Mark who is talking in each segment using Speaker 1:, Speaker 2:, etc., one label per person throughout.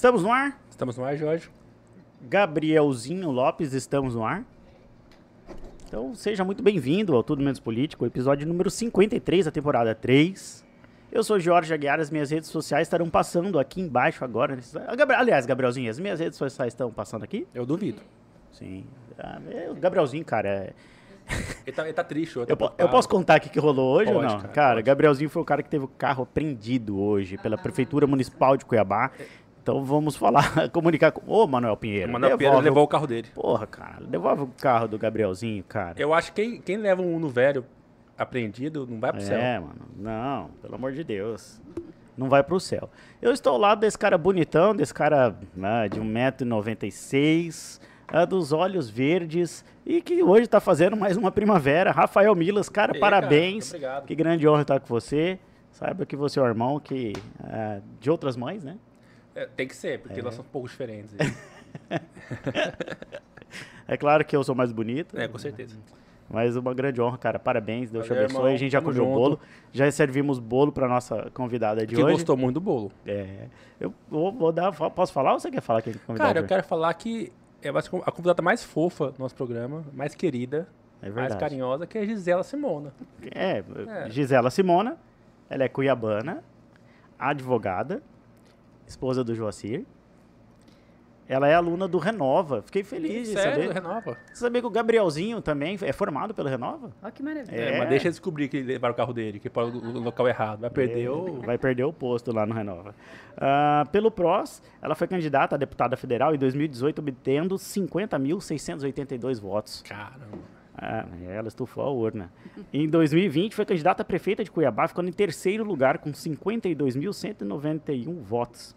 Speaker 1: Estamos no ar?
Speaker 2: Estamos no ar, Jorge.
Speaker 1: Gabrielzinho Lopes, estamos no ar? Então, seja muito bem-vindo ao Tudo Menos Político, episódio número 53 da temporada 3. Eu sou Jorge Aguiar, as minhas redes sociais estarão passando aqui embaixo agora. Ah, Aliás, Gabrielzinho, as minhas redes sociais estão passando aqui?
Speaker 2: Eu duvido.
Speaker 1: Sim. Ah, é, o Gabrielzinho, cara, é-
Speaker 2: Ele tá, ele tá triste hoje.
Speaker 1: eu, po- eu posso contar o que rolou hoje ou
Speaker 2: Pode,
Speaker 1: não?
Speaker 2: cara,
Speaker 1: Cara. Gabrielzinho foi o cara que teve o carro apreendido hoje pela Prefeitura Municipal de Cuiabá. Então vamos falar, comunicar com... Ô, Manuel Pinheiro,
Speaker 2: O Manuel Pedro
Speaker 1: devolve o-
Speaker 2: levou o carro dele.
Speaker 1: Porra, cara, devolve o carro do Gabrielzinho, cara.
Speaker 2: Eu acho que quem, quem leva um Uno velho apreendido não vai pro céu.
Speaker 1: É, mano. Não, pelo amor de Deus. Não vai pro céu. Eu estou ao lado desse cara bonitão, desse cara né, de 1,96m, ah, dos olhos verdes e que hoje tá fazendo mais uma primavera. Rafael Milas, cara,
Speaker 2: Ei,
Speaker 1: parabéns.
Speaker 2: cara,
Speaker 1: que grande honra estar com você. Saiba que você é o irmão que, ah, de outras mães, né?
Speaker 2: É, tem que ser, porque nós somos um pouco diferentes.
Speaker 1: É claro que eu sou mais bonito.
Speaker 2: é, com certeza.
Speaker 1: Mas uma grande honra, cara. Parabéns, Deus te
Speaker 2: Valeu,
Speaker 1: abençoe.
Speaker 2: irmão.
Speaker 1: A gente já comeu
Speaker 2: junto.
Speaker 1: bolo. Já servimos bolo para nossa convidada de
Speaker 2: Que
Speaker 1: hoje.
Speaker 2: gostou muito do bolo.
Speaker 1: É. Eu vou, vou dar. Posso falar ou você quer falar é convidado?
Speaker 2: Cara, eu quero falar que é a convidada mais fofa do nosso programa, mais querida,
Speaker 1: É
Speaker 2: mais carinhosa, que é a Gisela Simona.
Speaker 1: É,
Speaker 2: É.
Speaker 1: Gisela Simona. Ela é cuiabana, advogada, esposa do Joacir. Ela é aluna do Renova. Fiquei feliz de
Speaker 2: Sério,
Speaker 1: saber.
Speaker 2: renova.
Speaker 1: Você sabia que o Gabrielzinho também é formado pelo Renova?
Speaker 3: Olha que maravilha.
Speaker 2: É,
Speaker 1: É.
Speaker 2: mas deixa eu descobrir que levaram o carro dele, que para o local errado. Vai perder o.
Speaker 1: Vai perder o posto lá no Renova. Ah, pelo PROS, ela foi candidata a deputada federal em 2018, obtendo 50.682 votos.
Speaker 2: Caramba.
Speaker 1: Ah, ela estufou a urna. Em 2020, foi candidata a prefeita de Cuiabá, ficando em terceiro lugar com 52.191 votos.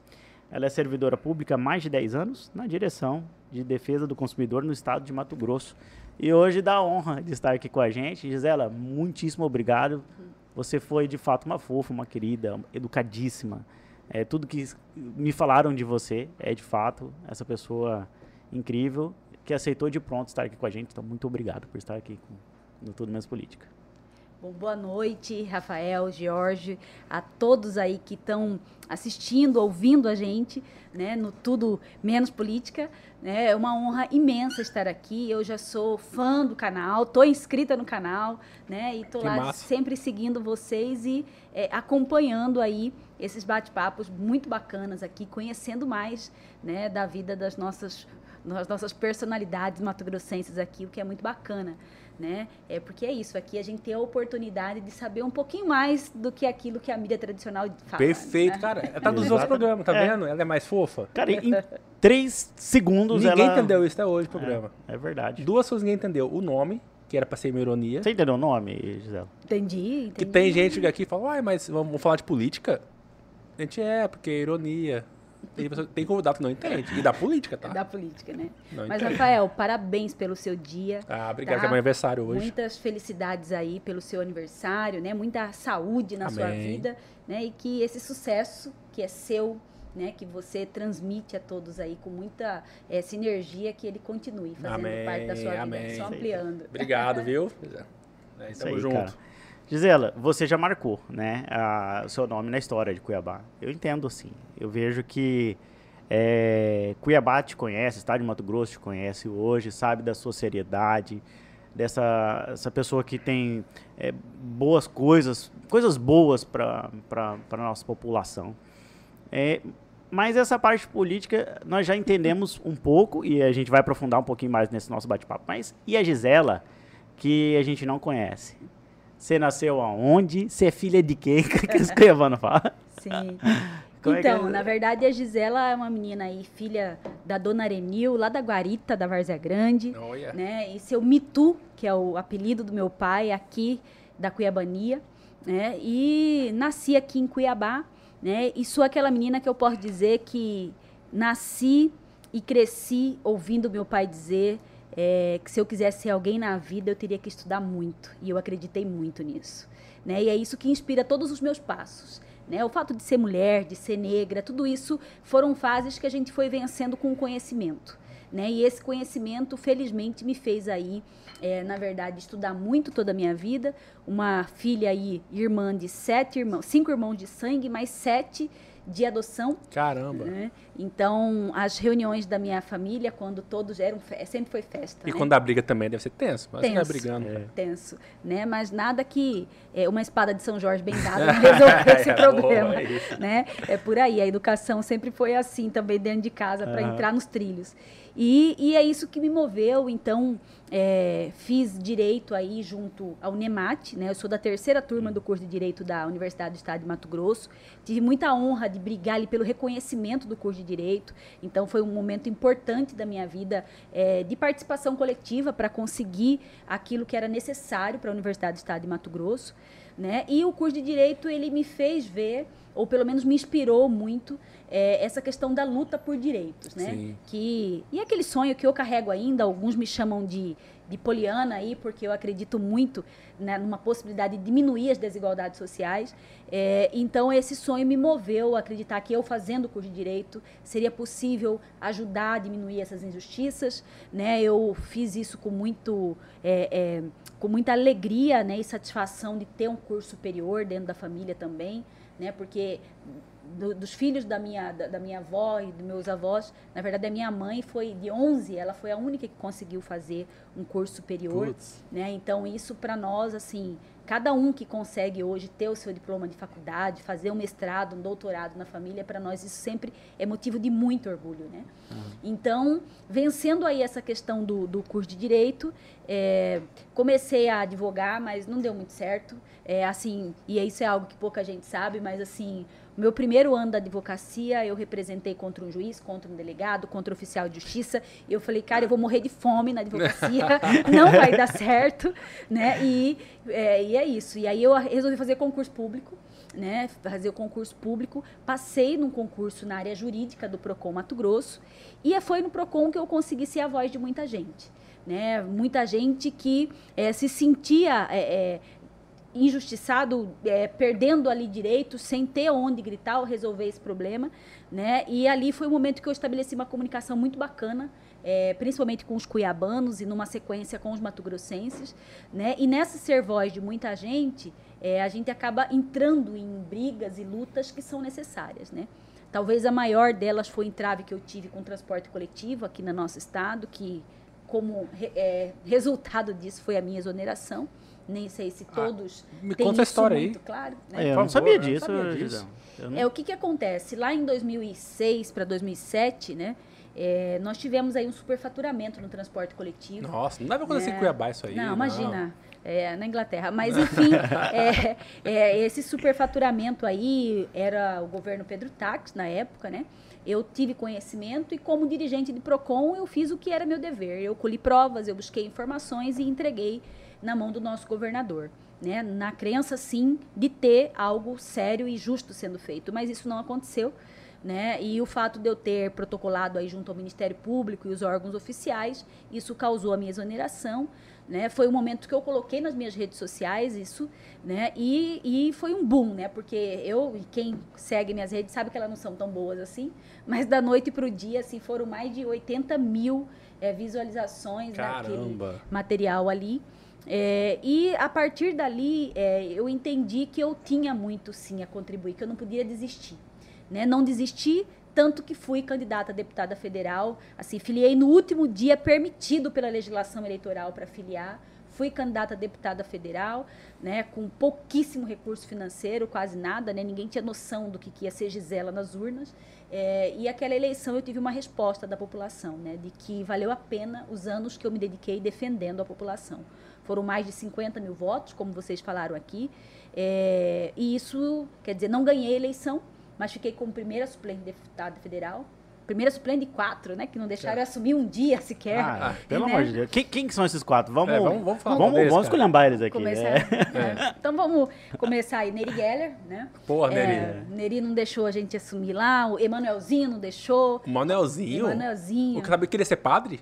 Speaker 1: Ela é servidora pública há mais de 10 anos na direção de defesa do consumidor no estado de Mato Grosso. E hoje dá honra de estar aqui com a gente. Gisela, muitíssimo obrigado. Você foi de fato uma fofa, uma querida, educadíssima. É, tudo que me falaram de você é de fato essa pessoa incrível que aceitou de pronto estar aqui com a gente. Então, muito obrigado por estar aqui com, no Tudo Menos Política.
Speaker 3: Bom, boa noite, Rafael, Jorge, a todos aí que estão assistindo, ouvindo a gente, né, no Tudo Menos Política. Né, é uma honra imensa estar aqui. Eu já sou fã do canal, estou inscrita no canal, né, e estou
Speaker 2: Que
Speaker 3: lá
Speaker 2: massa.
Speaker 3: sempre seguindo vocês e é, acompanhando aí esses bate-papos muito bacanas aqui, conhecendo mais, né, da vida das nossas das nossas personalidades mato-grossenses aqui, o que é muito bacana, né? É porque é isso, aqui a gente tem a oportunidade de saber um pouquinho mais do que aquilo que a mídia tradicional fala.
Speaker 2: Perfeito,
Speaker 3: né?
Speaker 2: cara. Ela tá nos outros programas, tá
Speaker 1: É.
Speaker 2: vendo? Ela é mais fofa.
Speaker 1: Cara, em três segundos
Speaker 2: Ninguém
Speaker 1: ela...
Speaker 2: entendeu isso até hoje no programa.
Speaker 1: É verdade.
Speaker 2: Duas pessoas ninguém entendeu. O nome, que era pra ser uma ironia.
Speaker 1: Você entendeu o nome, Gisela?
Speaker 3: Entendi, entendi.
Speaker 2: Que tem gente que aqui e fala, uai, mas vamos falar de política? A gente é, porque é ironia. Tem, pessoa- tem convidado que não entende. E da política, tá?
Speaker 3: da política, né?
Speaker 2: Não
Speaker 3: Mas,
Speaker 2: entende.
Speaker 3: Parabéns parabéns pelo seu dia.
Speaker 2: Ah, obrigado,
Speaker 3: Tá.
Speaker 2: que é meu aniversário hoje.
Speaker 3: Muitas felicidades aí pelo seu aniversário, né? Muita saúde na sua
Speaker 2: Amém.
Speaker 3: vida, né? E que esse sucesso que é seu, né? Que você transmite a todos aí com muita eh, sinergia, que ele continue fazendo
Speaker 2: Amém,
Speaker 3: parte da sua vida,
Speaker 2: amém.
Speaker 3: só ampliando.
Speaker 2: Obrigado, viu? É, tamo
Speaker 1: aí,
Speaker 2: junto.
Speaker 1: cara. Gisela, você já marcou, né, a- o seu nome na história de Cuiabá. Eu entendo, assim. Eu vejo que é, Cuiabá te conhece, estado de Mato Grosso te conhece hoje, sabe da sua seriedade, dessa essa pessoa que tem é, boas coisas, coisas boas para a nossa população. É, mas essa parte política nós já entendemos um pouco e a gente vai aprofundar um pouquinho mais nesse nosso bate-papo. Mas e a Gisela, que a gente não conhece? Você nasceu aonde? Você é filha de quem? que os cuiabanos falam.
Speaker 3: Sim.
Speaker 1: Como é que
Speaker 3: então,
Speaker 1: é?
Speaker 3: na verdade, a Gisela é uma menina aí, filha da dona Arenil, lá da Guarita, da Várzea Grande.
Speaker 2: Olha.
Speaker 3: né? E seu Mitu, que é o apelido do meu pai aqui da Cuiabania, né? E nasci aqui em Cuiabá, né? E sou aquela menina que eu posso dizer que nasci e cresci ouvindo meu pai dizer é, que se eu quisesse ser alguém na vida, eu teria que estudar muito. E eu acreditei muito nisso. Né? E é isso que inspira todos os meus passos. Né? O fato de ser mulher, de ser negra, tudo isso foram fases que a gente foi vencendo com o conhecimento. Né? E esse conhecimento, felizmente, me fez aí, é, na verdade, estudar muito toda a minha vida. Uma filha aí, irmã de sete irmãos, cinco irmãos de sangue, mais sete de adoção.
Speaker 2: Caramba.
Speaker 3: Né? Então, as reuniões da minha família, quando todos eram, sempre foi festa.
Speaker 2: E
Speaker 3: né?
Speaker 2: quando dá briga também deve ser tenso. Mas
Speaker 3: Tenso.
Speaker 2: brigando.
Speaker 1: É.
Speaker 3: tenso, né? Mas nada que é, uma espada de São Jorge bem dada não resolver esse
Speaker 2: É,
Speaker 3: problema,
Speaker 2: boa, é
Speaker 3: né? É por aí. A educação sempre foi assim também dentro de casa para
Speaker 1: Aham.
Speaker 3: entrar nos trilhos. E, e é isso que me moveu. Então é, fiz direito aí junto ao Unemat, né? Eu sou da terceira turma do curso de direito da Universidade do Estado de Mato Grosso. Tive muita honra de brigar ali pelo reconhecimento do curso de direito. Então foi um momento importante da minha vida é, de participação coletiva para conseguir aquilo que era necessário para a Universidade do Estado de Mato Grosso, né? E o curso de direito ele me fez ver, ou pelo menos me inspirou muito é, essa questão da luta por direitos, né?
Speaker 2: Sim.
Speaker 3: Que e aquele sonho que eu carrego ainda, alguns me chamam de de poliana aí, porque eu acredito muito né, numa possibilidade de diminuir as desigualdades sociais. É, então, esse sonho me moveu a acreditar que eu fazendo o curso de Direito seria possível ajudar a diminuir essas injustiças. Né? Eu fiz isso com, muito, é, é, com muita alegria né, e satisfação de ter um curso superior dentro da família também, né? porque do- dos filhos da minha, da, da minha avó e dos meus avós, na verdade, a minha mãe foi de 11, ela foi a única que conseguiu fazer um curso superior né? Então isso para nós assim, cada um que consegue hoje ter o seu diploma de faculdade, fazer um mestrado, um doutorado na família, para nós isso sempre é motivo de muito orgulho, né? Então, vencendo aí essa questão do, do curso de direito, é, comecei a advogar, mas não deu muito certo. É, assim, e isso é algo que pouca gente sabe, mas assim, meu primeiro ano da advocacia, eu representei contra um juiz, contra um delegado, contra um oficial de justiça. E eu falei, cara, eu vou morrer de fome na advocacia, não vai dar certo, né? E é, e é isso. E aí eu resolvi fazer concurso público, né? Fazer o concurso público. Passei num concurso na área jurídica do Procon Mato Grosso. E foi no Procon que eu consegui ser a voz de muita gente. Né? Muita gente que eh, se sentia eh, eh, injustiçado, eh, perdendo ali direitos, sem ter onde gritar ou resolver esse problema. Né? E ali foi o momento que eu estabeleci uma comunicação muito bacana, eh, principalmente com os cuiabanos e numa sequência com os matogrossenses. Né? E nessa ser voz de muita gente, eh, a gente acaba entrando em brigas e lutas que são necessárias. Né? Talvez a maior delas foi o entrave que eu tive com o transporte coletivo aqui no nosso estado, que como é, resultado disso foi a minha exoneração. Nem sei se todos
Speaker 2: Ah, me
Speaker 3: têm
Speaker 2: conta a
Speaker 3: isso
Speaker 2: história aí.
Speaker 3: muito claro. né?
Speaker 1: É, eu não sabia
Speaker 2: eu não
Speaker 1: disso,
Speaker 2: sabia disso.
Speaker 1: Não-
Speaker 3: É o que, que acontece? Lá em 2006 para 2007, né? é, nós tivemos aí um superfaturamento no transporte coletivo.
Speaker 2: Nossa, não deve acontecer
Speaker 3: É.
Speaker 2: em Cuiabá isso aí.
Speaker 3: Não, imagina. é, na Inglaterra. Mas, enfim, é, é, esse superfaturamento aí era o governo Pedro Tax, na época, né? Eu tive conhecimento e, como dirigente de PROCON, eu fiz o que era meu dever. Eu colhi provas, eu busquei informações e entreguei na mão do nosso governador. Né? Na crença, sim, de ter algo sério e justo sendo feito. Mas isso não aconteceu. Né? E o fato de eu ter protocolado aí junto ao Ministério Público e os órgãos oficiais, isso causou a minha exoneração, né? Foi um momento que eu coloquei nas minhas redes sociais isso, né? E, e foi um boom, né? Porque eu e quem segue minhas redes sabe que elas não são tão boas assim, mas da noite para o dia, assim, foram mais de 80 mil eh, visualizações daquele
Speaker 2: Caramba.
Speaker 3: material ali. É, e a partir dali, é, eu entendi que eu tinha muito sim a contribuir, que eu não podia desistir. Né? Não desisti, tanto que fui candidata a deputada federal. Assim, filiei no último dia permitido pela legislação eleitoral para filiar. Fui candidata a deputada federal, né, com pouquíssimo recurso financeiro, quase nada, né, ninguém tinha noção do que, que ia ser Gisela nas urnas. É, e aquela eleição eu tive uma resposta da população, né, de que valeu a pena os anos que eu me dediquei defendendo a população. Foram mais de 50 mil votos, como vocês falaram aqui, é, e isso, quer dizer, não ganhei a eleição, mas fiquei como primeira suplente de deputada federal. Primeira suplente de quatro, né? Que não deixaram eu assumir um dia sequer.
Speaker 1: Ah, pelo
Speaker 3: né?
Speaker 1: amor de Deus. Quem, quem que são esses quatro? Vamos,
Speaker 2: É, vamos- vamos falar
Speaker 1: vamos,
Speaker 2: deles,
Speaker 1: vamos esculhambar eles aqui.
Speaker 3: Começar,
Speaker 1: é.
Speaker 3: né? Então vamos começar aí. Neri Geller, né?
Speaker 2: Porra,
Speaker 3: É,
Speaker 2: Neri.
Speaker 3: Neri não deixou a gente assumir lá, o Emanuelzinho não deixou.
Speaker 2: O Manelzinho.
Speaker 3: Emanuelzinho.
Speaker 2: O cara queria ser padre?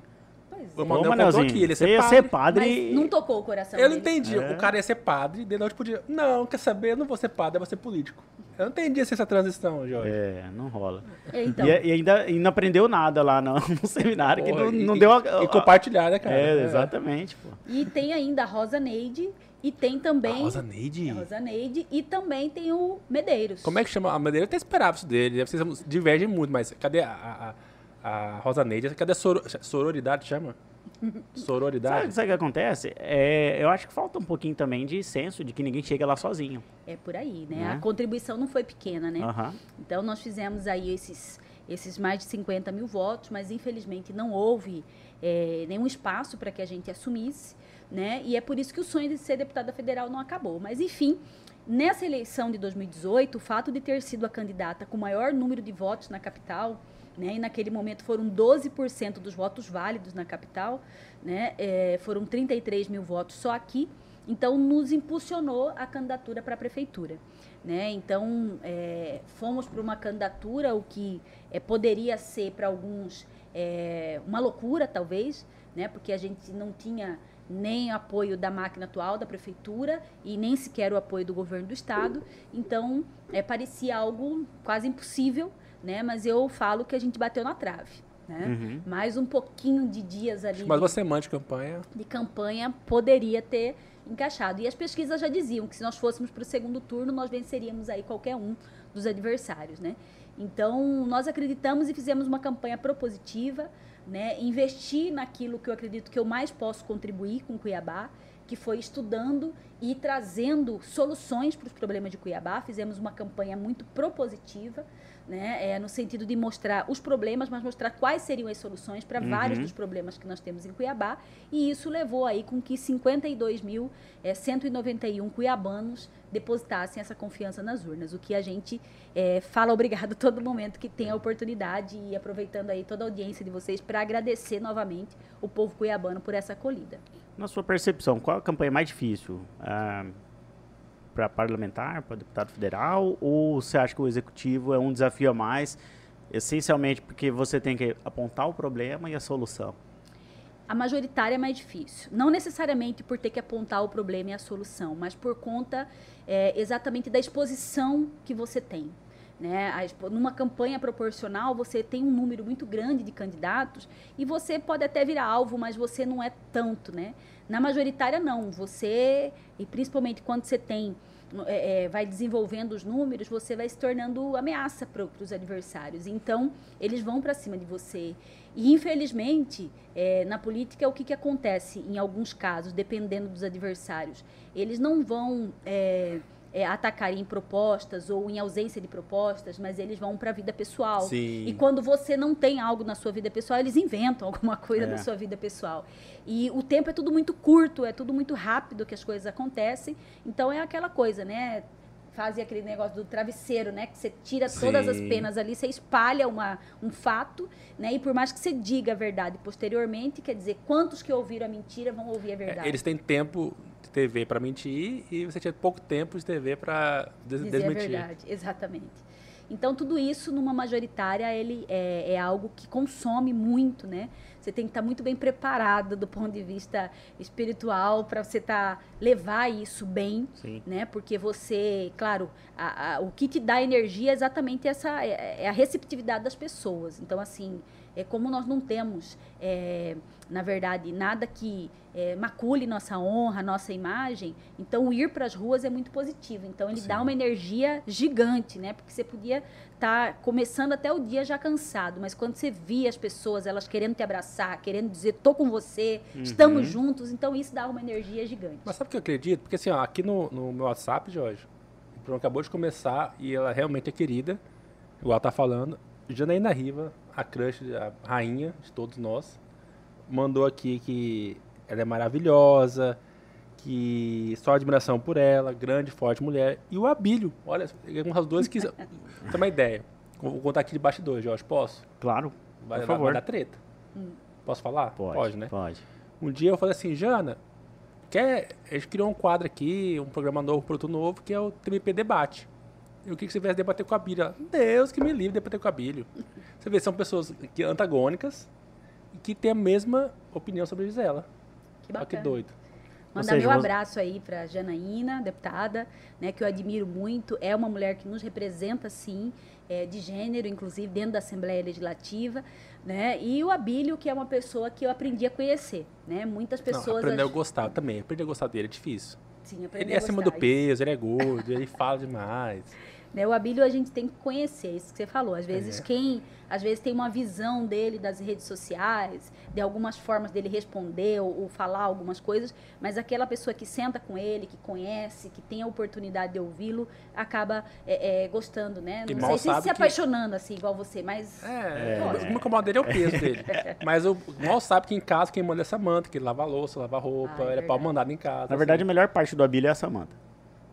Speaker 2: O Manel contou
Speaker 1: Manelzinho,
Speaker 2: aqui, ele ia ser
Speaker 1: ia
Speaker 2: padre.
Speaker 1: ser padre.
Speaker 3: Mas não tocou o coração
Speaker 2: Eu não
Speaker 3: dele.
Speaker 2: entendi.
Speaker 1: É.
Speaker 2: O cara ia ser padre, de noite podia. Não, quer saber? Eu não vou ser padre, eu vou ser político. Eu não entendi essa transição, Jorge.
Speaker 1: É, não rola.
Speaker 3: É, Então,
Speaker 1: E, e ainda e não aprendeu nada lá no, no seminário, que não,
Speaker 2: e-
Speaker 1: não deu a,
Speaker 2: E compartilhar, né, cara?
Speaker 1: É, exatamente, pô.
Speaker 3: e tem ainda a Rosa Neide e tem
Speaker 2: A
Speaker 3: também
Speaker 2: Rosa Neide.
Speaker 3: a Rosa Neide e também tem o Medeiros.
Speaker 2: Como é que chama? A Madeira eu até esperava isso dele. Vocês divergem muito, mas cadê a, a, a Rosa Neide? Cadê a soro- sororidade? Chama?
Speaker 1: Sabe,
Speaker 2: Sororidade?
Speaker 1: sabe o que acontece? É, eu acho que falta um pouquinho também de senso de que ninguém chega lá sozinho.
Speaker 3: É por aí, né?
Speaker 1: Né?
Speaker 3: A contribuição não foi pequena, né?
Speaker 1: Aham.
Speaker 3: Então nós fizemos aí esses, esses mais de 50 mil votos, mas infelizmente não houve eh, nenhum espaço para que a gente assumisse, né? E é por isso que o sonho de ser deputada federal não acabou. Mas enfim, nessa eleição de 2018, o fato de ter sido a candidata com o maior número de votos na capital, né? E naquele momento foram 12% dos votos válidos na capital, né? Eh, foram 33 mil votos só aqui. Então, nos impulsionou a candidatura para a prefeitura. Né? Então, é, fomos para uma candidatura, o que é, poderia ser para alguns é, uma loucura, talvez, né? porque a gente não tinha nem apoio da máquina atual da prefeitura e nem sequer o apoio do governo do estado. Então, é, parecia algo quase impossível, né? mas eu falo que a gente bateu na trave. Né?
Speaker 1: Uhum.
Speaker 3: Mais um pouquinho de dias ali
Speaker 2: Mas
Speaker 3: de-
Speaker 2: uma semana de campanha.
Speaker 3: de campanha poderia ter encaixado. E as pesquisas já diziam que se nós fôssemos para o segundo turno, nós venceríamos aí qualquer um dos adversários, né? Então, nós acreditamos e fizemos uma campanha propositiva, né? Investir naquilo que eu acredito que eu mais posso contribuir com Cuiabá, que foi estudando e trazendo soluções para os problemas de Cuiabá. Fizemos uma campanha muito propositiva, né? É, no sentido de mostrar os problemas, mas mostrar quais seriam as soluções para vários
Speaker 1: Uhum.
Speaker 3: dos problemas que nós temos em Cuiabá. E isso levou aí com que 52.191 cuiabanos depositassem essa confiança nas urnas. O que a gente é, fala obrigado todo momento que tem a oportunidade e aproveitando aí toda a audiência de vocês para agradecer novamente o povo cuiabano por essa acolhida.
Speaker 1: Na sua percepção, qual a campanha mais difícil? Para parlamentar, para deputado federal? Ou você acha que o executivo é um desafio a mais, essencialmente porque você tem que apontar o problema e a solução?
Speaker 3: A majoritária é mais difícil. Não necessariamente por ter que apontar o problema e a solução, mas por conta é, exatamente da exposição que você tem. Né? Numa campanha proporcional, você tem um número muito grande de candidatos e você pode até virar alvo, mas você não é tanto. Né? Na majoritária, não. Você, e principalmente quando você tem é, é, vai desenvolvendo os números, você vai se tornando ameaça para os adversários. Então, eles vão para cima de você. E, infelizmente, é, na política, o que, que acontece em alguns casos, dependendo dos adversários? Eles não vão é, é, atacar em propostas ou em ausência de propostas, mas eles vão para a vida pessoal.
Speaker 2: Sim.
Speaker 3: E quando você não tem algo na sua vida pessoal, eles inventam alguma coisa
Speaker 1: É.
Speaker 3: da sua vida pessoal. E o tempo é tudo muito curto, é tudo muito rápido que as coisas acontecem. Então é aquela coisa, né? Fazem aquele negócio do travesseiro, né? Que você tira todas as
Speaker 2: Sim.
Speaker 3: penas ali, você espalha uma, um fato, né? E por mais que você diga a verdade posteriormente, quer dizer, quantos que ouviram a mentira vão ouvir a
Speaker 2: É,
Speaker 3: verdade?
Speaker 2: Eles têm tempo TV para mentir e você tinha pouco tempo de TV para des
Speaker 3: dizer a
Speaker 2: desmentir.
Speaker 3: verdade, exatamente. Então tudo isso numa majoritária ele é, é algo que consome muito, né? Você tem que estar muito bem preparado do ponto de vista espiritual para você tá, levar isso bem,
Speaker 1: Sim.
Speaker 3: né? Porque você, claro, a- a- o que te dá energia é exatamente essa é, é a receptividade das pessoas. Então assim, é como nós não temos, é, na verdade, nada que é, macule nossa honra, nossa imagem. Então ir para as ruas é muito positivo. Então ele dá
Speaker 2: Sim.
Speaker 3: uma energia gigante, né? Porque você podia estar começando até o dia já cansado, mas quando você via as pessoas, elas querendo te abraçar, querendo dizer, tô com você, estamos juntos, então isso dá uma energia gigante.
Speaker 2: Mas sabe o que eu acredito? Porque assim, ó, aqui no, no meu WhatsApp, Jorge, o programa acabou de começar e ela realmente é querida, igual ela tá falando. Janaína Riva, a crush, a rainha de todos nós, mandou aqui que ela é maravilhosa, que só admiração por ela, grande, forte mulher. E o Abílio, olha, com as duas que. Tem uma ideia. Vou contar aqui de bastidores, Jorge, posso?
Speaker 1: Claro,
Speaker 2: Vai,
Speaker 1: por favor.
Speaker 2: vai dar treta. Posso falar?
Speaker 1: Pode,
Speaker 2: né?
Speaker 1: Pode.
Speaker 2: Um dia eu falei assim, Jana, quer, a gente criou um quadro aqui, um programa novo, um produto novo, que é o TMP Debate. Eu queria que você viesse debater com a Bíblia. Deus que me livre de debater com a Bíblia. Você vê, são pessoas que, antagônicas, que tem a mesma opinião sobre a Gisela.
Speaker 3: Que
Speaker 2: Olha que
Speaker 3: bacana.
Speaker 2: doido.
Speaker 3: Mandar
Speaker 1: seja,
Speaker 3: meu abraço aí para Janaína, deputada, né, que eu admiro muito. É uma mulher que nos representa, sim, é, de gênero, inclusive dentro da Assembleia Legislativa, né? E o Abílio, que é uma pessoa que eu aprendi a conhecer, né? Muitas
Speaker 2: Não,
Speaker 3: pessoas
Speaker 2: aprendeu a
Speaker 3: ach-
Speaker 2: gostar também. Aprender a gostar dele é difícil.
Speaker 3: sim, aprendi
Speaker 2: Ele é
Speaker 3: a
Speaker 2: acima do peso, ele é gordo, ele fala demais.
Speaker 3: Né, o Abílio a gente tem que conhecer, isso que você falou. Às vezes
Speaker 2: É.
Speaker 3: quem, às vezes tem uma visão dele das redes sociais, de algumas formas dele responder ou, ou falar algumas coisas, mas aquela pessoa que senta com ele, que conhece, que tem a oportunidade de ouvi-lo, acaba é, é, gostando, né? Não
Speaker 2: mal
Speaker 3: sei se se
Speaker 2: sabe que-
Speaker 3: apaixonando assim igual você, mas
Speaker 2: É,
Speaker 3: Lógico.
Speaker 2: o que me incomoda dele é o peso dele. Mas o mal sabe que em casa quem manda é Samanta, que ele lava a louça, lava a roupa,
Speaker 3: Ah, é
Speaker 2: ele é pau mandado em casa.
Speaker 1: Na verdade, a
Speaker 2: assim.
Speaker 1: melhor parte do Abílio é a Samanta.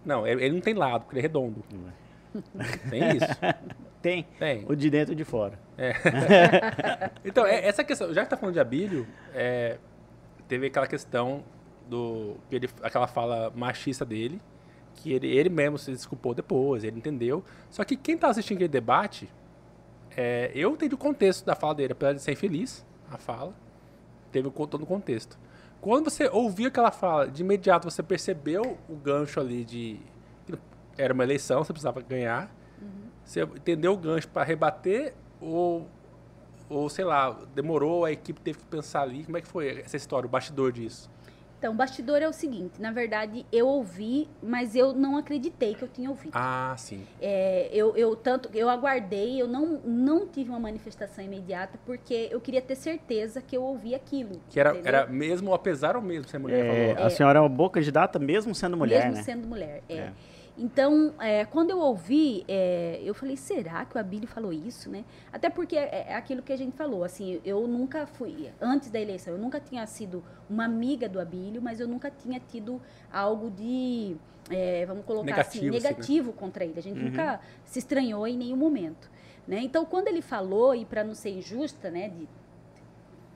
Speaker 2: Não, ele, ele não tem lado, porque ele é redondo. Tem isso?
Speaker 1: Tem.
Speaker 2: Tem.
Speaker 1: O de dentro e de fora.
Speaker 2: Então, é- essa questão, já que tá falando de Abílio, é, teve aquela questão do. ele- aquela fala machista dele, que ele, ele mesmo se desculpou depois, ele entendeu. Só que quem tá assistindo aquele debate, é, eu entendi o contexto da fala dele, apesar de ser infeliz, a fala, teve todo o contexto. Quando você ouviu aquela fala, de imediato você percebeu o gancho ali de. Era uma eleição, você precisava ganhar. Você entendeu o gancho para rebater ou ou, sei lá, demorou, a equipe teve que pensar ali. Como é que foi essa história, o bastidor disso?
Speaker 3: então o bastidor é o seguinte, na verdade eu ouvi, mas eu não acreditei que eu tinha ouvido.
Speaker 2: Ah, sim.
Speaker 3: É, eu, eu tanto eu aguardei, eu não, não tive uma manifestação imediata porque eu queria ter certeza que eu ouvi aquilo.
Speaker 2: Que era,
Speaker 3: entendeu?
Speaker 2: era mesmo, apesar ou mesmo, se a mulher
Speaker 1: É,
Speaker 2: falou.
Speaker 1: a senhora é uma boa candidata mesmo sendo mulher,
Speaker 3: mesmo
Speaker 1: né?
Speaker 3: sendo mulher. É.
Speaker 1: É.
Speaker 3: Então, é, quando eu ouvi, é, eu falei, será que o Abílio falou isso, né? Até porque é, é aquilo que a gente falou, assim, eu nunca fui, antes da eleição, eu nunca tinha sido uma amiga do Abílio, mas eu nunca tinha tido algo de, é, vamos colocar assim,
Speaker 2: Negativo, assim, né?
Speaker 3: negativo contra ele. A gente
Speaker 1: Uhum.
Speaker 3: nunca se estranhou em nenhum momento. Né? Então, quando ele falou, e para não ser injusta, né, de,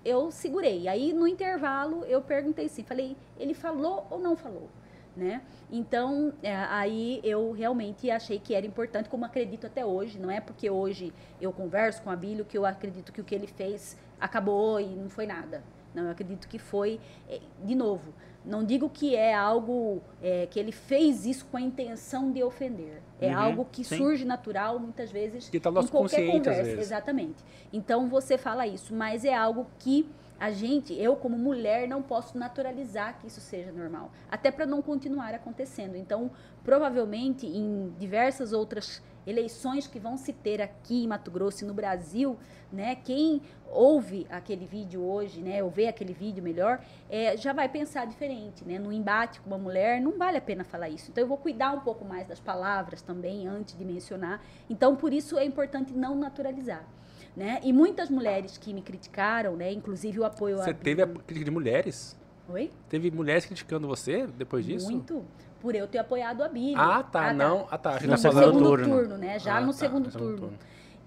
Speaker 3: eu segurei. Aí, no intervalo, eu perguntei assim, falei, ele falou ou não falou? Né? Então, é, aí eu realmente achei que era importante, como acredito até hoje. Não é porque hoje eu converso com a Bílio que eu acredito que o que ele fez acabou e não foi nada. Não, eu acredito que foi, é, de novo, não digo que é algo é, que ele fez isso com a intenção de ofender. É
Speaker 1: Uhum,
Speaker 3: algo que
Speaker 1: sim.
Speaker 3: surge natural, muitas vezes,
Speaker 2: Que tá
Speaker 3: em qualquer conversa. Exatamente. Então você fala isso, mas é algo que a gente, eu como mulher, não posso naturalizar que isso seja normal, até para não continuar acontecendo. Então, provavelmente em diversas outras eleições que vão se ter aqui em Mato Grosso e no Brasil, né, quem ouve aquele vídeo hoje, né, ou vê aquele vídeo melhor, é, já vai pensar diferente, né? No embate com uma mulher, não vale a pena falar isso. Então, eu vou cuidar um pouco mais das palavras também antes de mencionar. Então, por isso é importante não naturalizar. Né? E muitas mulheres que me criticaram, né? inclusive o apoio
Speaker 2: Você
Speaker 3: a
Speaker 2: teve a crítica de mulheres?
Speaker 3: Oi?
Speaker 2: Teve mulheres criticando você depois disso?
Speaker 3: Muito. Por eu ter apoiado a Bíblia.
Speaker 2: Ah, tá, não. Ah, tá.
Speaker 3: No
Speaker 1: segundo turno.
Speaker 3: turno, né? Já
Speaker 2: Ah,
Speaker 3: no
Speaker 2: tá,
Speaker 3: segundo
Speaker 2: no segundo
Speaker 3: turno.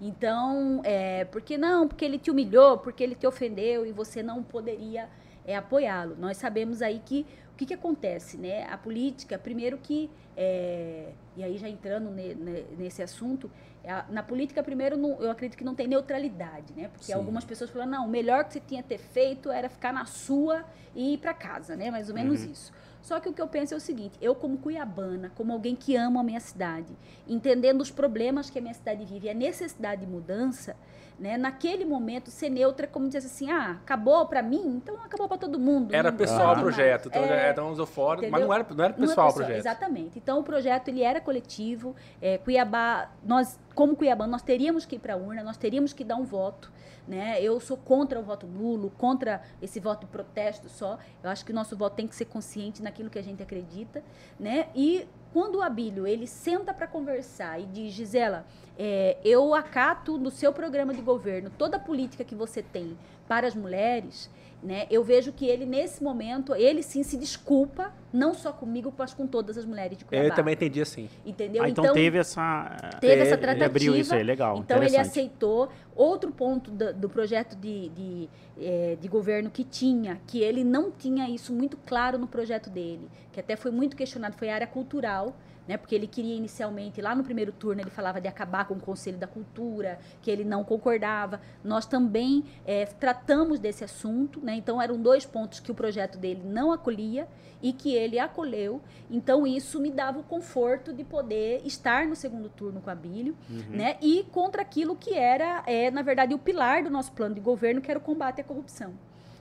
Speaker 3: Então, é, porque não, porque ele te humilhou, porque ele te ofendeu e você não poderia é, apoiá-lo. Nós sabemos aí que o que, que acontece, né? A política, primeiro que, é, e aí já entrando ne- ne- nesse assunto, a- na política, primeiro, não- eu acredito que não tem neutralidade, né? Porque
Speaker 2: Sim.
Speaker 3: algumas pessoas falam, não, o melhor que você tinha ter feito era ficar na sua e ir para casa, né? Mais ou menos
Speaker 1: Uhum.
Speaker 3: isso. Só que o que eu penso é o seguinte: eu, como cuiabana, como alguém que ama a minha cidade, entendendo os problemas que a minha cidade vive e a necessidade de mudança, né, naquele momento ser neutra, como dizer assim: ah, acabou para mim, então acabou para todo mundo.
Speaker 2: Era
Speaker 3: não
Speaker 2: pessoal o
Speaker 3: mais.
Speaker 2: projeto, então
Speaker 3: É,
Speaker 2: então usou fora, mas
Speaker 3: entendeu?
Speaker 2: não era, não era
Speaker 3: não é
Speaker 2: pessoal o projeto.
Speaker 3: Exatamente. Então o projeto ele era coletivo. É, Cuiabá, nós como Cuiabá, nós teríamos que ir para a urna, nós teríamos que dar um voto. Né? Eu sou contra o voto nulo, contra esse voto de protesto só. Eu acho que o nosso voto tem que ser consciente naquilo que a gente acredita. Né? E quando o Abílio ele senta para conversar e diz, Gisela, é, eu acato no seu programa de governo toda a política que você tem para as mulheres, né? Eu vejo que ele nesse momento ele sim se desculpa não só comigo, mas com todas as mulheres de Cuiabá.
Speaker 2: Eu também entendi assim.
Speaker 3: Entendeu?
Speaker 1: Ah, então, teve essa.
Speaker 3: teve essa
Speaker 1: ele
Speaker 3: tratativa.
Speaker 1: abriu isso aí, legal.
Speaker 3: Então ele aceitou. Outro ponto do, do projeto de, de, eh, de governo que tinha, que ele não tinha isso muito claro no projeto dele, que até foi muito questionado, foi a área cultural. Né? Porque ele queria inicialmente, lá no primeiro turno, ele falava de acabar com o Conselho da Cultura, que ele não concordava. Nós também é, tratamos desse assunto, né? Então eram dois pontos que o projeto dele não acolhia e que ele acolheu. Então isso me dava o conforto de poder estar no segundo turno com a Bílio, uhum. né? E contra aquilo que era, é, na verdade, o pilar do nosso plano de governo, que era o combate à corrupção.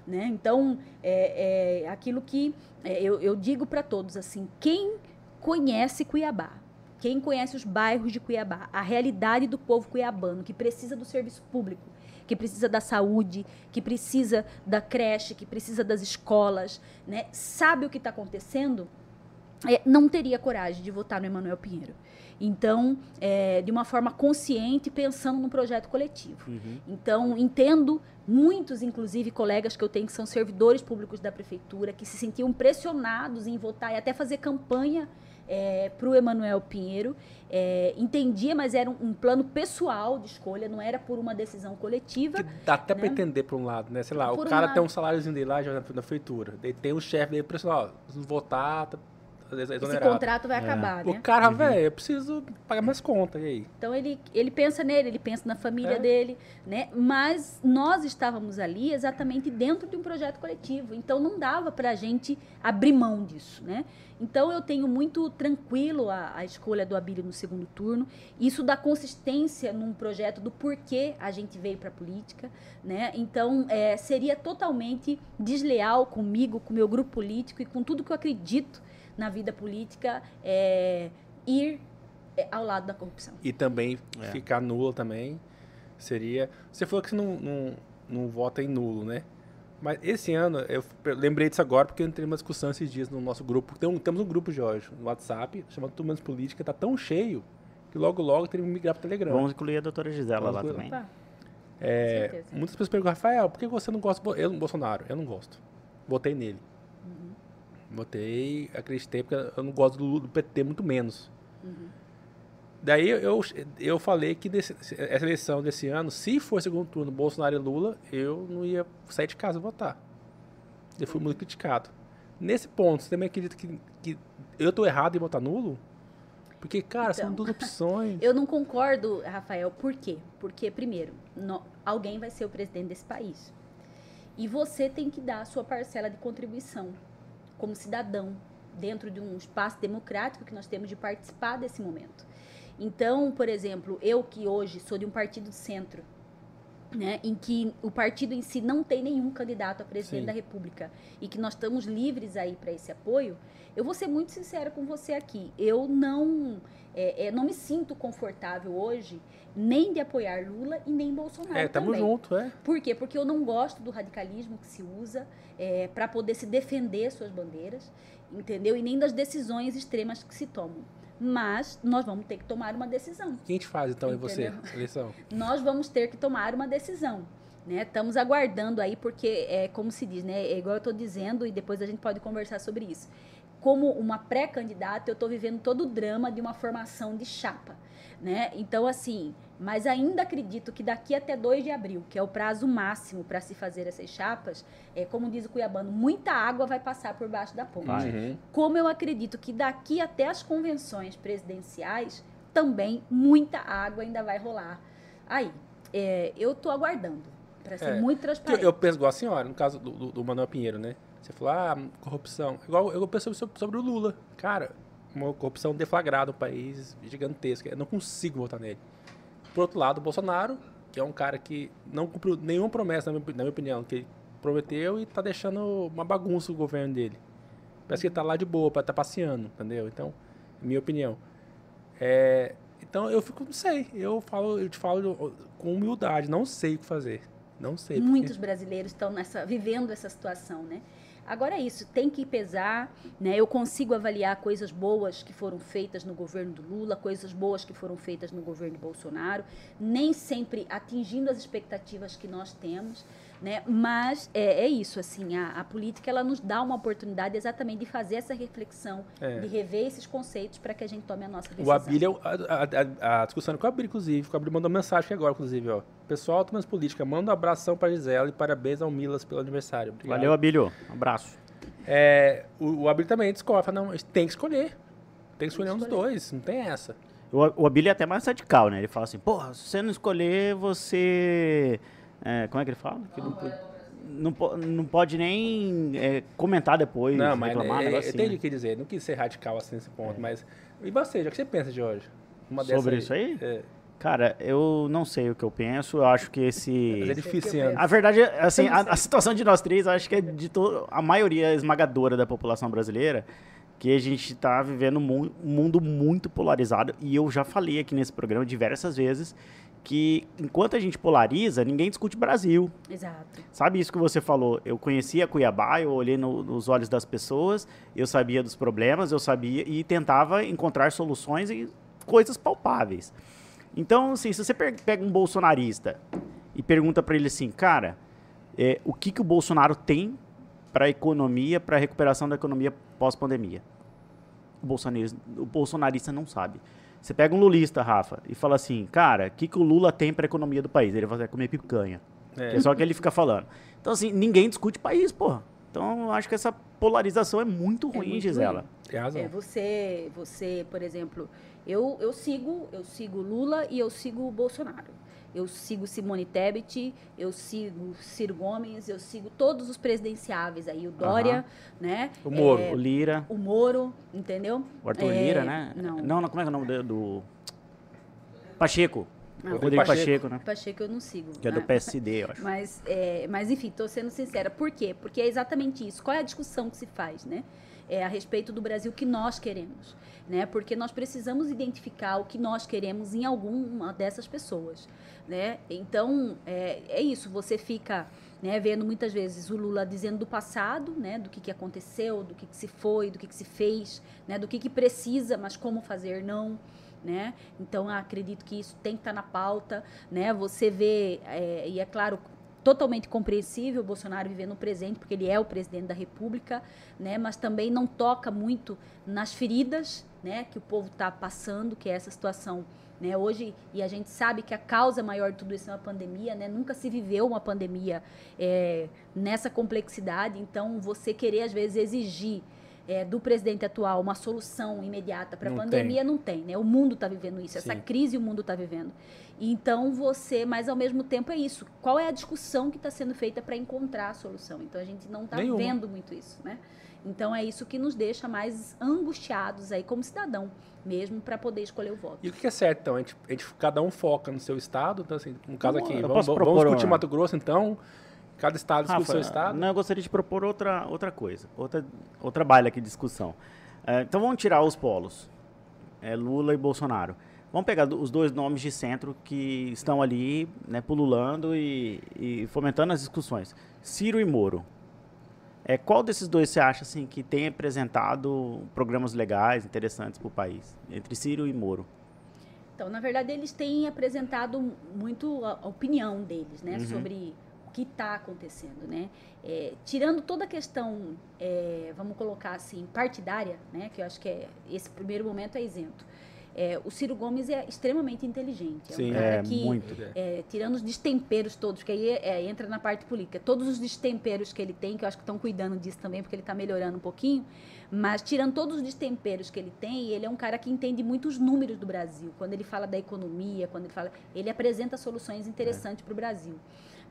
Speaker 3: Né? Então, é, é aquilo que é, eu, eu digo para todos assim: quem conhece Cuiabá, quem conhece os bairros de Cuiabá, a realidade do povo cuiabano que precisa do serviço público, que precisa da saúde, que precisa da creche, que precisa das escolas, né? sabe o que está acontecendo, é, não teria coragem de votar no Emanuel Pinheiro. Então, é, de uma forma consciente, pensando no projeto coletivo. Uhum. Então, entendo muitos, inclusive, colegas que eu tenho que são servidores públicos da prefeitura, que se sentiam pressionados em votar e até fazer campanha é, para o Emanuel Pinheiro. É, entendia, mas era um, um, plano pessoal de escolha, não era por uma decisão coletiva. Que
Speaker 2: dá até né? para entender por um lado, né? Sei lá, por o cara um tem um saláriozinho dele lá já na, na prefeitura, tem um chefe dele pressionando, ó, se votar, tá
Speaker 3: esse contrato vai é. acabar, né?
Speaker 2: O cara, uhum. velho, eu preciso pagar minhas contas, e aí?
Speaker 3: Então ele, ele pensa nele, ele pensa na família é. dele, né? Mas nós estávamos ali exatamente dentro de um projeto coletivo, então não dava para a gente abrir mão disso, né? Então eu tenho muito tranquilo a, a escolha do Abílio no segundo turno. Isso dá consistência num projeto do porquê a gente veio para a política, né? Então é, seria totalmente desleal comigo, com o meu grupo político e com tudo que eu acredito na vida política é, ir é, ao lado da corrupção.
Speaker 2: E também é. ficar nula também seria. Você falou que você não, não, não vota em nulo, né? Mas esse ano, eu lembrei disso agora porque eu entrei numa discussão esses dias no nosso grupo. Tem um, temos um grupo, Jorge, no WhatsApp, chamado Turmas Política, tá tão cheio que logo, logo tem que migrar para o Telegram.
Speaker 1: Vamos incluir a doutora Gisela Vamos lá também. Tá.
Speaker 2: É, muitas pessoas perguntam, Rafael, por que você não gosta do Bolsonaro? Eu não gosto. Votei nele. Votei, acreditei, porque eu não gosto do, do PT muito menos. Uhum. Daí eu, eu falei que desse, essa eleição desse ano, se for segundo turno Bolsonaro e Lula, eu não ia sair de casa votar. Eu fui muito criticado. Nesse ponto, você também acredita que, que eu estou errado em votar nulo? Porque, cara, então, são duas opções.
Speaker 3: Eu não concordo, Rafael. Por quê? Porque, primeiro, no, alguém vai ser o presidente desse país. E você tem que dar a sua parcela de contribuição como cidadão dentro de um espaço democrático que nós temos de participar desse momento. Então, por exemplo, eu que hoje sou de um partido de centro, né, em que o partido em si não tem nenhum candidato a presidente Sim. da República e que nós estamos livres aí para esse apoio, eu vou ser muito sincera com você aqui. Eu não, é, é, não me sinto confortável hoje nem de apoiar Lula e nem Bolsonaro. É,
Speaker 2: estamos juntos, é.
Speaker 3: Por quê? Porque eu não gosto do radicalismo que se usa é, para poder se defender suas bandeiras, entendeu? E nem das decisões extremas que se tomam. Mas nós vamos ter que tomar uma decisão.
Speaker 2: Quem te faz, então, entendeu? em você, eleição?
Speaker 3: nós vamos ter que tomar uma decisão. Né? Estamos aguardando aí, porque é como se diz, né? É igual eu estou dizendo, e depois a gente pode conversar sobre isso. Como uma pré-candidata, eu estou vivendo todo o drama de uma formação de chapa. Né? Então, assim, mas ainda acredito que daqui até 2 de abril, que é o prazo máximo para se fazer essas chapas, é, como diz o Cuiabano, muita água vai passar por baixo da ponte. Uhum. Como eu acredito que daqui até as convenções presidenciais, também muita água ainda vai rolar. Aí, é, eu estou aguardando, para ser é, muito transparente.
Speaker 2: Eu, eu, penso igual a senhora, no caso do, do, do Manuel Pinheiro, né? Você falou, ah, corrupção. Igual eu penso sobre, sobre o Lula. Cara, uma corrupção deflagrada, um país gigantesco. Eu não consigo votar nele. Por outro lado, o Bolsonaro, que é um cara que não cumpriu nenhuma promessa, na minha, opinião, que prometeu e está deixando uma bagunça o governo dele. Parece que ele está lá de boa, tá passeando, entendeu? Então, minha opinião. É, então eu fico, não sei, eu falo, eu te falo com humildade, não sei o que fazer. Não sei.
Speaker 3: Muitos porque... brasileiros estão nessa, vivendo essa situação, né? Agora é isso, tem que pesar, né? Eu consigo avaliar coisas boas que foram feitas no governo do Lula, coisas boas que foram feitas no governo Bolsonaro, nem sempre atingindo as expectativas que nós temos, né? Mas é, é isso, assim, a, a, política ela nos dá uma oportunidade exatamente de fazer essa reflexão, é. de rever esses conceitos para que a gente tome a nossa decisão.
Speaker 2: O Abílio, a, a, a, discussão com o Abílio, inclusive, o Abílio mandou mensagem agora, inclusive, ó. Pessoal, Turmas Política, manda um abração para Gisela e parabéns ao Milas pelo aniversário.
Speaker 1: Obrigado. Valeu, Abílio. Um abraço.
Speaker 2: É, o, o Abílio também discorda, não, tem que escolher. Tem que escolher um dos dois, não tem essa.
Speaker 1: O, o Abílio é até mais radical, né? Ele fala assim, porra, se você não escolher, você... é, como é que ele fala? Que não, po- não, po- não pode nem é, comentar depois,
Speaker 2: Não, mas
Speaker 1: reclamar, um
Speaker 2: é, eu
Speaker 1: assim,
Speaker 2: entendi
Speaker 1: né?
Speaker 2: o que dizer. Não quis ser radical assim nesse ponto, mas. E você, o que você pensa de hoje?
Speaker 1: Sobre
Speaker 2: dessa
Speaker 1: isso aí?
Speaker 2: É,
Speaker 1: Cara, eu não sei o que eu penso, eu acho que esse...
Speaker 2: mas é difícil?
Speaker 1: A verdade, é, assim, a, a situação de nós três, eu acho que é de to- a maioria esmagadora da população brasileira, que a gente está vivendo um mundo muito polarizado, e eu já falei aqui nesse programa diversas vezes que enquanto a gente polariza, ninguém discute Brasil.
Speaker 3: Exato.
Speaker 1: Sabe isso que você falou? Eu conhecia Cuiabá, eu olhei no- nos olhos das pessoas, eu sabia dos problemas, eu sabia e tentava encontrar soluções e coisas palpáveis. Então, assim, se você pe- pega um bolsonarista e pergunta para ele assim, cara, é, o que, que o Bolsonaro tem para a economia, para a recuperação da economia pós-pandemia? O o bolsonarista não sabe. Você pega um lulista, Rafa, e fala assim, cara, o que, que o Lula tem para a economia do país? Ele vai "É comer picanha.
Speaker 2: É.
Speaker 1: É só que ele fica falando. Então, assim, ninguém discute país, porra. Então, eu acho que essa polarização é muito ruim,
Speaker 3: muito
Speaker 1: Gisela.
Speaker 3: ruim.
Speaker 2: Tem razão.
Speaker 3: É, você, você, por exemplo, eu, eu sigo, eu sigo Lula e eu sigo Bolsonaro. Eu sigo Simone Tebet, eu sigo Ciro Gomes, eu sigo todos os presidenciáveis aí, o Dória, né?
Speaker 2: O Moro.
Speaker 3: É,
Speaker 1: O Lira,
Speaker 3: o Moro, entendeu?
Speaker 1: o Arthur
Speaker 3: É,
Speaker 1: Lira, né?
Speaker 3: Não.
Speaker 1: não, não, como é que é o nome do... do... Pacheco.
Speaker 3: Não.
Speaker 1: Rodrigo
Speaker 2: Pacheco.
Speaker 1: Pacheco, né?
Speaker 3: Pacheco eu não sigo.
Speaker 1: Que é do
Speaker 3: né?
Speaker 1: PSD, eu acho.
Speaker 3: Mas, é, mas enfim, estou sendo sincera. Por quê? Porque é exatamente isso. Qual é a discussão que se faz, né? É a respeito do Brasil que nós queremos, né? Porque nós precisamos identificar o que nós queremos em alguma dessas pessoas, né? Então é, é isso. Você fica né, vendo muitas vezes o Lula dizendo do passado, né? Do que, que aconteceu, do que, que se foi, do que, que se fez, né? Do que, que precisa, mas como fazer não. Né? Então, acredito que isso tem que estar na pauta, né? Você vê, é, e é claro, totalmente compreensível o Bolsonaro viver no presente, porque ele é o presidente da República, né? Mas também não toca muito nas feridas, né? Que o povo está passando, que é essa situação, né? Hoje e a gente sabe que a causa maior de tudo isso é uma pandemia, né? Nunca se viveu uma pandemia é, nessa complexidade. Então, você querer às vezes exigir é, do presidente atual uma solução imediata para a pandemia não tem, né? O mundo está vivendo isso, essa
Speaker 2: Sim.
Speaker 3: crise o mundo está vivendo. Então você, mas ao mesmo tempo é isso. Qual é a discussão que está sendo feita para encontrar a solução? Então a gente não está vendo muito isso, né? Então é isso que nos deixa mais angustiados aí como cidadão mesmo para poder escolher o voto.
Speaker 2: E o que é certo, então? A gente, a gente- cada um foca no seu estado. Então, assim, no caso
Speaker 1: Vamos-
Speaker 2: aqui, vamos, vamos
Speaker 1: propor
Speaker 2: discutir Mato Grosso, então. Cada estado
Speaker 1: Rafa,
Speaker 2: seu estado.
Speaker 1: não, eu gostaria de propor outra, outra coisa, outra, outra baila aqui de discussão. É, então vamos tirar os polos, é, Lula e Bolsonaro. Vamos pegar os dois nomes de centro que estão ali, né, pululando e, e fomentando as discussões. Ciro e Moro. É, qual desses dois você acha assim, que tem apresentado programas legais, interessantes para o país? Entre Ciro e Moro.
Speaker 3: Então, na verdade, eles têm apresentado muito a opinião deles, né,
Speaker 1: Uhum.
Speaker 3: sobre que está acontecendo, né. É, tirando toda a questão, é, vamos colocar assim, partidária, né, que eu acho que é, esse primeiro momento é isento. É, o Ciro Gomes é extremamente inteligente. É
Speaker 2: Sim,
Speaker 3: um cara
Speaker 1: é
Speaker 3: que,
Speaker 1: muito.
Speaker 3: é, tirando os destemperos todos, que aí é, entra na parte política, todos os destemperos que ele tem, que eu acho que estão cuidando disso também, porque ele está melhorando um pouquinho, mas tirando todos os destemperos que ele tem, ele é um cara que entende muito os números do Brasil. Quando ele fala da economia, quando ele fala, ele apresenta soluções interessantes para o Brasil.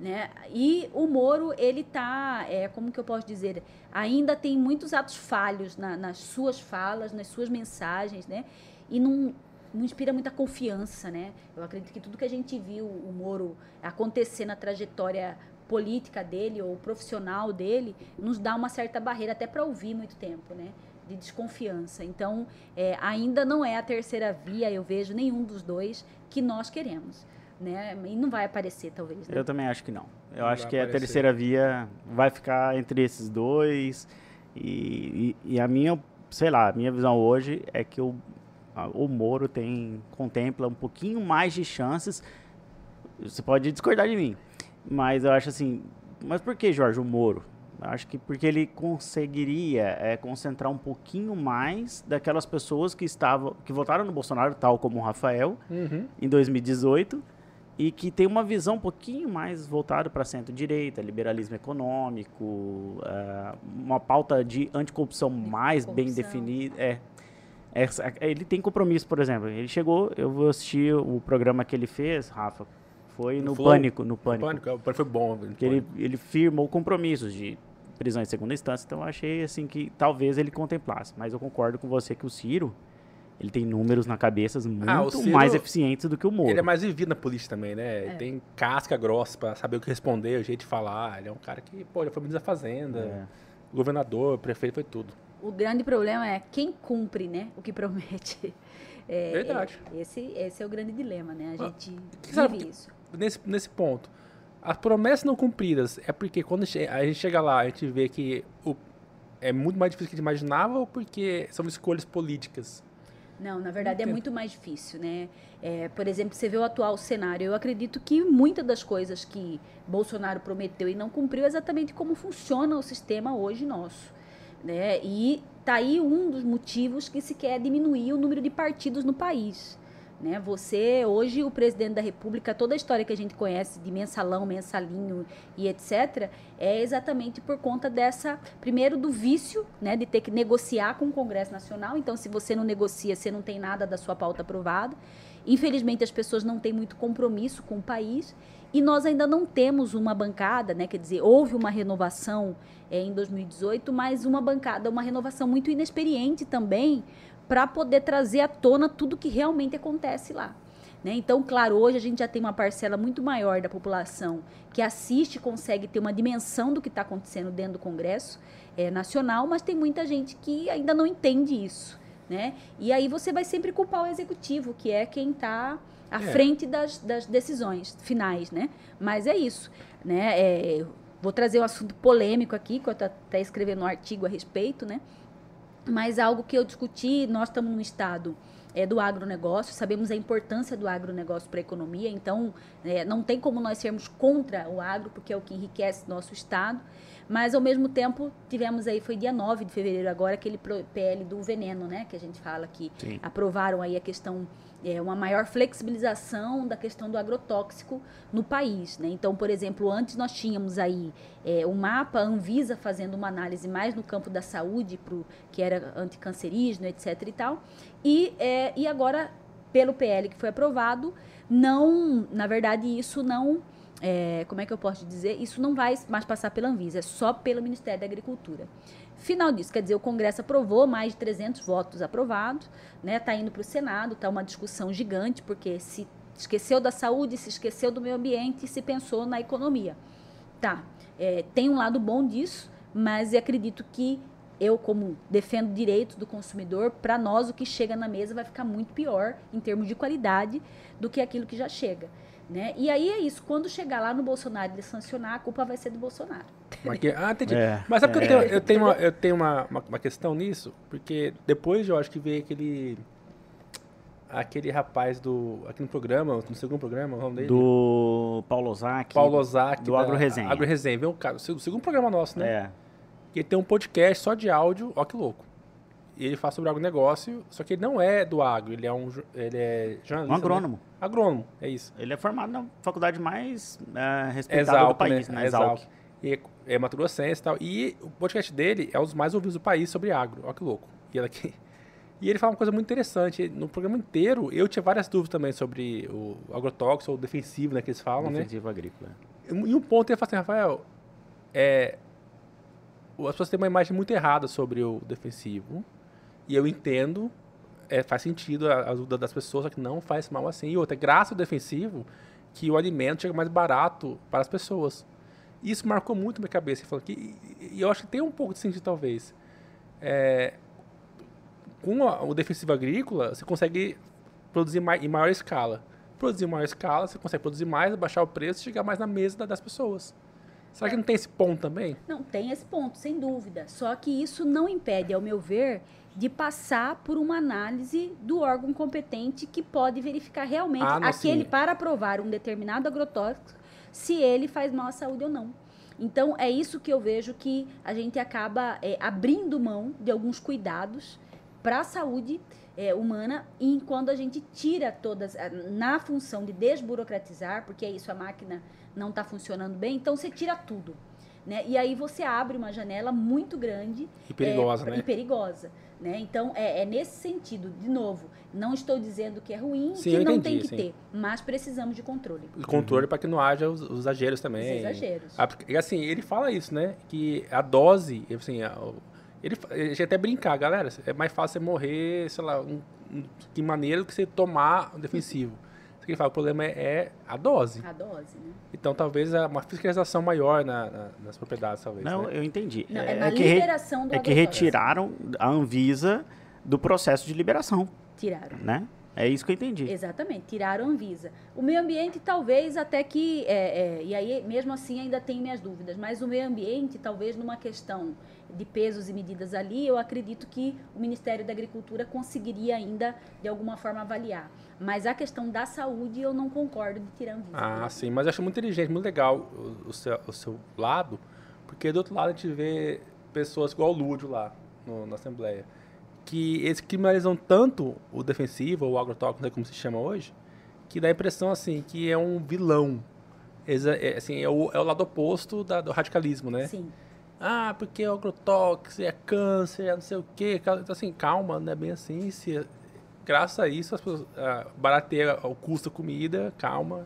Speaker 3: Né? E o Moro, ele tá, é, como que eu posso dizer, ainda tem muitos atos falhos na- nas suas falas, nas suas mensagens, né? E não, não inspira muita confiança, né? Eu acredito que tudo que a gente viu o Moro acontecer na trajetória política dele ou profissional dele nos dá uma certa barreira até para ouvir muito tempo, né? De desconfiança. Então, é, ainda não é a terceira via, eu vejo nenhum dos dois que nós queremos, né? E não vai aparecer, talvez. Né?
Speaker 1: Eu também acho que não. Eu
Speaker 2: Não
Speaker 1: acho que a
Speaker 2: aparecer.
Speaker 1: terceira via vai ficar entre esses dois. E, e, e a minha, sei lá, a minha visão hoje é que o, a- o Moro tem, contempla um pouquinho mais de chances. Você pode discordar de mim, mas eu acho assim. Mas por que, Jorge, o Moro? Eu acho que porque ele conseguiria é, concentrar um pouquinho mais daquelas pessoas que estavam que votaram no Bolsonaro, tal como o Rafael,
Speaker 2: Uhum.
Speaker 1: em 2018 e que tem uma visão um pouquinho mais voltada para centro-direita, liberalismo econômico, ah, uma pauta de anticorrupção mais bem definida. É. Essa- ele tem compromisso, por exemplo. Ele chegou, eu vou assistir o programa que ele fez, Rafa. Foi no
Speaker 2: Flow?
Speaker 1: Pânico, no Pânico.
Speaker 2: Pânico, é, o Pânico foi bom.
Speaker 1: Que ele, ele firmou compromissos de prisão em segunda instância. Então eu achei assim que talvez ele contemplasse. Mas eu concordo com você que o Ciro, ele tem números na cabeça muito
Speaker 2: Ah, Ciro-
Speaker 1: mais eficientes do que o Moro.
Speaker 2: Ele é mais vivido na polícia também, né? Ele tem casca grossa pra saber o que responder, o jeito de falar. Ele é um cara que, pô, ele foi ministro da Fazenda,
Speaker 1: É.
Speaker 2: governador, prefeito, foi tudo.
Speaker 3: O grande problema é quem cumpre, né, o que promete. É,
Speaker 2: Verdade.
Speaker 3: é, esse, esse é o grande dilema, né? A
Speaker 2: Ah,
Speaker 3: gente
Speaker 2: que sabe
Speaker 3: vive isso.
Speaker 2: Nesse, nesse ponto, as promessas não cumpridas é porque quando a gente chega lá, a gente vê que o- é muito mais difícil do que a gente imaginava ou porque são escolhas políticas?
Speaker 3: Não, na verdade é muito mais difícil, né? É, por exemplo, você vê o atual cenário. Eu acredito que muitas das coisas que Bolsonaro prometeu e não cumpriu é exatamente como funciona o sistema hoje nosso, né? E tá aí um dos motivos que se quer diminuir o número de partidos no país. Né? Você, hoje, o presidente da República, toda a história que a gente conhece de mensalão, mensalinho e etc., é exatamente por conta dessa, primeiro, do vício né, de ter que negociar com o Congresso Nacional. Então, se você não negocia, você não tem nada da sua pauta aprovada. Infelizmente, as pessoas não têm muito compromisso com o país. E nós ainda não temos uma bancada, né? quer dizer, houve uma renovação é, em 2018, mas uma bancada, uma renovação muito inexperiente também, para poder trazer à tona tudo que realmente acontece lá. Né? Então, claro, hoje a gente já tem uma parcela muito maior da população que assiste e consegue ter uma dimensão do que está acontecendo dentro do Congresso eh, Nacional, mas tem muita gente que ainda não entende isso. Né? E aí você vai sempre culpar o executivo, que é quem está à
Speaker 2: É.
Speaker 3: frente das, das decisões finais. Né? Mas é isso. Né? É, vou trazer um assunto polêmico aqui, que eu estou até escrevendo um artigo a respeito, né? Mas algo que eu discuti, nós estamos num estado é, do agronegócio, sabemos a importância do agronegócio para a economia, então é, não tem como nós sermos contra o agro, porque é o que enriquece nosso estado, mas ao mesmo tempo tivemos aí, foi dia 9 de fevereiro agora, aquele PL do veneno, né, que a gente fala que
Speaker 1: Sim.
Speaker 3: aprovaram aí a questão, é, uma maior flexibilização da questão do agrotóxico no país. Né? Então, por exemplo, antes nós tínhamos aí é, o mapa, a Anvisa fazendo uma análise mais no campo da saúde, pro, que era anticancerígeno, etc. e tal. E, é, e agora, pelo PL que foi aprovado, não, na verdade, isso não. é, como é que eu posso dizer? Isso não vai mais passar pela Anvisa, é só pelo Ministério da Agricultura. Final disso, quer dizer, o Congresso aprovou, mais de 300 votos aprovados, né? Tá indo para o Senado, tá uma discussão gigante, porque se esqueceu da saúde, se esqueceu do meio ambiente e se pensou na economia. Tá, é, tem um lado bom disso, mas acredito que eu, como defendo direitos do consumidor, para nós o que chega na mesa vai ficar muito pior em termos de qualidade do que aquilo que já chega. Né? E aí é isso, quando chegar lá no Bolsonaro e sancionar, a culpa vai ser do Bolsonaro.
Speaker 2: Mas que- ah, entendi.
Speaker 1: É,
Speaker 2: Mas sabe que eu
Speaker 1: é.
Speaker 2: tenho, eu tenho, uma, eu tenho uma, uma, uma questão nisso? Porque depois eu acho que veio aquele. Aquele rapaz do. Aqui no programa, no segundo programa, o nome dele?
Speaker 1: Do Paulo Ozaki.
Speaker 2: Paulo Ozaki.
Speaker 1: do Agro Resenha.
Speaker 2: Agro Resenha. Veio um cara, o seg- o segundo programa nosso, né?
Speaker 1: É.
Speaker 2: Que ele tem um podcast só de áudio, ó que louco. E ele fala sobre agronegócio, só que ele não é do agro, ele é um ele é jornalista.
Speaker 1: Um agrônomo.
Speaker 2: né? Agrônomo, é isso.
Speaker 1: Ele é formado na faculdade mais eh, respeitada do
Speaker 2: Exalc,
Speaker 1: país,
Speaker 2: né?
Speaker 1: né? Exalc.
Speaker 2: Exalc. E é, é Mato Grossense e tal. E o podcast dele é um dos mais ouvidos do país sobre agro. Olha que louco. E, ele aqui- e ele fala uma coisa muito interessante. No programa inteiro, eu tinha várias dúvidas também sobre o agrotóxico ou defensivo, né, que eles falam, né?
Speaker 1: Defensivo agrícola.
Speaker 2: E um ponto ele fala assim, Rafael, é, as pessoas têm uma imagem muito errada sobre o defensivo. E eu entendo, é, faz sentido a a ajuda das pessoas, só que não faz mal assim. E outra, graças ao defensivo, que o alimento chega mais barato para as pessoas. Isso marcou muito minha cabeça. Falou que, e- e eu acho que tem um pouco de sentido, talvez. É, com a- o defensivo agrícola, você consegue produzir mai- em maior escala. Produzir em maior escala, você consegue produzir mais, baixar o preço e chegar mais na mesa da- das pessoas. Será que não tem esse ponto também?
Speaker 3: Não, tem esse ponto, sem dúvida. Só que isso não impede, ao meu ver, de passar por uma análise do órgão competente que pode verificar realmente
Speaker 2: Ah, não,
Speaker 3: aquele
Speaker 2: sim.
Speaker 3: para aprovar um determinado agrotóxico, se ele faz mal à saúde ou não. Então, é isso que eu vejo que a gente acaba é, abrindo mão de alguns cuidados para a saúde é, humana e quando a gente tira todas, a- na função de desburocratizar, porque é isso, a máquina não está funcionando bem, então você tira tudo. Né? E aí você abre uma janela muito grande
Speaker 2: E perigosa,
Speaker 3: é,
Speaker 2: né?
Speaker 3: E perigosa. Né? Então, é, é nesse sentido, de novo, não estou dizendo que é ruim,
Speaker 2: Sim,
Speaker 3: que não
Speaker 2: entendi,
Speaker 3: tem que
Speaker 2: sim.
Speaker 3: ter, mas precisamos de controle.
Speaker 2: E controle para que não haja os, os exageros também.
Speaker 3: Os exageros.
Speaker 2: Ah, porque, assim, ele fala isso, né? Que a dose, assim, a- ele, ele até brincar, galera, é mais fácil você morrer, sei lá, um, um, que maneira do que você tomar um defensivo. Isso que ele fala, o problema é, é a dose.
Speaker 3: A dose, né?
Speaker 2: Então, talvez é uma fiscalização maior na- na- nas propriedades, talvez.
Speaker 1: Não,
Speaker 2: né?
Speaker 1: eu entendi.
Speaker 3: Não, é, na
Speaker 1: que re-
Speaker 3: liberação do
Speaker 1: é que retiraram a Anvisa do processo de liberação,
Speaker 3: Tiraram.
Speaker 1: né? É isso que eu entendi.
Speaker 3: Exatamente, tiraram a Anvisa. O meio ambiente, talvez até que. é, é, e aí, mesmo assim, ainda tenho minhas dúvidas, mas o meio ambiente, talvez numa questão de pesos e medidas ali, eu acredito que o Ministério da Agricultura conseguiria ainda, de alguma forma, avaliar. Mas a questão da saúde, eu não concordo de tirar Anvisa.
Speaker 2: Ah, sim, mas eu acho muito inteligente, muito legal o, o seu, o seu lado, porque do outro lado a gente vê pessoas igual o Lúdio lá no- na Assembleia, que eles criminalizam tanto o defensivo, ou o agrotóxico, como se chama hoje, que dá a impressão assim que é um vilão. Exa- é, assim, é, o, é o lado oposto da- do radicalismo, né?
Speaker 3: Sim.
Speaker 2: Ah, porque é agrotóxico, é câncer, é não sei o quê. Então, assim, calma, não é bem assim. Se, graças a isso, as pessoas ah, barateia o custo da comida, calma.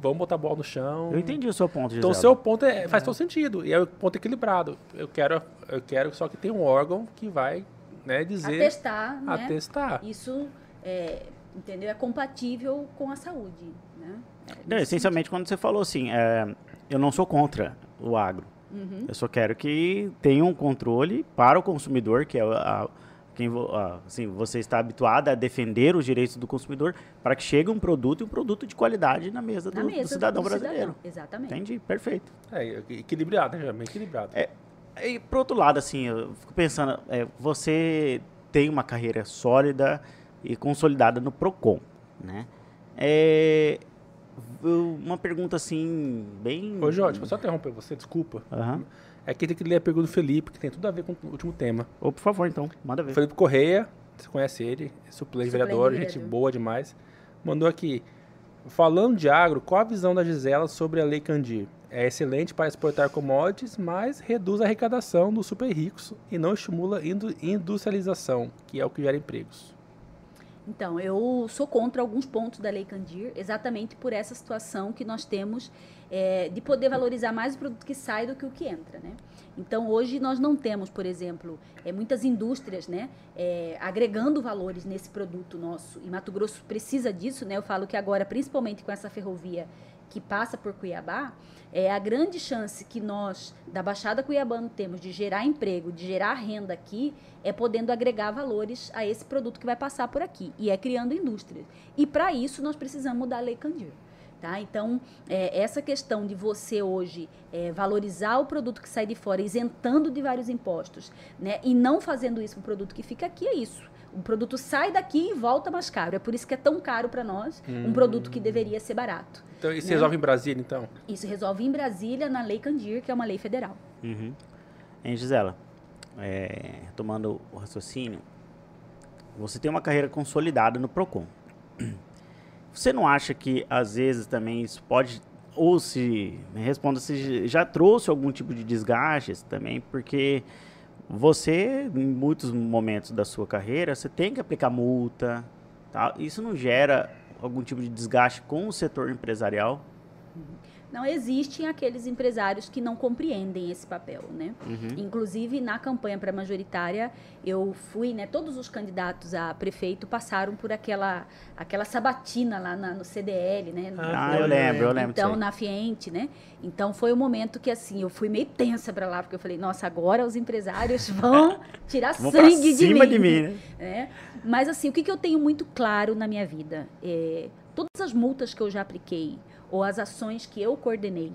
Speaker 2: Vamos botar a bola no chão.
Speaker 1: Eu entendi o seu ponto, Gisela.
Speaker 2: Então, o seu ponto é, faz todo sentido. E é o ponto equilibrado. Eu quero, eu quero só que tenha um órgão que vai né, dizer,
Speaker 3: Atestar, né?
Speaker 2: atestar.
Speaker 3: Isso, é, entendeu? É compatível com a saúde, né? É,
Speaker 1: Não, essencialmente, quando você falou assim, é, eu não sou contra o agro.
Speaker 3: Uhum.
Speaker 1: Eu só quero que tenha um controle para o consumidor, que é a, quem vo- a- assim, você está habituado a defender os direitos do consumidor, para que chegue um produto e um produto de qualidade na mesa do,
Speaker 3: Na
Speaker 1: do
Speaker 3: mesa
Speaker 1: cidadão
Speaker 3: do
Speaker 1: brasileiro.
Speaker 3: cidadão, Exatamente.
Speaker 1: Entendi, perfeito.
Speaker 2: É, equilibrado, né? Bem equilibrado.
Speaker 1: É, E por outro lado, assim, eu fico pensando, é, você tem uma carreira sólida e consolidada no Procon, né? É, uma pergunta assim, bem...
Speaker 2: Ô, Jorge, só interromper você, desculpa.
Speaker 1: Aham.
Speaker 2: É que tem que ler a pergunta do Felipe, que tem tudo a ver com o último tema.
Speaker 1: Ô, por favor, então, manda ver.
Speaker 2: Felipe Correia, você conhece ele, é suplente vereador,
Speaker 3: vereador.
Speaker 2: gente boa demais. Mandou aqui. Falando de agro, qual a visão da Gisela sobre a Lei Candir? É excelente para exportar commodities, mas reduz a arrecadação dos super ricos e não estimula a indu- industrialização, que é o que gera empregos.
Speaker 3: Então, eu sou contra alguns pontos da Lei Candir, exatamente por essa situação que nós temos é, de poder valorizar mais o produto que sai do que o que entra, né? Então, hoje nós não temos, por exemplo, é, muitas indústrias, né, é, agregando valores nesse produto nosso. E Mato Grosso precisa disso, né? Eu falo que agora, principalmente com essa ferrovia que passa por Cuiabá, é a grande chance que nós, da Baixada Cuiabana, temos de gerar emprego, de gerar renda aqui, é podendo agregar valores a esse produto que vai passar por aqui. E é criando indústrias. E para isso nós precisamos mudar a Lei Candir. Tá? Então, é, essa questão de você hoje é, valorizar o produto que sai de fora, isentando de vários impostos, né? e não fazendo isso para o produto que fica aqui, é isso. O produto sai daqui e volta mais caro. É por isso que é tão caro para nós um produto que deveria ser barato.
Speaker 2: Então, isso
Speaker 3: Né?
Speaker 2: resolve em Brasília, então?
Speaker 3: Isso resolve em Brasília, na Lei Candir, que é uma lei federal.
Speaker 1: Uhum. Hein, Gisela, é, tomando o raciocínio, você tem uma carreira consolidada no PROCON. Você não acha que, às vezes, também isso pode, ou se, me responda, se já trouxe algum tipo de desgaste também, porque você, em muitos momentos da sua carreira, você tem que aplicar multa, tá? isso não gera algum tipo de desgaste com o setor empresarial?
Speaker 3: Não existem aqueles empresários que não compreendem esse papel, né?
Speaker 1: Uhum.
Speaker 3: Inclusive, na campanha para majoritária, eu fui, né? Todos os candidatos a prefeito passaram por aquela, aquela sabatina lá na- no CDL, né?
Speaker 1: Ah,
Speaker 2: foi,
Speaker 1: eu lembro, eu lembro
Speaker 3: Então, na Fiente, né? Então, foi o momento que, assim, eu fui meio tensa para lá, porque eu falei, nossa, agora os empresários vão tirar
Speaker 1: Vão pra
Speaker 3: sangue de
Speaker 1: cima
Speaker 3: mim.
Speaker 1: de mim, né?
Speaker 3: né? Mas assim, o que, que eu tenho muito claro na minha vida? É, todas as multas que eu já apliquei, ou as ações que eu coordenei,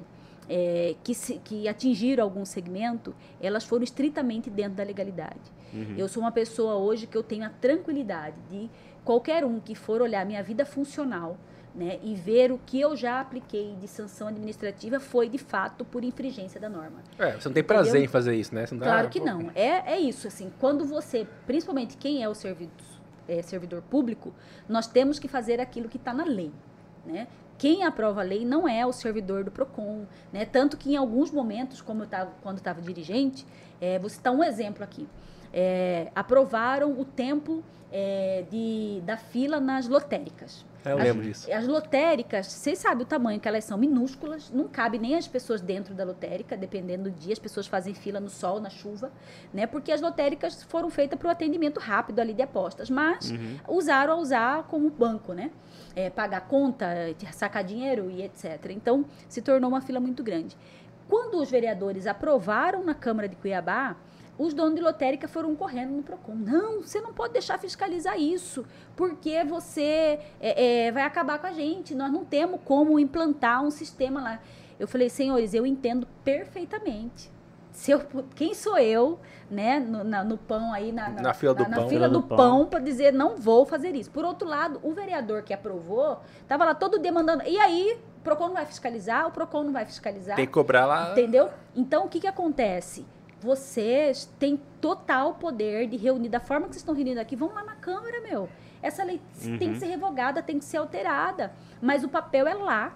Speaker 3: é, que, se- que atingiram algum segmento, elas foram estritamente dentro da legalidade.
Speaker 1: Uhum.
Speaker 3: Eu sou uma pessoa hoje que eu tenho a tranquilidade de qualquer um que for olhar minha vida funcional, né, e ver o que eu já apliquei de sanção administrativa foi de fato por infringência da norma.
Speaker 2: É, você não tem prazer
Speaker 3: Entendeu?
Speaker 2: em fazer isso, né? Dá-
Speaker 3: Claro que não. É, é isso, assim, quando você, principalmente quem é o servidor, é, servidor público, nós temos que fazer aquilo que está na lei. né? Quem aprova a lei não é o servidor do PROCON, né? Tanto que em alguns momentos, como eu tava, quando estava dirigente, é, vou citar um exemplo aqui. É, aprovaram o tempo é, de, da fila nas lotéricas.
Speaker 2: É, eu
Speaker 3: As-
Speaker 2: lembro disso.
Speaker 3: As lotéricas, vocês sabem o tamanho que elas são minúsculas, não cabe nem as pessoas dentro da lotérica, dependendo do dia, as pessoas fazem fila no sol, na chuva, né? Porque as lotéricas foram feitas para o atendimento rápido ali de apostas, mas
Speaker 1: Uhum.
Speaker 3: usaram a usar como banco, né? É, pagar conta, sacar dinheiro e etc. Então, se tornou uma fila muito grande. Quando os vereadores aprovaram na Câmara de Cuiabá, os donos de lotérica foram correndo no PROCON. Não, você não pode deixar fiscalizar isso, porque você é, é, vai acabar com a gente. Nós não temos como implantar um sistema lá. Eu falei, senhores, eu entendo perfeitamente. Se eu, quem sou eu, né, no, na- no pão aí, na,
Speaker 2: Na fila do
Speaker 3: na
Speaker 2: pão.
Speaker 3: fila
Speaker 1: Fila
Speaker 3: do
Speaker 1: do pão.
Speaker 3: pão, para dizer não vou fazer isso. Por outro lado, o vereador que aprovou estava lá todo dia mandando. E aí, o PROCON não vai fiscalizar, o PROCON não vai fiscalizar.
Speaker 2: Tem que cobrar lá.
Speaker 3: Entendeu? Então, o que, que acontece? Vocês têm total poder de reunir da forma que vocês estão reunindo aqui. Vão lá na Câmara, meu. Essa lei tem
Speaker 1: Uhum.
Speaker 3: que ser revogada, tem que ser alterada. Mas o papel é lá.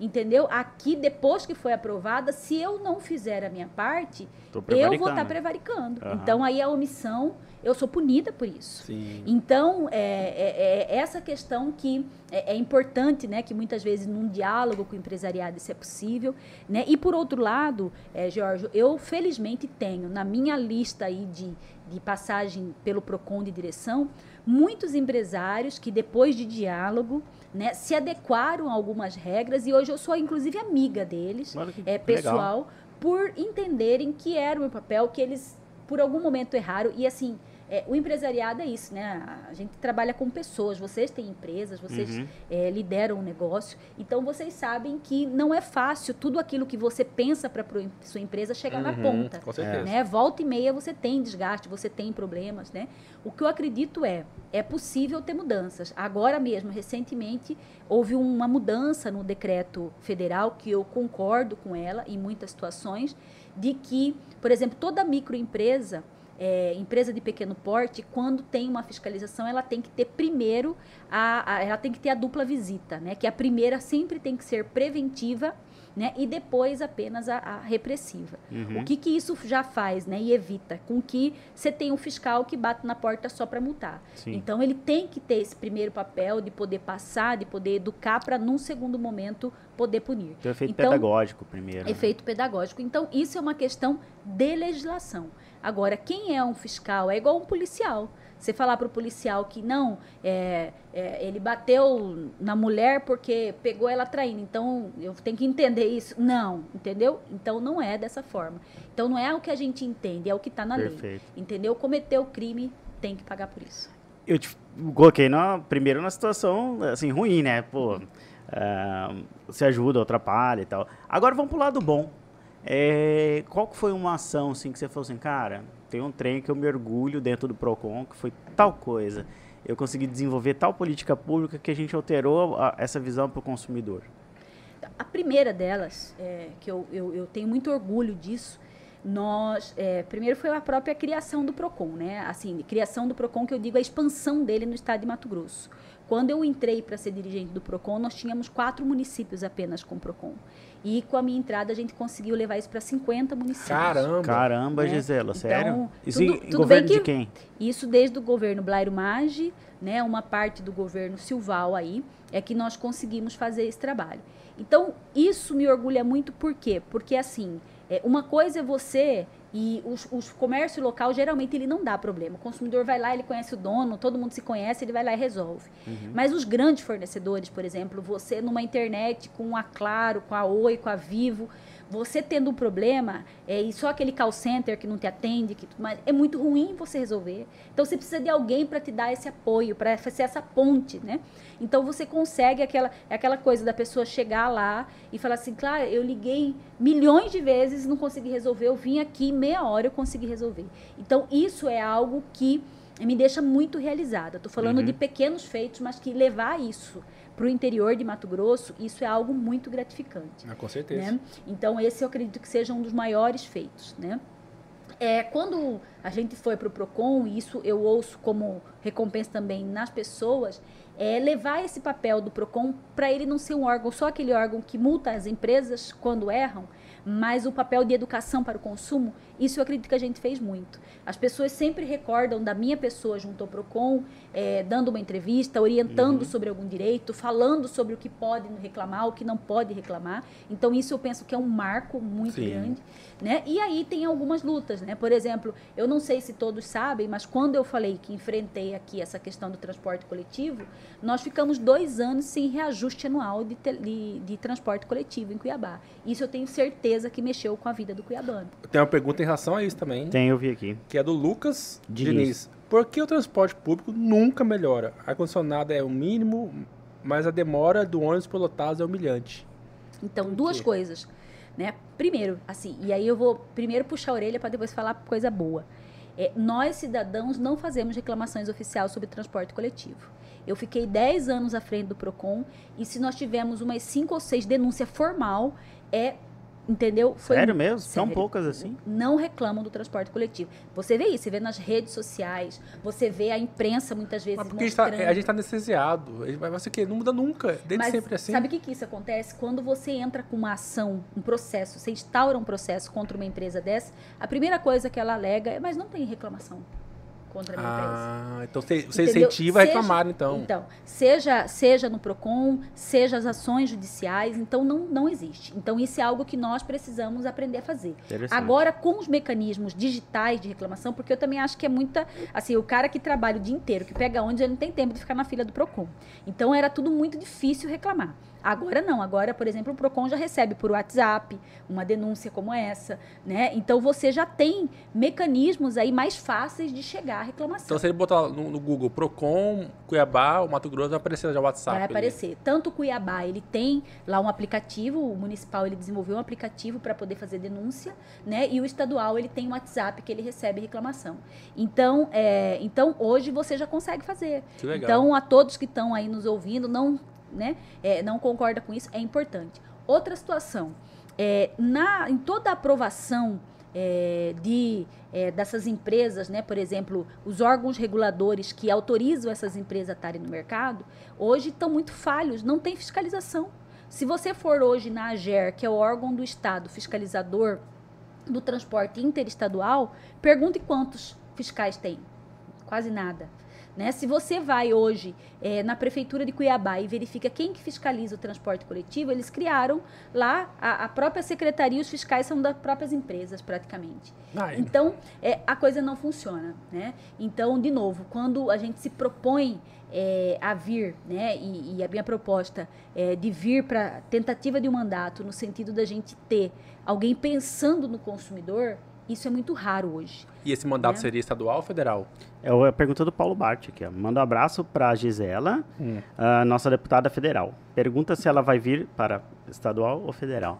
Speaker 3: Entendeu? Aqui, depois que foi aprovada, se eu não fizer a minha parte, eu vou estar prevaricando.
Speaker 1: Aham.
Speaker 3: Então, aí a omissão, eu sou punida por isso.
Speaker 2: Sim.
Speaker 3: Então, é, é- é essa questão que é, é importante, né? Que muitas vezes num diálogo com o empresariado isso é possível, né? E por outro lado, é, Jorge, eu felizmente tenho na minha lista aí de, de passagem pelo PROCON de direção, muitos empresários que depois de diálogo, né, se adequaram a algumas regras e hoje eu sou inclusive amiga deles é,
Speaker 1: legal.
Speaker 3: pessoal por entenderem que era o meu papel, que eles por algum momento erraram. E assim, é, o empresariado é isso, né? A gente trabalha com pessoas, vocês têm empresas, vocês
Speaker 1: Uhum.
Speaker 3: é, lideram um negócio, então vocês sabem que não é fácil tudo aquilo que você pensa para sua empresa chegar na
Speaker 2: Uhum,
Speaker 3: ponta.
Speaker 2: Com certeza.
Speaker 3: Né? Volta e meia você tem desgaste, você tem problemas, né? O que eu acredito é, é possível ter mudanças. Agora mesmo, recentemente, houve uma mudança no decreto federal, que eu concordo com ela em muitas situações, de que, por exemplo, toda microempresa, é, empresa de pequeno porte, quando tem uma fiscalização, ela tem que ter primeiro, a, a- ela tem que ter a dupla visita, né? Que a primeira sempre tem que ser preventiva, né? E depois apenas a, a repressiva.
Speaker 1: Uhum.
Speaker 3: O que, que isso já faz, né? E evita com que você tenha um fiscal que bate na porta só para multar.
Speaker 1: Sim.
Speaker 3: Então ele tem que ter esse primeiro papel de poder passar, de poder educar para num segundo momento poder punir.
Speaker 1: Tem o efeito
Speaker 3: Então,
Speaker 1: pedagógico primeiro. né?
Speaker 3: Efeito pedagógico. Então, isso é uma questão de legislação. Agora, quem é um fiscal é igual um policial. Você falar para o policial que não, é, é, ele bateu na mulher porque pegou ela traindo, então eu tenho que entender isso. Não, entendeu? Então não é dessa forma. Então não é o que a gente entende, é o que está na lei.
Speaker 1: Perfeito.
Speaker 3: Entendeu? Cometeu o crime, tem que pagar por isso.
Speaker 1: Eu te coloquei na, primeiro na situação, assim, ruim, né? Pô, ah, você ajuda, atrapalha e tal. Agora vamos pro lado bom. É, qual que foi uma ação, assim, que você falou assim, cara, tem um trem que eu me orgulho dentro do PROCON, que foi tal coisa. Eu consegui desenvolver tal política pública que a gente alterou a- essa visão para o consumidor.
Speaker 3: A primeira delas, é, que eu, eu, eu tenho muito orgulho disso, nós, é, primeiro foi a própria criação do PROCON, né? Assim, criação do PROCON, que eu digo a expansão dele no estado de Mato Grosso. Quando eu entrei para ser dirigente do PROCON, nós tínhamos quatro municípios apenas com PROCON. E com a minha entrada, a gente conseguiu levar isso para 50 municípios.
Speaker 2: Caramba.
Speaker 1: Caramba,
Speaker 3: Né?
Speaker 1: Gisela,
Speaker 3: Então,
Speaker 1: sério? Isso
Speaker 3: tudo- tudo
Speaker 1: governo
Speaker 3: bem
Speaker 1: de
Speaker 3: que-
Speaker 1: quem?
Speaker 3: Isso desde o governo Blairo Maggi, né, uma parte do governo Silval aí, é que nós conseguimos fazer esse trabalho. Então, isso me orgulha muito, por quê? Porque, assim, é, uma coisa é você e os, os comércio local, geralmente, ele não dá problema. O consumidor vai lá, ele conhece o dono, todo mundo se conhece, ele vai lá e resolve. Mas os grandes fornecedores, por exemplo, você numa internet com a Claro, com a Oi, com a Vivo, você tendo um problema, é, e só aquele call center que não te atende, que, mas é muito ruim você resolver. Então você precisa de alguém para te dar esse apoio, para ser essa ponte, né? Então você consegue aquela, é aquela coisa da pessoa chegar lá e falar assim, claro, eu liguei milhões de vezes e não consegui resolver, eu vim aqui meia hora eu consegui resolver. Então isso é algo que me deixa muito realizada. Estou falando
Speaker 1: Uhum.
Speaker 3: de pequenos feitos, mas que levar isso para o interior de Mato Grosso, isso é algo muito gratificante.
Speaker 2: Ah, com certeza.
Speaker 3: Né? Então, esse eu acredito que seja um dos maiores feitos. Né? É, quando a gente foi para o PROCON, e isso eu ouço como recompensa também nas pessoas, é levar esse papel do PROCON para ele não ser um órgão, só aquele órgão que multa as empresas quando erram, mas o papel de educação para o consumo, isso eu acredito que a gente fez muito. As pessoas sempre recordam da minha pessoa junto ao PROCON, é, dando uma entrevista, orientando uhum. sobre algum direito, falando sobre o que pode reclamar, o que não pode reclamar. Então, isso eu penso que é um marco muito Sim. grande. Né? E aí tem algumas lutas. Né? Por exemplo, eu não sei se todos sabem, mas quando eu falei que enfrentei aqui essa questão do transporte coletivo, nós ficamos dois anos sem reajuste anual de, de, de transporte coletivo em Cuiabá. Isso eu tenho certeza que mexeu com a vida do cuiabano.
Speaker 2: Tenho uma pergunta em relação a isso também.
Speaker 1: Tem, eu vi aqui.
Speaker 2: Que é do Lucas Diniz. Diniz. Por que o transporte público nunca melhora? Ar-condicionado é o mínimo, mas a demora do ônibus por lotados é humilhante.
Speaker 3: Então, duas coisas. Né? Primeiro, assim, e aí eu vou primeiro puxar a orelha para depois falar coisa boa. É, nós, cidadãos, não fazemos reclamações oficiais sobre transporte coletivo. Eu fiquei 10 anos à frente do PROCON e se nós tivermos umas 5 ou 6 denúncias formal, é Entendeu?
Speaker 1: Foi Sério mesmo? Sério. Tão poucas assim?
Speaker 3: Não reclamam do transporte coletivo. Você vê isso, você vê nas redes sociais, você vê a imprensa muitas vezes. Mas
Speaker 2: porque mostrando... a gente está anestesiado. Vai ser o quê? Não muda nunca. Desde Mas sempre assim.
Speaker 3: Sabe o que, que isso acontece? Quando você entra com uma ação, um processo, você instaura um processo contra uma empresa dessa, a primeira coisa que ela alega é, mas não tem reclamação contra a minha ah,
Speaker 2: empresa. Então você, você incentiva seja, a reclamar, então.
Speaker 3: Então, seja, seja no PROCON, seja as ações judiciais, então não, não existe. Então, isso é algo que nós precisamos aprender a fazer. Agora, com os mecanismos digitais de reclamação, porque eu também acho que é muita. Assim, o cara que trabalha o dia inteiro, que pega onde ele não tem tempo de ficar na fila do PROCON. Então, era tudo muito difícil reclamar. Agora não, agora, por exemplo, o Procon já recebe por WhatsApp uma denúncia como essa, né? Então você já tem mecanismos aí mais fáceis de chegar à reclamação.
Speaker 2: Então se ele botar no, no Google Procon, Cuiabá, o Mato Grosso vai aparecer já o WhatsApp.
Speaker 3: Vai aparecer. Ali. Tanto o Cuiabá, ele tem lá um aplicativo, o municipal ele desenvolveu um aplicativo para poder fazer denúncia, né? E o estadual ele tem um WhatsApp que ele recebe reclamação. Então, é, então hoje você já consegue fazer. Que legal. Então a todos que estão aí nos ouvindo, não né, é, não concorda com isso, é importante. Outra situação, é, na, em toda a aprovação é, de, é, dessas empresas, né, por exemplo, os órgãos reguladores que autorizam essas empresas a estarem no mercado, hoje estão muito falhos, não tem fiscalização. Se você for hoje na AGER, que é o órgão do Estado fiscalizador do transporte interestadual, pergunte quantos fiscais tem. Quase nada. Né? Se você vai hoje é, na prefeitura de Cuiabá e verifica quem que fiscaliza o transporte coletivo, eles criaram lá a, a própria secretaria, os fiscais são das próprias empresas praticamente. Ai. Então é, a coisa não funciona, né? Então de novo, quando a gente se propõe é, a vir, né? E, e, a minha proposta é de vir para tentativa de um mandato no sentido da gente ter alguém pensando no consumidor, isso é muito raro hoje.
Speaker 2: E esse mandato né? seria estadual ou federal?
Speaker 1: É a pergunta do Paulo Bart aqui. Ó. Manda um abraço para a Gisela, hum. a nossa deputada federal. Pergunta se ela vai vir para estadual ou federal.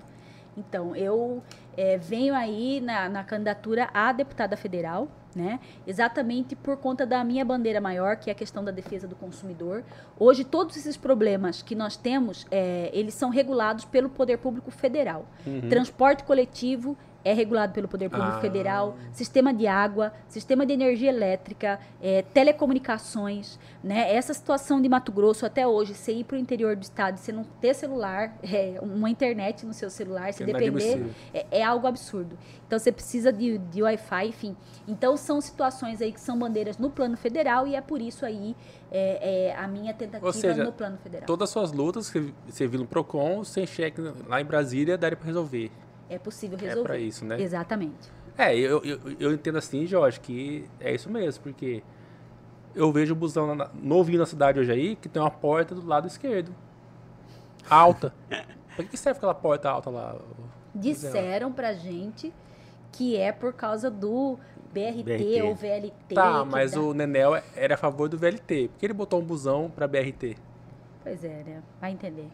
Speaker 3: Então, eu é, venho aí na, na, candidatura a deputada federal, né? Exatamente por conta da minha bandeira maior, que é a questão da defesa do consumidor. Hoje, todos esses problemas que nós temos, é, eles são regulados pelo Poder Público Federal. Uhum. Transporte coletivo é regulado pelo Poder Público ah. Federal, sistema de água, sistema de energia elétrica, é, telecomunicações, né? Essa situação de Mato Grosso até hoje, você ir para o interior do estado, você não ter celular, é, uma internet no seu celular, se depender, é, é, algo absurdo. Então você precisa de, de Wi-Fi, enfim. Então são situações aí que são bandeiras no plano federal e é por isso aí é, é a minha tentativa
Speaker 2: seja,
Speaker 3: no plano federal.
Speaker 2: Todas as suas lutas que você viu no PROCON, sem cheque lá em Brasília, daria para resolver
Speaker 3: é possível resolver. É
Speaker 2: para isso, né?
Speaker 3: Exatamente.
Speaker 2: É, eu, eu, eu entendo assim, Jorge, que é isso mesmo, porque eu vejo o busão na, novinho na cidade hoje aí, que tem uma porta do lado esquerdo. Alta. Por que serve aquela porta alta lá?
Speaker 3: Disseram pra gente que é por causa do BRT, BRT. ou VLT.
Speaker 2: Tá, mas dá... o Nenel era a favor do VLT. Por que ele botou um busão pra BRT?
Speaker 3: Pois é, né? Vai entender.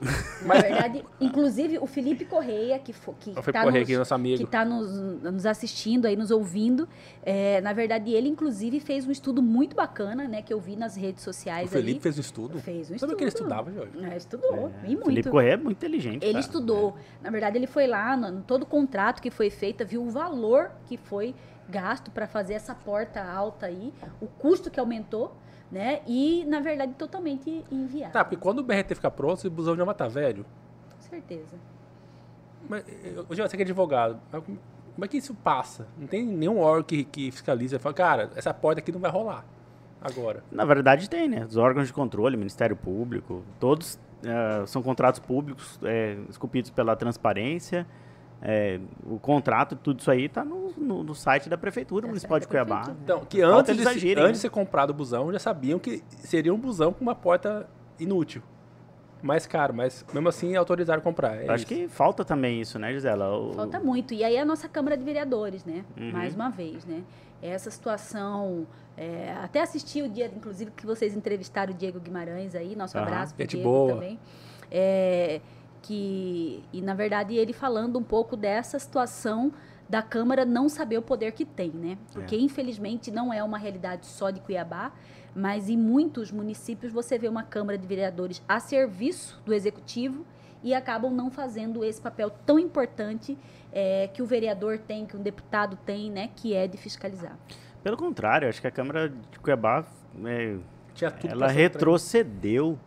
Speaker 3: Na verdade, inclusive o Felipe Correia, que, fo- que
Speaker 2: O
Speaker 3: tá
Speaker 2: Correia
Speaker 3: nos-
Speaker 2: aqui, nosso amigo.
Speaker 3: que está nos, nos assistindo aí, nos ouvindo. É, na verdade, ele, inclusive, fez um estudo muito bacana, né? Que eu vi nas redes
Speaker 2: O
Speaker 3: sociais
Speaker 2: Felipe
Speaker 3: ali.
Speaker 2: fez um estudo.
Speaker 3: Fez um
Speaker 2: Sabe
Speaker 3: estudo.
Speaker 2: que ele estudava, Jorge?
Speaker 3: É, estudou, e muito.
Speaker 1: Felipe Correia é muito inteligente.
Speaker 3: Ele
Speaker 1: cara.
Speaker 3: estudou. Na verdade, ele foi lá, no, no todo o contrato que foi feito, viu o valor que foi gasto para fazer essa porta alta aí, o custo que aumentou, né? E, na verdade, totalmente inviável.
Speaker 2: Tá, porque quando o BRT ficar pronto, esse busão já vai estar velho.
Speaker 3: Com certeza.
Speaker 2: Mas, eu- Jorge, você que é advogado, mas como é que isso passa? Não tem nenhum órgão que, que fiscaliza e fala, cara, essa porta aqui não vai rolar agora.
Speaker 1: Na verdade tem, né? Os órgãos de controle, Ministério Público, todos eh, são contratos públicos eh, esculpidos pela transparência. Eh, o contrato, tudo isso aí está no, no- no site da Prefeitura Municipal de Cuiabá.
Speaker 2: Então, que antes,
Speaker 1: eles
Speaker 2: de,
Speaker 1: agirem,
Speaker 2: antes de
Speaker 1: né?
Speaker 2: ser comprado o busão, já sabiam que seria um busão com uma porta inútil. Mais caro, mas mesmo assim autorizaram comprar. É
Speaker 1: acho
Speaker 2: isso.
Speaker 1: que falta também isso, né, Gisela? O-
Speaker 3: Falta muito. E aí a nossa Câmara de Vereadores, né?
Speaker 1: Uhum.
Speaker 3: Mais uma vez, né? Essa situação. é, até assisti o dia, inclusive, que vocês entrevistaram o Diego Guimarães aí. Nosso
Speaker 1: Aham.
Speaker 3: abraço pro
Speaker 2: Gente
Speaker 3: Diego
Speaker 2: boa.
Speaker 3: também. É, que, e, na verdade, ele falando um pouco dessa situação da Câmara não saber o poder que tem, né? Porque, infelizmente, não é uma realidade só de Cuiabá, mas em muitos municípios você vê uma Câmara de Vereadores a serviço do Executivo e acabam não fazendo esse papel tão importante é, que o vereador tem, que um deputado tem, né? Que é de fiscalizar.
Speaker 1: Pelo contrário, acho que a Câmara de Cuiabá
Speaker 2: Tinha tudo
Speaker 1: ela retrocedeu.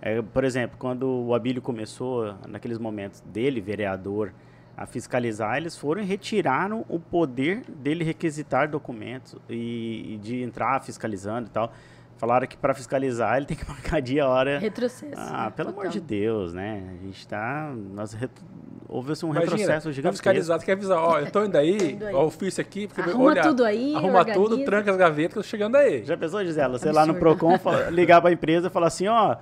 Speaker 1: É, por exemplo, quando o Abílio começou, naqueles momentos dele, vereador, a fiscalizar, eles foram e retiraram o poder dele requisitar documentos e, e de entrar fiscalizando e tal. Falaram que para fiscalizar ele tem que marcar dia e hora.
Speaker 3: Retrocesso.
Speaker 1: Ah,
Speaker 3: né?
Speaker 1: pelo amor
Speaker 3: Total.
Speaker 1: de Deus, né? A gente tá. Nós ret... Houve-se um
Speaker 2: Imagina,
Speaker 1: retrocesso
Speaker 2: pra
Speaker 1: gigantesco.
Speaker 2: fiscalizar, você quer avisar, ó, eu tô indo aí, ó, o ofício aqui, porque
Speaker 3: Arruma
Speaker 2: olha,
Speaker 3: tudo aí,
Speaker 2: arruma
Speaker 3: organiza.
Speaker 2: tudo, tranca as gavetas, que eu tô chegando aí.
Speaker 1: Já pensou, Gisela? Você lá no. Procon fala- ligar pra empresa e falar assim, ó,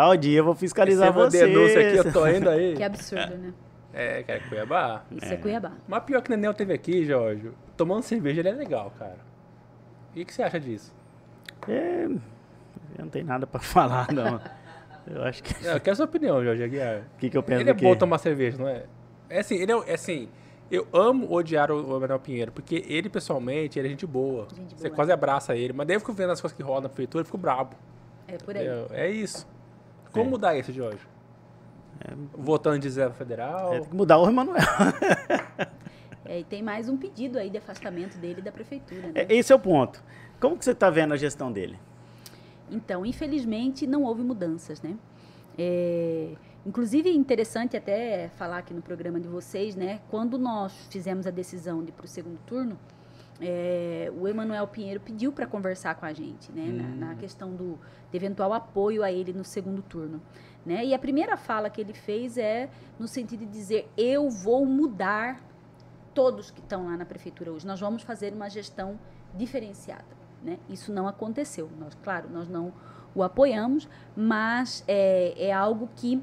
Speaker 1: tal dia eu vou fiscalizar
Speaker 2: Receba uma
Speaker 1: você.
Speaker 2: denúncia aqui, eu tô indo aí.
Speaker 3: Que absurdo, né?
Speaker 2: É, cara, Cuiabá.
Speaker 3: Isso é, Cuiabá.
Speaker 2: Mas pior que o Nenel teve aqui, Jorge, tomando cerveja, ele é legal, cara. E o que você acha disso?
Speaker 1: É, eu não tenho nada pra falar, não. Eu acho que.
Speaker 2: É, Eu quero a sua opinião, Jorge Aguiar.
Speaker 1: O que, que eu penso
Speaker 2: Ele é bom tomar cerveja, não é? É assim, ele é, é assim, eu amo odiar o, o Manuel Pinheiro, porque ele, pessoalmente, ele é gente boa.
Speaker 3: Gente
Speaker 2: Você
Speaker 3: boa.
Speaker 2: quase abraça ele, mas daí eu fico vendo as coisas que rolam na prefeitura, eu fico brabo.
Speaker 3: É por aí.
Speaker 2: É, é isso. Como
Speaker 1: É.
Speaker 2: mudar isso, Jorge? Votando de zero federal.
Speaker 1: É, tem que mudar o Emanuel.
Speaker 3: É, e tem mais um pedido aí de afastamento dele da prefeitura, né?
Speaker 1: É, Esse é o ponto. Como que você tá vendo a gestão dele?
Speaker 3: Então, infelizmente, não houve mudanças, né? É, inclusive, interessante até falar aqui no programa de vocês, né? Quando nós fizemos a decisão de ir para o segundo turno, é, o Emanuel Pinheiro pediu para conversar com a gente, né? Na, na questão do de eventual apoio a ele no segundo turno. Né? E a primeira fala que ele fez é no sentido de dizer: eu vou mudar todos que estão lá na prefeitura hoje. Nós vamos fazer uma gestão diferenciada. Né? Isso não aconteceu. Nós, claro, nós não o apoiamos, mas é, é algo que,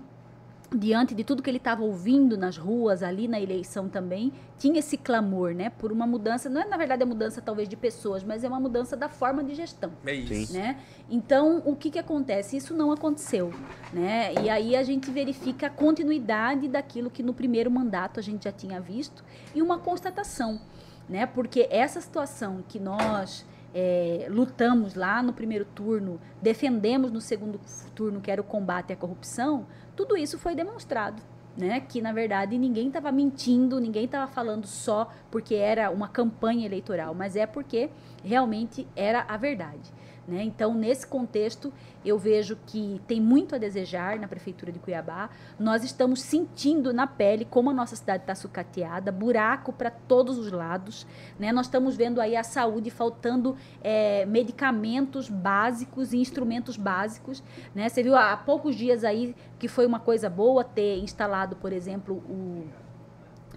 Speaker 3: diante de tudo que ele estava ouvindo nas ruas, ali na eleição também, tinha esse clamor né? por uma mudança. Não é, na verdade, a mudança talvez de pessoas, mas é uma mudança da forma de gestão
Speaker 2: É isso.
Speaker 3: né? Então, o que que acontece? Isso não aconteceu, né? E aí a gente verifica a continuidade daquilo que no primeiro mandato a gente já tinha visto e uma constatação, né? Porque essa situação que nós é, lutamos lá no primeiro turno, defendemos no segundo turno, que era o combate à corrupção, tudo isso foi demonstrado. Né, que na verdade ninguém estava mentindo, ninguém estava falando só porque era uma campanha eleitoral, mas é porque realmente era a verdade. Né? Então, nesse contexto, eu vejo que tem muito a desejar na Prefeitura de Cuiabá. Nós estamos sentindo na pele como a nossa cidade está sucateada, buraco para todos os lados. Né? Nós estamos vendo aí a saúde faltando é, medicamentos básicos e instrumentos básicos. Né? Você viu há poucos dias aí que foi uma coisa boa ter instalado, por exemplo, o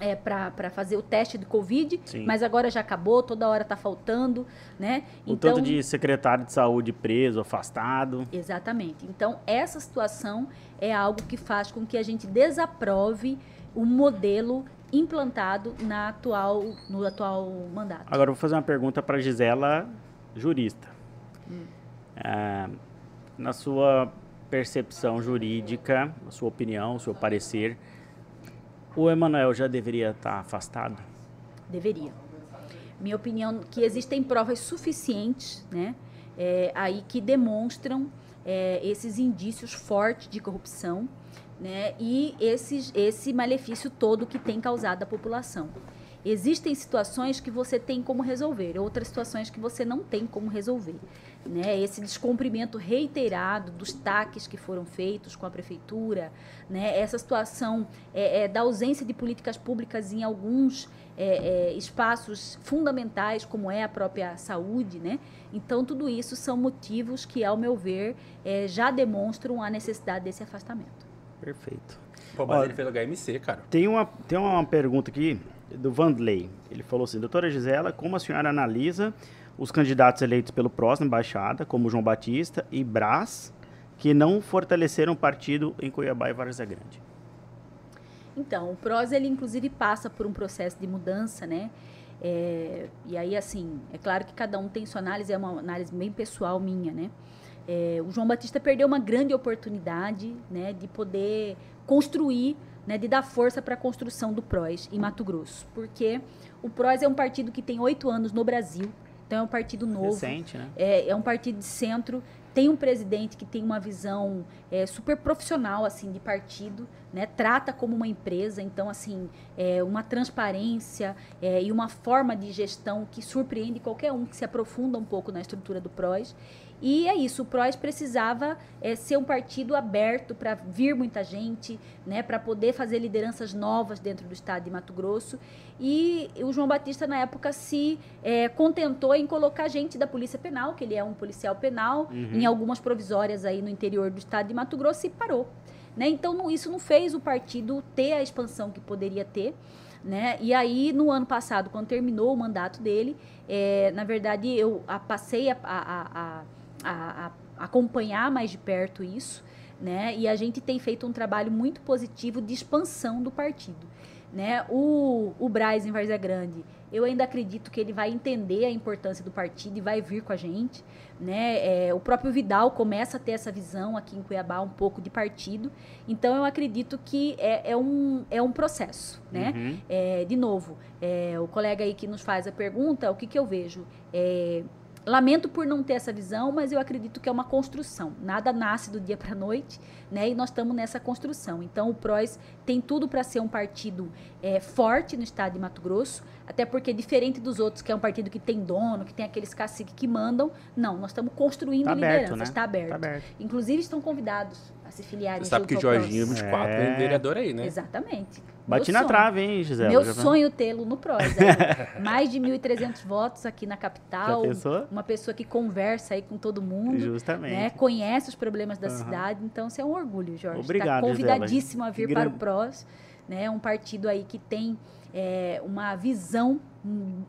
Speaker 3: é, para fazer o teste de Covid,
Speaker 1: Sim.
Speaker 3: mas agora já acabou, toda hora está faltando, né?
Speaker 1: O tanto de secretário de saúde preso, afastado.
Speaker 3: Exatamente. Então, essa situação é algo que faz com que a gente desaprove o modelo implantado na atual, no atual mandato.
Speaker 1: Agora eu vou fazer uma pergunta para Gisela, jurista.
Speaker 3: Hum.
Speaker 1: Ah, na sua percepção jurídica, a sua opinião, o seu parecer, o Emanuel já deveria estar afastado?
Speaker 3: Deveria. Minha opinião que existem provas suficientes, né, é, aí que demonstram é, esses indícios fortes de corrupção, né, e esses, esse malefício todo que tem causado à população. Existem situações que você tem como resolver, outras situações que você não tem como resolver. Né? Esse descumprimento reiterado dos taques que foram feitos com a prefeitura, né? essa situação é, é, da ausência de políticas públicas em alguns é, é espaços fundamentais, como é a própria saúde. Né? Então, tudo isso são motivos que, ao meu ver, é, já demonstram a necessidade desse afastamento.
Speaker 1: Perfeito.
Speaker 2: Pô, mas Ó, ele fez o HMC, cara.
Speaker 1: Tem uma, tem uma pergunta aqui do Vandley. Ele falou assim: Doutora Gisela, como a senhora analisa os candidatos eleitos pelo próximo embaixada, como João Batista e Brás, que não fortaleceram o partido em Cuiabá e Várzea Grande?
Speaker 3: Então, o PROS, ele inclusive passa por um processo de mudança, né? É, e aí, assim, é claro que cada um tem sua análise, é uma análise bem pessoal minha, né? É, o João Batista perdeu uma grande oportunidade, né, de poder construir né, de dar força para a construção do PROS em Mato Grosso. Porque o PROS é um partido que tem oito anos no Brasil, então é um partido novo.
Speaker 1: Recente, né?
Speaker 3: É, é um partido de centro, tem um presidente que tem uma visão é, super profissional assim de partido, né? Trata como uma empresa, então assim é uma transparência é, e uma forma de gestão que surpreende qualquer um que se aprofunda um pouco na estrutura do PROS. E é isso, o PROS precisava é, ser um partido aberto para vir muita gente, né, para poder fazer lideranças novas dentro do estado de Mato Grosso. E o João Batista, na época, se é, contentou em colocar gente da Polícia Penal, que ele é um policial penal, uhum. em algumas provisórias aí no interior do estado de Mato Grosso e parou. Né? Então, não, isso não fez o partido ter a expansão que poderia ter. Né? E aí, no ano passado, quando terminou o mandato dele, é, na verdade, eu a, passei a, a, a a, a acompanhar mais de perto isso, né? E a gente tem feito um trabalho muito positivo de expansão do partido. Né? O, o Braz em Várzea Grande, eu ainda acredito que ele vai entender a importância do partido e vai vir com a gente. Né? É, o próprio Vidal começa a ter essa visão aqui em Cuiabá, um pouco de partido. Então, eu acredito que é, é um, é um processo. Né? Uhum. É, de novo, é, o colega aí que nos faz a pergunta, o que, que eu vejo? É, Lamento por não ter essa visão, mas eu acredito que é uma construção. Nada nasce do dia para a noite, né? E nós estamos nessa construção. Então, o PROS tem tudo para ser um partido é, forte no estado de Mato Grosso, até porque, diferente dos outros, que é um partido que tem dono, que tem aqueles caciques que mandam, não, nós estamos construindo tá liderança, né? está aberto. Tá aberto. Inclusive, estão convidados a se filiarem.
Speaker 2: Você sabe que Jorginho 24 é. é vereador aí, né?
Speaker 3: Exatamente.
Speaker 1: Bati na trave, hein, Gisele?
Speaker 3: Meu sonho tê-lo no PROS. Mais de 1.300 votos aqui na capital. Uma pessoa que conversa aí com todo mundo.
Speaker 1: Justamente.
Speaker 3: Né? Conhece os problemas da uhum. cidade. Então, isso é um orgulho, Jorge. Obrigado, Está convidadíssimo Gisela. a vir que para grande... o PROS. Né? Um partido aí que tem é, uma visão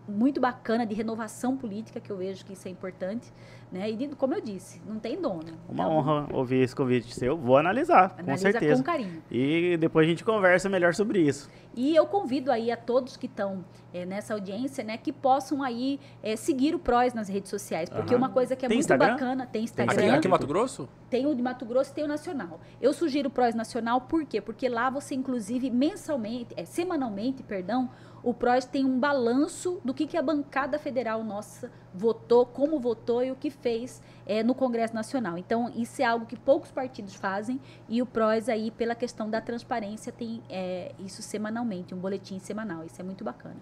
Speaker 3: muito bacana de renovação política, que eu vejo que isso é importante. Né? E, como eu disse, não tem dono.
Speaker 1: Uma então, honra ouvir esse convite seu. Vou analisar, com certeza.
Speaker 3: com carinho.
Speaker 1: E depois a gente conversa melhor sobre isso.
Speaker 3: E eu convido aí a todos que estão é, nessa audiência, né, que possam aí é, seguir o PROS nas redes sociais. Porque uhum. uma coisa que é
Speaker 1: tem
Speaker 3: muito
Speaker 1: Instagram?
Speaker 3: bacana, tem Instagram.
Speaker 2: Aqui, aqui em Mato Grosso?
Speaker 3: Tem o de Mato Grosso e tem o Nacional. Eu sugiro o PROS Nacional, por quê? Porque lá você, inclusive, mensalmente, é, semanalmente, perdão, o PROS tem um balanço do que, que a bancada federal nossa votou, como votou e o que fez é, no Congresso Nacional. Então, isso é algo que poucos partidos fazem e o PROS aí, pela questão da transparência, tem é, isso semanalmente, um boletim semanal. Isso é muito bacana.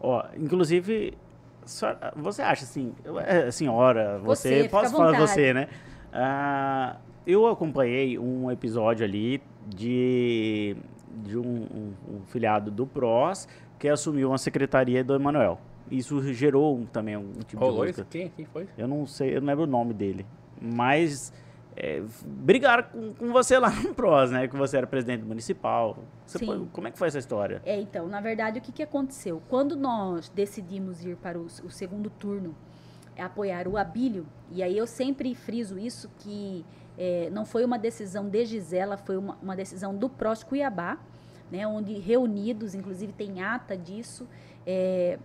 Speaker 1: Ó, inclusive, você acha assim, é, senhora, você, você posso falar você, né? Ah, eu acompanhei um episódio ali de, de um, um, um filiado do PROS que assumiu uma secretaria do Emanuel. Isso gerou também um tipo
Speaker 2: Rolou de música. Quem, quem foi?
Speaker 1: Eu não sei, eu não lembro o nome dele. Mas é, brigaram com, com, você lá no PROS, né? Que você era presidente municipal. Você foi, como é que foi essa história?
Speaker 3: É, então, na verdade, o que, que aconteceu? Quando nós decidimos ir para o, o segundo turno, é apoiar o Abílio, e aí eu sempre friso isso, que é, não foi uma decisão de Gisela, foi uma, uma decisão do PROS Cuiabá, né, onde reunidos, inclusive tem ata disso, é,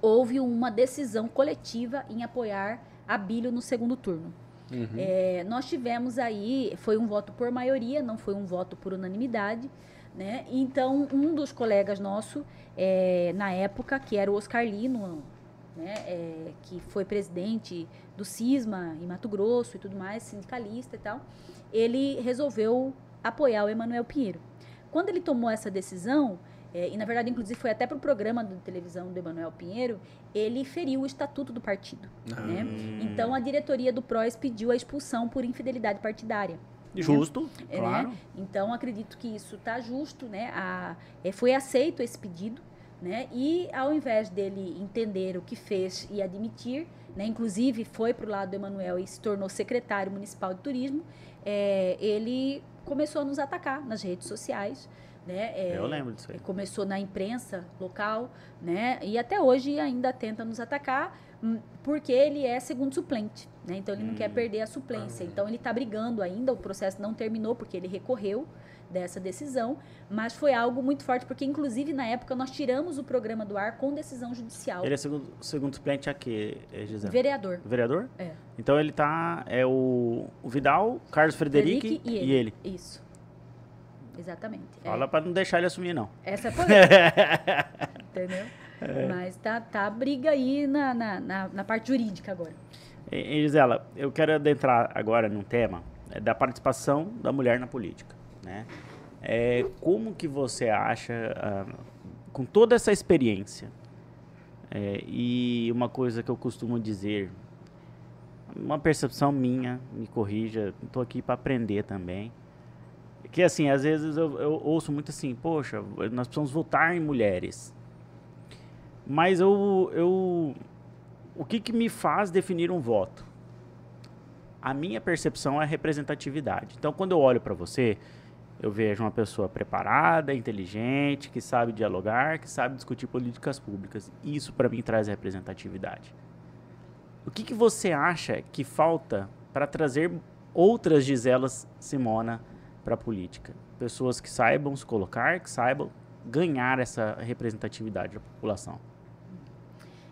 Speaker 3: houve uma decisão coletiva em apoiar a Bílio no segundo turno.
Speaker 2: Uhum.
Speaker 3: É, nós tivemos aí, foi um voto por maioria, não foi um voto por unanimidade, né? Então, um dos colegas nosso, é, na época, que era o Oscar Lino, né, é, que foi presidente do CISMA em Mato Grosso e tudo mais, sindicalista e tal, ele resolveu apoiar o Emanuel Pinheiro. Quando ele tomou essa decisão, é, e na verdade, inclusive, foi até para o programa de televisão do Emanuel Pinheiro, ele feriu o estatuto do partido.
Speaker 2: Ah.
Speaker 3: Né? Então, a diretoria do PROS pediu a expulsão por infidelidade partidária.
Speaker 1: Justo,
Speaker 3: É,
Speaker 1: claro.
Speaker 3: né? Então, acredito que isso está justo, né? A, é, foi aceito esse pedido, né? E ao invés dele entender o que fez e admitir, né? Inclusive foi para o lado do Emanuel e se tornou secretário municipal de turismo, é, ele começou a nos atacar nas redes sociais, né? É,
Speaker 1: Eu lembro disso aí.
Speaker 3: Começou na imprensa local, né? E até hoje ainda tenta nos atacar, hum, porque ele é segundo suplente, né? Então ele não quer perder a suplência. Então ele está brigando ainda, o processo não terminou porque ele recorreu dessa decisão, mas foi algo muito forte, porque inclusive na época nós tiramos o programa do ar com decisão judicial.
Speaker 1: Ele é segundo, segundo suplente aqui, eh, Gisele?
Speaker 3: Vereador.
Speaker 1: Vereador?
Speaker 3: É.
Speaker 1: Então ele tá. É o, o Vidal, Carlos Frederic
Speaker 3: Frederic
Speaker 1: e ele.
Speaker 3: Isso. Exatamente. É.
Speaker 1: Fala pra não deixar ele assumir, não.
Speaker 3: Essa é a polêmica. entendeu? Mas tá, tá a briga aí na, na, na, na parte jurídica agora.
Speaker 1: E, e, Gisela, eu quero adentrar agora num tema é, da participação da mulher na política, né? É, como que você acha, ah, com toda essa experiência, é, e uma coisa que eu costumo dizer, uma percepção minha, me corrija, estou aqui para aprender também, que assim, às vezes eu, eu ouço muito assim, poxa, nós precisamos votar em mulheres. Mas eu, eu o que, que me faz definir um voto? A minha percepção é a representatividade. Então, quando eu olho para você, eu vejo uma pessoa preparada, inteligente, que sabe dialogar, que sabe discutir políticas públicas. Isso, para mim, traz representatividade. O que, que você acha que falta para trazer outras Giselas Simona para a política? Pessoas que saibam se colocar, que saibam ganhar essa representatividade da população.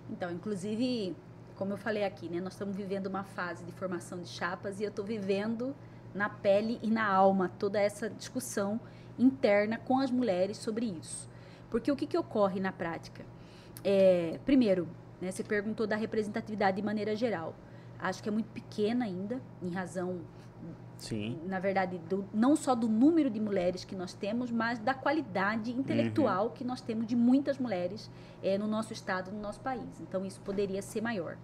Speaker 3: Então, inclusive, como eu falei aqui, né, nós estamos vivendo uma fase de formação de chapas e eu estou vivendo na pele e na alma toda essa discussão interna com as mulheres sobre isso. Porque o que, que ocorre na prática? É, primeiro, né, você perguntou da representatividade de maneira geral. Acho que é muito pequena ainda, em razão
Speaker 1: Sim.
Speaker 3: na verdade, do, não só do número de mulheres que nós temos, mas da qualidade intelectual que nós temos de muitas mulheres eh, no nosso estado, no nosso país. Então, isso poderia ser maior.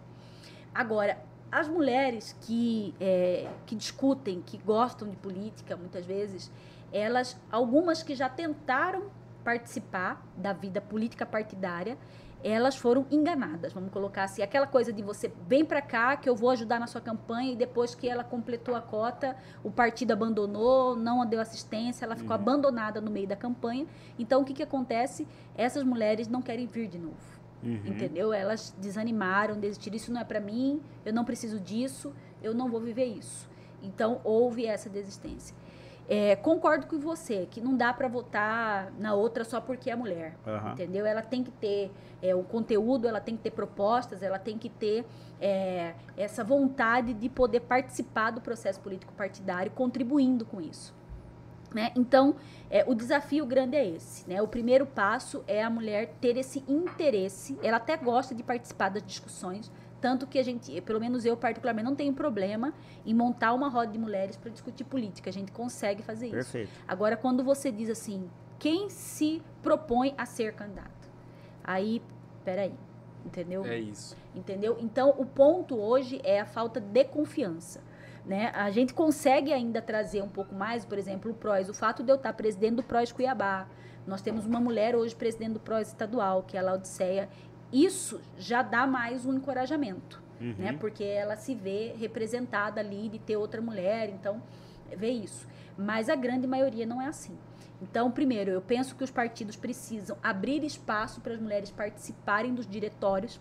Speaker 3: Agora, as mulheres que, eh, que discutem, que gostam de política, muitas vezes, elas, algumas que já tentaram participar da vida política partidária, elas foram enganadas, vamos colocar assim, aquela coisa de você vem para cá que eu vou ajudar na sua campanha e depois que ela completou a cota, o partido abandonou, não deu assistência, ela ficou abandonada no meio da campanha. Então o que que acontece? Essas mulheres não querem vir de novo.
Speaker 1: Uhum.
Speaker 3: Entendeu? Elas desanimaram, desistiram, isso não é para mim, eu não preciso disso, eu não vou viver isso. Então houve essa desistência. É, concordo com você que não dá para votar na outra só porque é mulher,
Speaker 1: Aham.
Speaker 3: entendeu? Ela tem que ter é, o conteúdo, ela tem que ter propostas, ela tem que ter é, essa vontade de poder participar do processo político partidário, contribuindo com isso. Né? Então, é, o desafio grande é esse. Né? O primeiro passo é a mulher ter esse interesse. Ela até gosta de participar das discussões, tanto que a gente, pelo menos eu particularmente, não tenho problema em montar uma roda de mulheres para discutir política. A gente consegue fazer isso.
Speaker 1: Perfeito.
Speaker 3: Agora, quando você diz assim, quem se propõe a ser candidato? Aí, peraí, entendeu?
Speaker 2: É isso.
Speaker 3: Entendeu? Então, o ponto hoje é a falta de confiança. Né? A gente consegue ainda trazer um pouco mais, por exemplo, o PROS. O fato de eu estar presidente do PROS Cuiabá. Nós temos uma mulher hoje presidente do PROS estadual, que é a Laodiceia. Isso já dá mais um encorajamento,
Speaker 1: Uhum.
Speaker 3: né? Porque ela se vê representada ali de ter outra mulher, então vê isso. Mas a grande maioria não é assim. Então, primeiro, eu penso que os partidos precisam abrir espaço para as mulheres participarem dos diretórios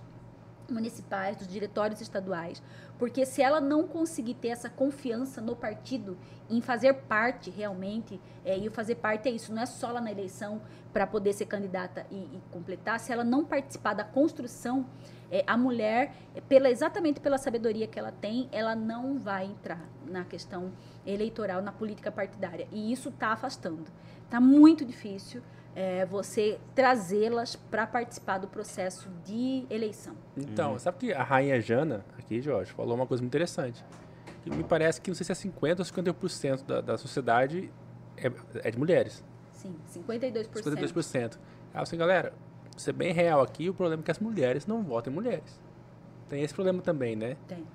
Speaker 3: municipais, dos diretórios estaduais, porque se ela não conseguir ter essa confiança no partido em fazer parte realmente, é, e fazer parte é isso, não é só lá na eleição para poder ser candidata e, e, completar, se ela não participar da construção, é, a mulher, é, pela, exatamente pela sabedoria que ela tem, ela não vai entrar na questão eleitoral, na política partidária. E isso está afastando. Está muito difícil é, você trazê-las para participar do processo de eleição.
Speaker 2: Então, uhum. sabe que a rainha Jana, aqui, Jorge, falou uma coisa muito interessante. Que me parece que não sei se é 50% ou 50% da, da sociedade é, é, de mulheres.
Speaker 3: Sim, 52%.
Speaker 2: 52%. Ela falou assim, galera, ser bem real aqui, o problema é que as mulheres não votam em mulheres. Tem esse problema também, né?
Speaker 3: Tem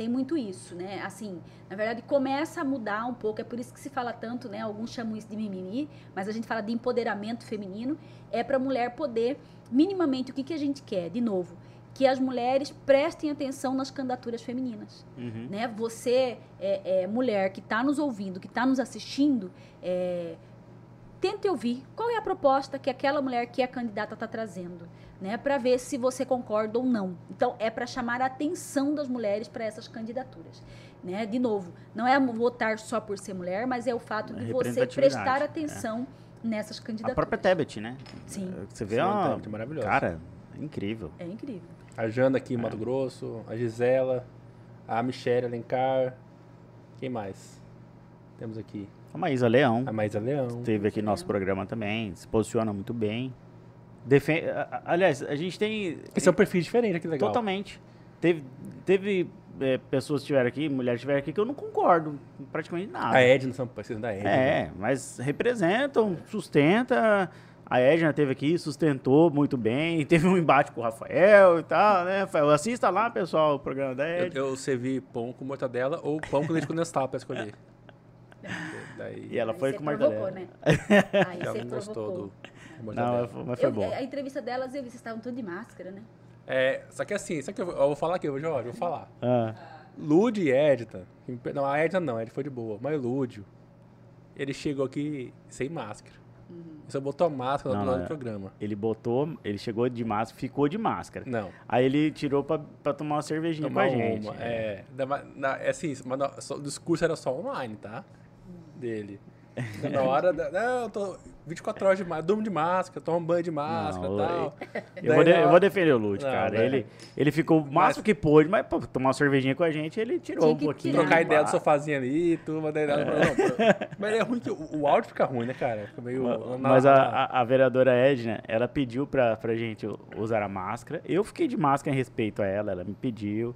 Speaker 3: tem muito isso, né? Assim, na verdade começa a mudar um pouco, é por isso que se fala tanto, né? Alguns chamam isso de mimimi, mas a gente fala de empoderamento feminino, é para a mulher poder minimamente o que que a gente quer, de novo, que as mulheres prestem atenção nas candidaturas femininas, uhum. né? Você é, é mulher que está nos ouvindo, que está nos assistindo, é, tente ouvir qual é a proposta que aquela mulher que é candidata está trazendo né, para ver se você concorda ou não. Então, é para chamar a atenção das mulheres para essas candidaturas. Né? De novo, não é votar só por ser mulher, mas é o fato de você prestar atenção é. nessas candidaturas.
Speaker 1: A própria Tebet, né?
Speaker 3: Sim.
Speaker 1: Você vê, Sim, ó, é maravilhosa. Cara, é incrível.
Speaker 3: É incrível.
Speaker 2: A Jana aqui em é. Mato Grosso, a Gisela, a Michelle Alencar, quem mais? Temos aqui.
Speaker 1: A Maísa Leão.
Speaker 2: A Maísa Leão.
Speaker 1: Esteve aqui no nosso programa também, se posiciona muito bem. Defen Aliás, a gente tem.
Speaker 2: Esse é um perfil diferente aqui legal.
Speaker 1: Totalmente. Teve, teve é, pessoas que estiveram aqui, mulheres que estiveram aqui, que eu não concordo praticamente nada.
Speaker 2: A Edna são parceiros da Edna.
Speaker 1: É, né? mas representam, sustenta. A Edna teve aqui, sustentou muito bem. Teve um embate com o Rafael e tal, né? Rafael, assista lá, pessoal, o programa da Edna.
Speaker 2: Eu, eu servi pão com mortadela ou pão com leite condensado para escolher.
Speaker 1: Daí... E ela Aí foi com mortadela.
Speaker 3: Né? Aí
Speaker 2: ela não gostou do
Speaker 1: não, mas foi
Speaker 3: eu,
Speaker 1: bom.
Speaker 3: A entrevista delas, eu vi, vocês estavam todos de máscara, né?
Speaker 2: É, só que assim, só que eu, eu vou falar aqui, Jorge, eu vou falar. Ah. Lud e Edita, não, a Edita não, a Edita foi de boa, mas Lúdio, ele chegou aqui sem máscara. Uhum. Você botou a máscara não, no do é. programa.
Speaker 1: Ele botou, ele chegou de máscara, ficou de máscara.
Speaker 2: Não.
Speaker 1: Aí ele tirou pra, pra tomar uma cervejinha tomar com a gente.
Speaker 2: Uma, é. é, é assim, mas o discurso era só online, tá? Dele. Na hora da. Não, eu tô 24 horas de máscara, durmo de máscara, tomo banho de máscara e tal.
Speaker 1: Eu vou, de, eu vou, defender o Lute, cara. Né? Ele, ele ficou o máximo mas, que pôde, mas pra tomar uma cervejinha com a gente, ele tirou um pouquinho.
Speaker 2: Trocar ideia do sofazinho ali, tudo, daí, é. não, Mas é ruim que o, o, áudio fica ruim, né, cara? Fica meio.
Speaker 1: Mas, mas a, a, a, vereadora Edna, ela pediu pra, pra gente usar a máscara. Eu fiquei de máscara em respeito a ela, ela me pediu.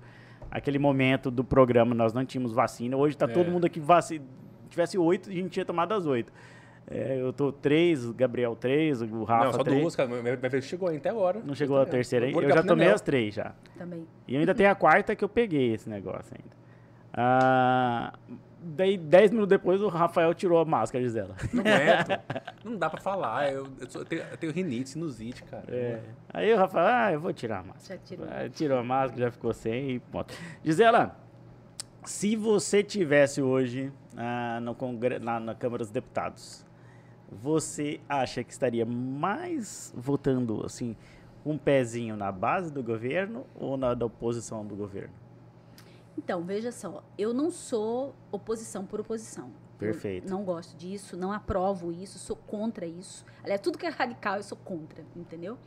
Speaker 1: Aquele momento do programa, nós não tínhamos vacina. Hoje tá é. todo mundo aqui vacinado tivesse oito, a gente tinha tomado as oito. É, eu tô três, o Gabriel três, o Rafa
Speaker 2: Não, só
Speaker 1: três.
Speaker 2: duas, cara. Minha vez chegou até agora.
Speaker 1: Não chegou a terceira aí? Eu já tomei as três já.
Speaker 3: Também.
Speaker 1: E ainda tem a quarta que eu peguei esse negócio ainda. Ah, daí, dez minutos depois, o Rafael tirou a máscara, diz ela.
Speaker 2: Não aguento. não dá pra falar. Eu, eu, sou, eu, tenho, eu tenho rinite, sinusite, cara.
Speaker 1: É. Aí o Rafael, ah, eu vou tirar a máscara.
Speaker 3: Já tirou.
Speaker 1: Ah, tirou a máscara, já ficou sem e pronto. Diz ela, se você tivesse hoje ah, no Congre na, na Câmara dos Deputados, você acha que estaria mais votando assim um pezinho na base do governo ou na da oposição do governo?
Speaker 3: Então, veja só, eu não sou oposição por oposição.
Speaker 1: Perfeito.
Speaker 3: Eu não gosto disso, não aprovo isso, sou contra isso. Aliás, tudo que é radical eu sou contra, entendeu?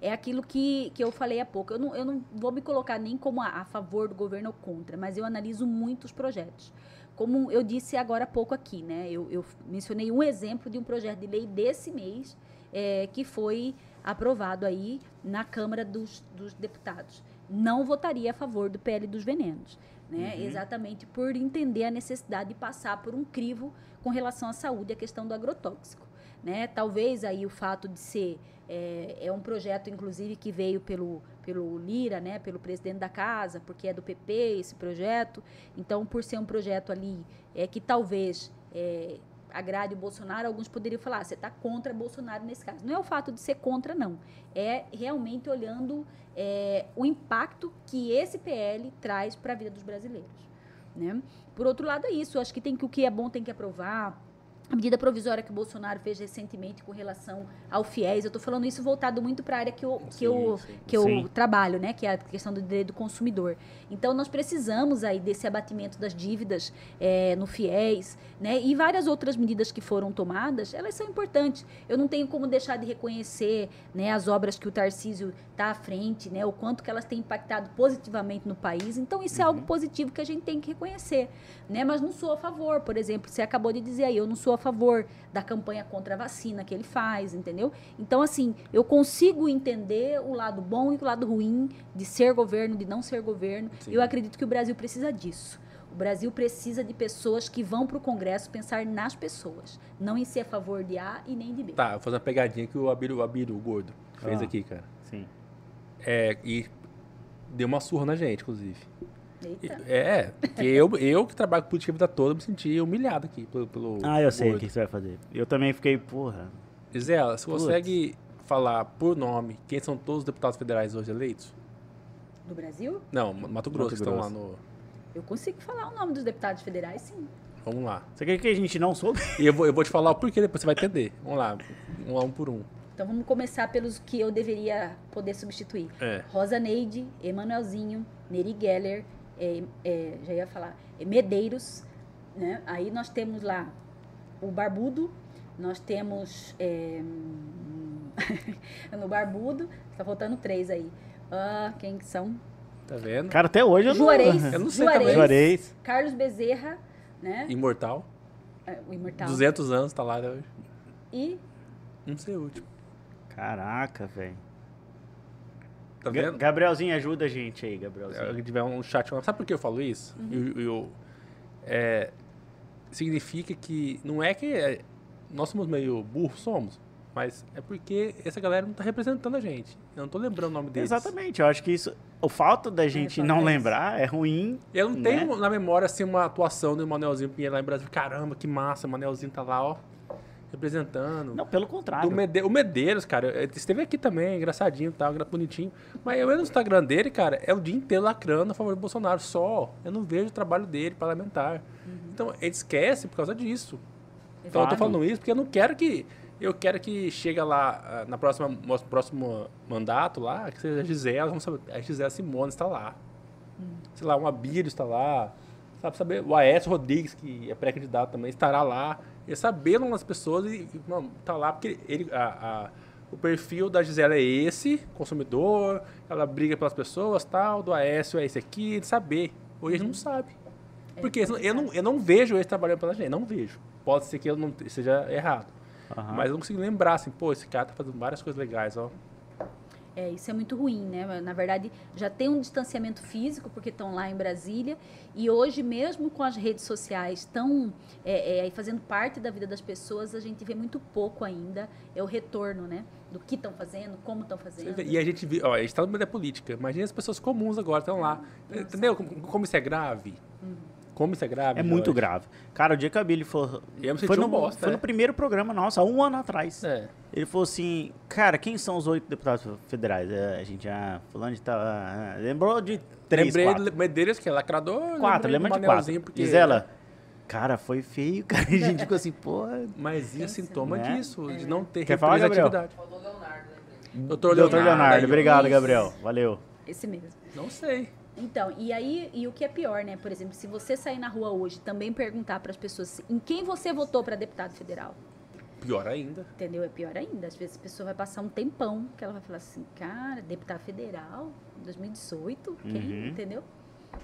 Speaker 3: É aquilo que, que eu falei há pouco. Eu não, eu não vou me colocar nem como a, a favor do governo ou contra, mas eu analiso muitos projetos. Como eu disse agora há pouco aqui, né? Eu, eu mencionei um exemplo de um projeto de lei desse mês é, que foi aprovado aí na Câmara dos, dos Deputados. Não votaria a favor do PL dos venenos. Né? Uhum. Exatamente por entender a necessidade de passar por um crivo com relação à saúde, a questão do agrotóxico. Né? Talvez aí o fato de ser é, é, um projeto, inclusive, que veio pelo, pelo Lira, né? pelo presidente da casa, porque é do PP esse projeto. Então, por ser um projeto ali é, que talvez é, agrade o Bolsonaro, alguns poderiam falar, ah, você está contra Bolsonaro nesse caso. Não é o fato de ser contra, não. É realmente olhando é, o impacto que esse PL traz para a vida dos brasileiros. Né? Por outro lado, é isso. Eu acho que, tem que o que é bom tem que aprovar a medida provisória que o Bolsonaro fez recentemente com relação ao FIES, eu estou falando isso voltado muito para a área que eu, que
Speaker 2: Sim,
Speaker 3: eu,
Speaker 2: sim.
Speaker 3: que eu
Speaker 1: Sim.
Speaker 3: trabalho, né? Que é a questão do direito do consumidor. Então, nós precisamos aí desse abatimento das dívidas eh, no FIES, né? E várias outras medidas que foram tomadas, elas são importantes. Eu não tenho como deixar de reconhecer né, as obras que o Tarcísio está à frente, né? O quanto que elas têm impactado positivamente no país. Então, isso é algo positivo que a gente tem que reconhecer, né? Mas não sou a favor, por exemplo, você acabou de dizer aí, eu não sou a favor da campanha contra a vacina que ele faz, entendeu? Então, assim, eu consigo entender o lado bom e o lado ruim de ser governo, de não ser governo.
Speaker 2: Sim.
Speaker 3: Eu acredito que o Brasil precisa disso. O Brasil precisa de pessoas que vão para o Congresso pensar nas pessoas, não em ser a favor de A e nem de B.
Speaker 2: Tá, vou fazer uma pegadinha que o Abiru, o Abiru o gordo, fez
Speaker 1: Ah.
Speaker 2: aqui, cara.
Speaker 1: Sim.
Speaker 2: É, e deu uma surra na gente, inclusive.
Speaker 3: Eita.
Speaker 2: É, porque eu, eu que trabalho com política a vida toda, me senti humilhado aqui pelo. pelo
Speaker 1: Ah, eu sei o que você vai fazer. Eu também fiquei, porra.
Speaker 2: Gisela, você
Speaker 1: Putz.
Speaker 2: consegue falar por nome quem são todos os deputados federais hoje eleitos?
Speaker 3: Do Brasil,
Speaker 2: Não, Mato Grosso, que estão lá
Speaker 1: Grosso.
Speaker 2: no.
Speaker 3: eu consigo falar o nome dos deputados federais, sim.
Speaker 2: Vamos lá.
Speaker 1: Você quer que a gente não soube?
Speaker 2: E eu vou, eu vou te falar o porquê, depois você vai entender. Vamos lá, um a um por um.
Speaker 3: Então vamos começar pelos que eu deveria poder substituir.
Speaker 2: É.
Speaker 3: Rosa Neide, Emanuelzinho, Neri Geller, é, é, já ia falar, é, Medeiros, né? Aí nós temos lá o Barbudo, nós temos é, no Barbudo, tá faltando três aí. Ah, quem que são?
Speaker 2: Tá vendo?
Speaker 1: Cara, até hoje eu não...
Speaker 3: Juarez,
Speaker 2: Eu não sei
Speaker 3: Juarez,
Speaker 2: também.
Speaker 1: Juarez.
Speaker 3: Carlos Bezerra, né?
Speaker 2: Imortal.
Speaker 3: É, O Imortal.
Speaker 2: 200 anos, tá lá hoje.
Speaker 3: E
Speaker 2: Não sei o último.
Speaker 1: Caraca, velho.
Speaker 2: Tá vendo?
Speaker 1: Gabrielzinho, ajuda a gente aí,
Speaker 2: Se
Speaker 1: Gabrielzinho.
Speaker 2: tiver um chat. Sabe por que eu falo isso? Eu, eu- é, significa que. Não é que é- nós somos meio burros, somos. Mas é porque essa galera não tá representando a gente. Eu não tô lembrando o nome deles.
Speaker 1: Exatamente, eu acho que isso... O fato da gente não
Speaker 3: parece.
Speaker 1: lembrar é ruim.
Speaker 2: Eu não
Speaker 1: né?
Speaker 2: tenho na memória assim uma atuação do Manelzinho Pinheiro lá em Brasília. Caramba, que massa, o Manelzinho tá lá, ó, representando.
Speaker 1: Não, pelo contrário.
Speaker 2: Mede- o Medeiros, cara, esteve aqui também, engraçadinho tal, bonitinho. Mas eu entro no Instagram dele, cara, é o dia inteiro lacrando a favor do Bolsonaro, só. Eu não vejo o trabalho dele, parlamentar. Então, ele esquece por causa disso. Então, eu tô falando isso porque eu não quero que... Eu quero que chegue lá ah, na próxima, no próximo mandato lá, que seja a Gisela, vamos saber, a Gisela Simone está lá. Sei lá, um Abílio está lá. Sabe, saber, o Aécio Rodrigues, que é pré-candidato também, estará lá. E saber das pessoas e, mano, tá lá porque ele, a, a- o perfil da Gisela é esse, consumidor, ela briga pelas pessoas, tal, do Aécio é esse aqui, de saber. Hoje a gente não sabe. Porque eu, não, eu não vejo eles trabalhando pela gente, não vejo. Pode ser que eu não seja errado.
Speaker 1: Aham.
Speaker 2: Mas eu não consigo lembrar, assim, pô, esse cara tá fazendo várias coisas legais, ó.
Speaker 3: É, isso é muito ruim, né? Na verdade, já tem um distanciamento físico, porque estão lá em Brasília, e hoje, mesmo com as redes sociais tão é, é, fazendo parte da vida das pessoas, a gente vê muito pouco ainda é o retorno, né? Do que estão fazendo, como estão fazendo.
Speaker 2: vê- E a gente viu, ó, a gente tá no meio da política. Imagina as pessoas comuns agora estão lá. Entendeu? Como, como isso é grave? Como isso é grave?
Speaker 1: É muito
Speaker 2: Jorge?
Speaker 1: grave. Cara, o dia que a Billy falou.
Speaker 2: Eu
Speaker 1: foi,
Speaker 2: um
Speaker 1: no,
Speaker 2: bosta,
Speaker 1: foi
Speaker 2: é.
Speaker 1: no primeiro programa nosso, há um ano atrás.
Speaker 2: É.
Speaker 1: Ele falou assim, cara, quem são os oito deputados federais? É, a gente, ah, fulano de tal, ah, lembrou de três,
Speaker 2: Lembrei
Speaker 1: quatro.
Speaker 2: do Medeiros, que é lacrador.
Speaker 1: Quatro, lembra de quatro.
Speaker 2: Porque...
Speaker 1: Gisela, cara, foi feio, cara. E a gente ficou assim, pô...
Speaker 2: Mas isso é sintoma
Speaker 1: né?
Speaker 2: disso, de não ter
Speaker 1: Quer falar, Gabriel?
Speaker 4: Leonardo.
Speaker 2: Doutor
Speaker 1: Leonardo,
Speaker 2: ó.
Speaker 1: obrigado. Gabriel. Valeu.
Speaker 3: Esse mesmo.
Speaker 2: Não sei.
Speaker 3: Então, e aí, e o que é pior, né? Por exemplo, se você sair na rua hoje e também perguntar para as pessoas em quem você votou para deputado federal,
Speaker 2: Pior ainda.
Speaker 3: entendeu? É pior ainda. Às vezes a pessoa vai passar um tempão que ela vai falar assim, cara, deputado federal, 2018, quem?
Speaker 1: Uhum.
Speaker 3: Entendeu?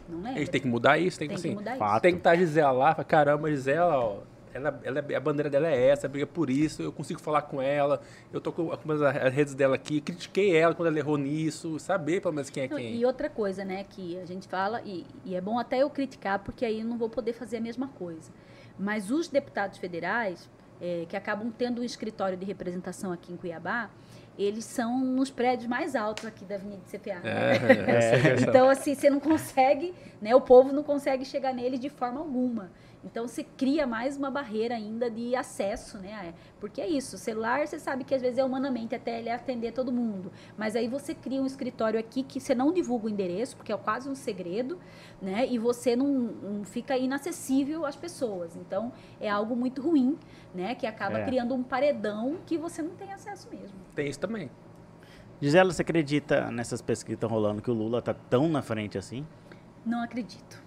Speaker 3: Não
Speaker 2: A
Speaker 3: lembra.
Speaker 2: gente tem que mudar isso, tem,
Speaker 3: Tem
Speaker 2: que
Speaker 3: que
Speaker 2: assim.
Speaker 3: mudar
Speaker 1: fato.
Speaker 3: isso.
Speaker 2: Tem que estar a Gisela lá, caramba, Gisela, ó, ela, ela, é- a bandeira dela é essa, briga por isso, eu consigo falar com ela, eu tô com, as, redes dela aqui, critiquei ela quando ela errou nisso, saber pelo menos quem é quem.
Speaker 3: E outra coisa, né, que a gente fala, e, e é bom até eu criticar, porque aí eu não vou poder fazer a mesma coisa. Mas os deputados federais, eh, que acabam tendo um escritório de representação aqui em Cuiabá, eles são nos prédios mais altos aqui da Avenida CPA.
Speaker 2: É, é,
Speaker 1: É.
Speaker 3: Então, assim, você não consegue, né? O povo não consegue chegar neles de forma alguma. Então você cria mais uma barreira ainda de acesso, né? Porque é isso, o celular você sabe que às vezes é humanamente até ele atender todo mundo. Mas aí você cria um escritório aqui que você não divulga o endereço, porque é quase um segredo, né? E você não, não fica inacessível às pessoas. Então é algo muito ruim, né? Que acaba
Speaker 1: É.
Speaker 3: criando um paredão que você não tem acesso mesmo.
Speaker 2: Tem isso também.
Speaker 1: Gisela, você acredita nessas pesquisas que estão rolando que o Lula tá tão na frente assim?
Speaker 3: Não acredito.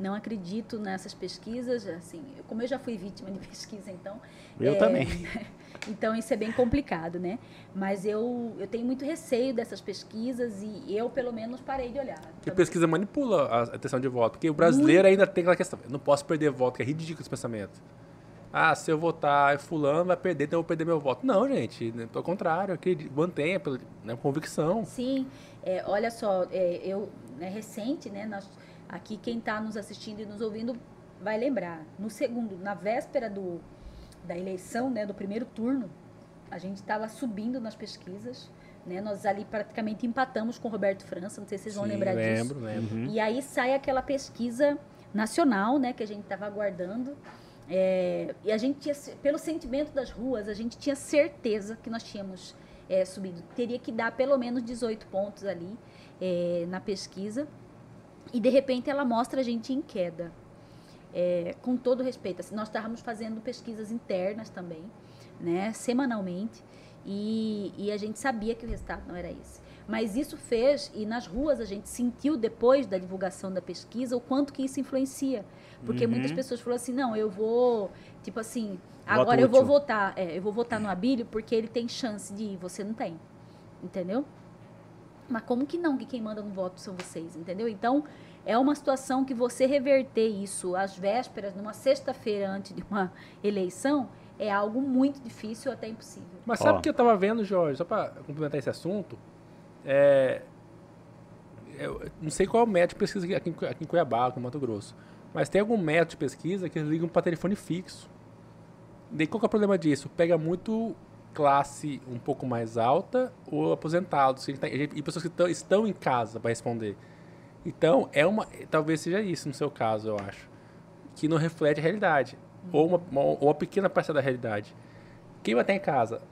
Speaker 3: Não acredito nessas pesquisas, assim, como eu já fui vítima de pesquisa, então...
Speaker 1: Eu
Speaker 3: é,
Speaker 1: também.
Speaker 3: Então isso é bem complicado, né? Mas eu, eu tenho muito receio dessas pesquisas e eu, pelo menos, parei de olhar.
Speaker 2: Porque pesquisa manipula a atenção de voto. Porque o brasileiro ainda tem aquela questão. Eu não posso perder voto, que é ridículo esse pensamento. Ah, se eu votar fulano vai perder, então eu vou perder meu voto. Não, gente. né, Pelo contrário, eu acredito- mantenha pela né, convicção.
Speaker 3: Sim, é, olha só, é, eu, é recente, né? Nós, aqui quem está nos assistindo e nos ouvindo vai lembrar. No segundo, na véspera do, da eleição, né, do primeiro turno, a gente estava subindo nas pesquisas, né? Nós ali praticamente empatamos com Roberto França, não sei se vocês vão
Speaker 2: Sim,
Speaker 3: lembrar disso.
Speaker 2: lembro, lembro.
Speaker 3: E aí sai aquela pesquisa nacional, né, que a gente estava aguardando. É, e a gente tinha, pelo sentimento das ruas, a gente tinha certeza que nós tínhamos é, subido. Teria que dar pelo menos 18 pontos ali é, na pesquisa. E de repente ela mostra a gente em queda. É, com todo respeito, assim, nós estávamos fazendo pesquisas internas também, né, semanalmente, e, e a gente sabia que o resultado não era esse. Mas isso fez, e nas ruas a gente sentiu depois da divulgação da pesquisa o quanto que isso influencia. Porque
Speaker 1: Uhum.
Speaker 3: muitas pessoas falaram assim, não, eu vou, tipo assim,
Speaker 1: Voto
Speaker 3: agora eu vou
Speaker 1: útil.
Speaker 3: votar, é, eu vou votar no Abílio porque ele tem chance de ir, você não tem. Entendeu? Mas como que não, que quem manda no voto são vocês, entendeu? Então, é uma situação que você reverter isso às vésperas, numa sexta-feira antes de uma eleição, é algo muito difícil, até impossível.
Speaker 2: Mas sabe o que eu tava vendo, Jorge? Só para complementar esse assunto. É, eu não sei qual é o método de pesquisa aqui- em aqui em Cuiabá, aqui no Mato Grosso. Mas tem algum método de pesquisa que eles ligam para telefone fixo. Daí qual que é o problema disso? Pega muito classe um pouco mais alta ou aposentados tá- e pessoas que tão- estão em casa para responder. Então, é uma, talvez seja isso no seu caso, eu acho, que não reflete a realidade ou uma, uma, ou uma pequena parcela da realidade. Quem vai estar em casa?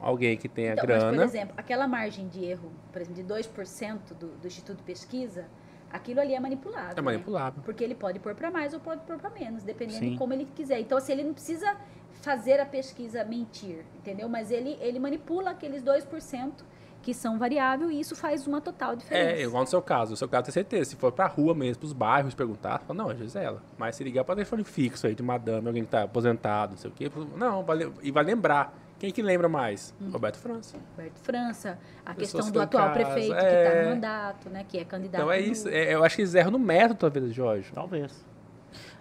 Speaker 2: Alguém que tenha
Speaker 3: Então, mas, por
Speaker 2: grana.
Speaker 3: exemplo, aquela margem de erro, por exemplo, de 2% do, do Instituto de Pesquisa, aquilo ali é manipulado.
Speaker 2: É
Speaker 3: né?
Speaker 2: manipulável.
Speaker 3: Porque ele pode pôr para mais ou pode pôr para menos, dependendo
Speaker 1: Sim.
Speaker 3: de como ele quiser. Então, assim, ele não precisa fazer a pesquisa mentir, entendeu? Mas ele, ele manipula aqueles 2% que são variável e isso faz uma total diferença.
Speaker 2: É, igual no seu caso. No seu caso, tem certeza. Se for pra rua mesmo, pros bairros perguntar, fala, não, é Gisela. Mas se ligar pra telefone fixo aí de madame, alguém que tá aposentado, não sei o quê, não, vai, e vai lembrar. Quem que lembra mais?
Speaker 3: Hum.
Speaker 2: Roberto França.
Speaker 3: Roberto França, a
Speaker 2: Pessoas
Speaker 3: questão
Speaker 2: que
Speaker 3: do atual
Speaker 2: casa,
Speaker 3: prefeito que
Speaker 2: é.
Speaker 3: está no mandato, né? Que é candidato.
Speaker 2: Então é
Speaker 3: no-
Speaker 2: isso. É, eu acho que eles erram no método, talvez, Jorge.
Speaker 1: Talvez.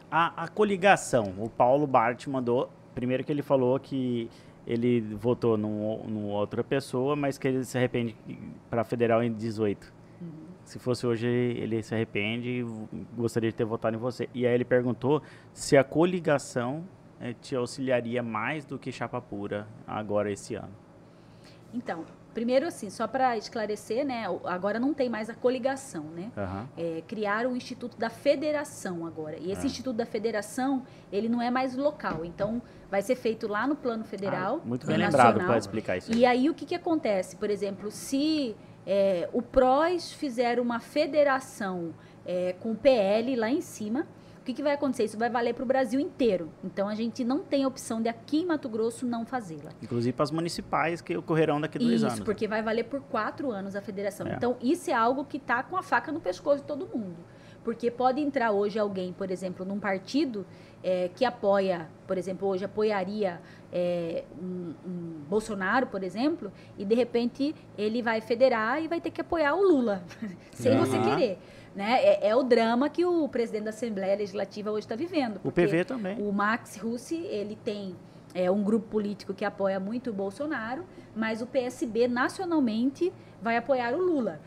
Speaker 1: A, a coligação, o Paulo Bart mandou, primeiro que ele falou que ele votou num, num outra pessoa, mas que ele se arrepende para federal em 18.
Speaker 3: Uhum.
Speaker 1: Se fosse hoje, ele se arrepende e gostaria de ter votado em você. E aí ele perguntou se a coligação eh, te auxiliaria mais do que chapa pura agora esse ano.
Speaker 3: Então, primeiro assim, só para esclarecer, né? Agora não tem mais a coligação, né?
Speaker 1: Aham.
Speaker 3: É, criaram o Instituto da Federação agora. E esse
Speaker 1: Ah.
Speaker 3: Instituto da Federação, ele não é mais local. Então, vai ser feito lá no plano federal.
Speaker 1: Ah, muito bem lembrado para explicar isso.
Speaker 3: E aí o que, que acontece? Por exemplo, se é, o PROS fizer uma federação é, com o PL lá em cima, que, que vai acontecer? Isso vai valer para o Brasil inteiro. Então a gente não tem a opção de aqui em Mato Grosso não fazê-la.
Speaker 1: Inclusive para as municipais que ocorrerão daqui a dois
Speaker 3: Isso,
Speaker 1: anos.
Speaker 3: porque vai valer por quatro anos a federação.
Speaker 1: É.
Speaker 3: Então, isso é algo que está com a faca no pescoço de todo mundo. Porque pode entrar hoje alguém, por exemplo, num partido é, que apoia, por exemplo, hoje apoiaria é, um, um Bolsonaro, por exemplo, e de repente ele vai federar e vai ter que apoiar o Lula, sem você
Speaker 1: Aham.
Speaker 3: querer. Né? É, é o drama que o presidente da Assembleia Legislativa hoje está vivendo.
Speaker 1: O PV também.
Speaker 3: o Max Russi, ele tem é, um grupo político que apoia muito o Bolsonaro, mas o PSB nacionalmente vai apoiar o Lula.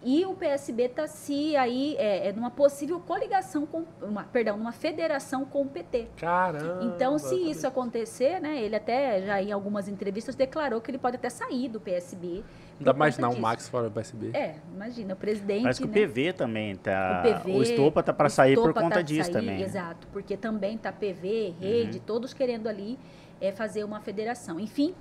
Speaker 3: e o PSB está se aí é, é numa possível coligação com, uma, perdão, numa federação com o PT.
Speaker 2: Caramba!
Speaker 3: Então, se isso acontecer, né, ele até já em algumas entrevistas declarou que ele pode até sair do PSB. Por
Speaker 2: mais não, o
Speaker 3: disso.
Speaker 2: Max fora do PSB.
Speaker 3: É, imagina, o presidente.
Speaker 1: Parece que
Speaker 3: né?
Speaker 1: o PV também tá.
Speaker 3: O PV,
Speaker 1: o Estopa tá para sair por
Speaker 3: Estopa
Speaker 1: conta
Speaker 3: tá
Speaker 1: disso
Speaker 3: sair,
Speaker 1: também. né?
Speaker 3: Exato, porque também tá PV, rede, todos querendo ali é, fazer uma federação. Enfim,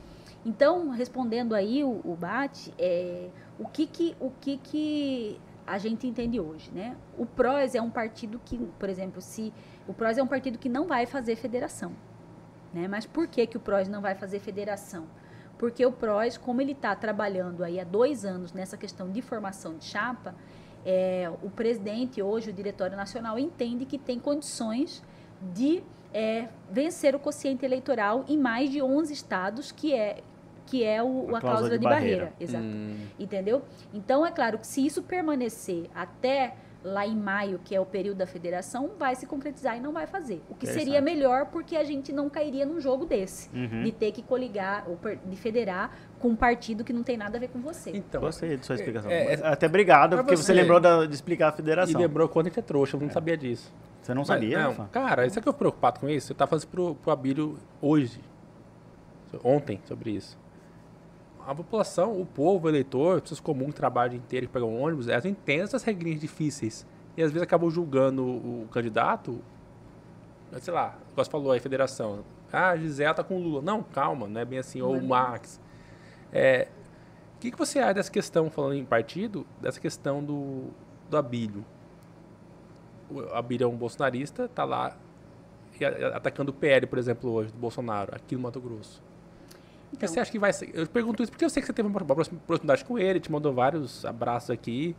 Speaker 3: então, respondendo aí o, o Bate, é, o, que, que, o que, que a gente entende hoje, né? O PROS é um partido que, por exemplo, se o PROS é um partido que não vai fazer federação, né? Mas por que, que o PROS não vai fazer federação? Porque o PROS, como ele está trabalhando aí há dois anos nessa questão de formação de chapa, é, o presidente, hoje o Diretório Nacional, entende que tem condições de é, vencer o quociente eleitoral em mais de 11 estados, que é, que é o,
Speaker 1: A
Speaker 3: a,
Speaker 1: cláusula
Speaker 3: cláusula
Speaker 1: de
Speaker 3: de barreira.
Speaker 1: barreira.
Speaker 3: Exato.
Speaker 2: Hum,
Speaker 3: Entendeu? Então, é claro que se isso permanecer até lá em maio, que é o período da federação, vai se concretizar e não vai fazer. O que seria melhor porque a gente não cairia num jogo desse.
Speaker 1: Uhum.
Speaker 3: De ter que coligar, ou per- de federar com um partido que não tem nada a ver com você.
Speaker 2: então,
Speaker 1: Gostei de sua explicação.
Speaker 2: é, é-
Speaker 1: Até obrigado, porque você,
Speaker 2: você-
Speaker 1: lembrou da- de explicar a
Speaker 2: e
Speaker 1: federação.
Speaker 2: lembrou quando a gente é trouxa, eu não sabia disso.
Speaker 1: Você não
Speaker 2: Mas,
Speaker 1: sabia,
Speaker 2: não,
Speaker 1: Rafa?
Speaker 2: Cara, isso é que eu fico preocupado com isso. Eu tava falando isso pro, pro Abílio hoje, ontem, sobre isso. A população, o povo, o eleitor, pessoas comuns que trabalham o dia inteiro, que pegam ônibus, elas entendem essas regrinhas difíceis. E às vezes acabam julgando o, o candidato, sei lá, igual você falou aí, federação. Ah, a Gisela tá com o Lula. Não, calma, não é bem assim.
Speaker 3: Não
Speaker 2: Ou
Speaker 3: é
Speaker 2: o. Max. É, o que, que você acha dessa questão, falando em partido, dessa questão do, do Abílio? O Abílio é um bolsonarista, tá lá e atacando o PL, por exemplo, hoje, do Bolsonaro, aqui no Mato Grosso. O
Speaker 3: Então,
Speaker 2: você acha que vai ser? Eu pergunto isso porque eu sei que você teve uma uma proxim- proximidade com ele, te mandou vários abraços aqui.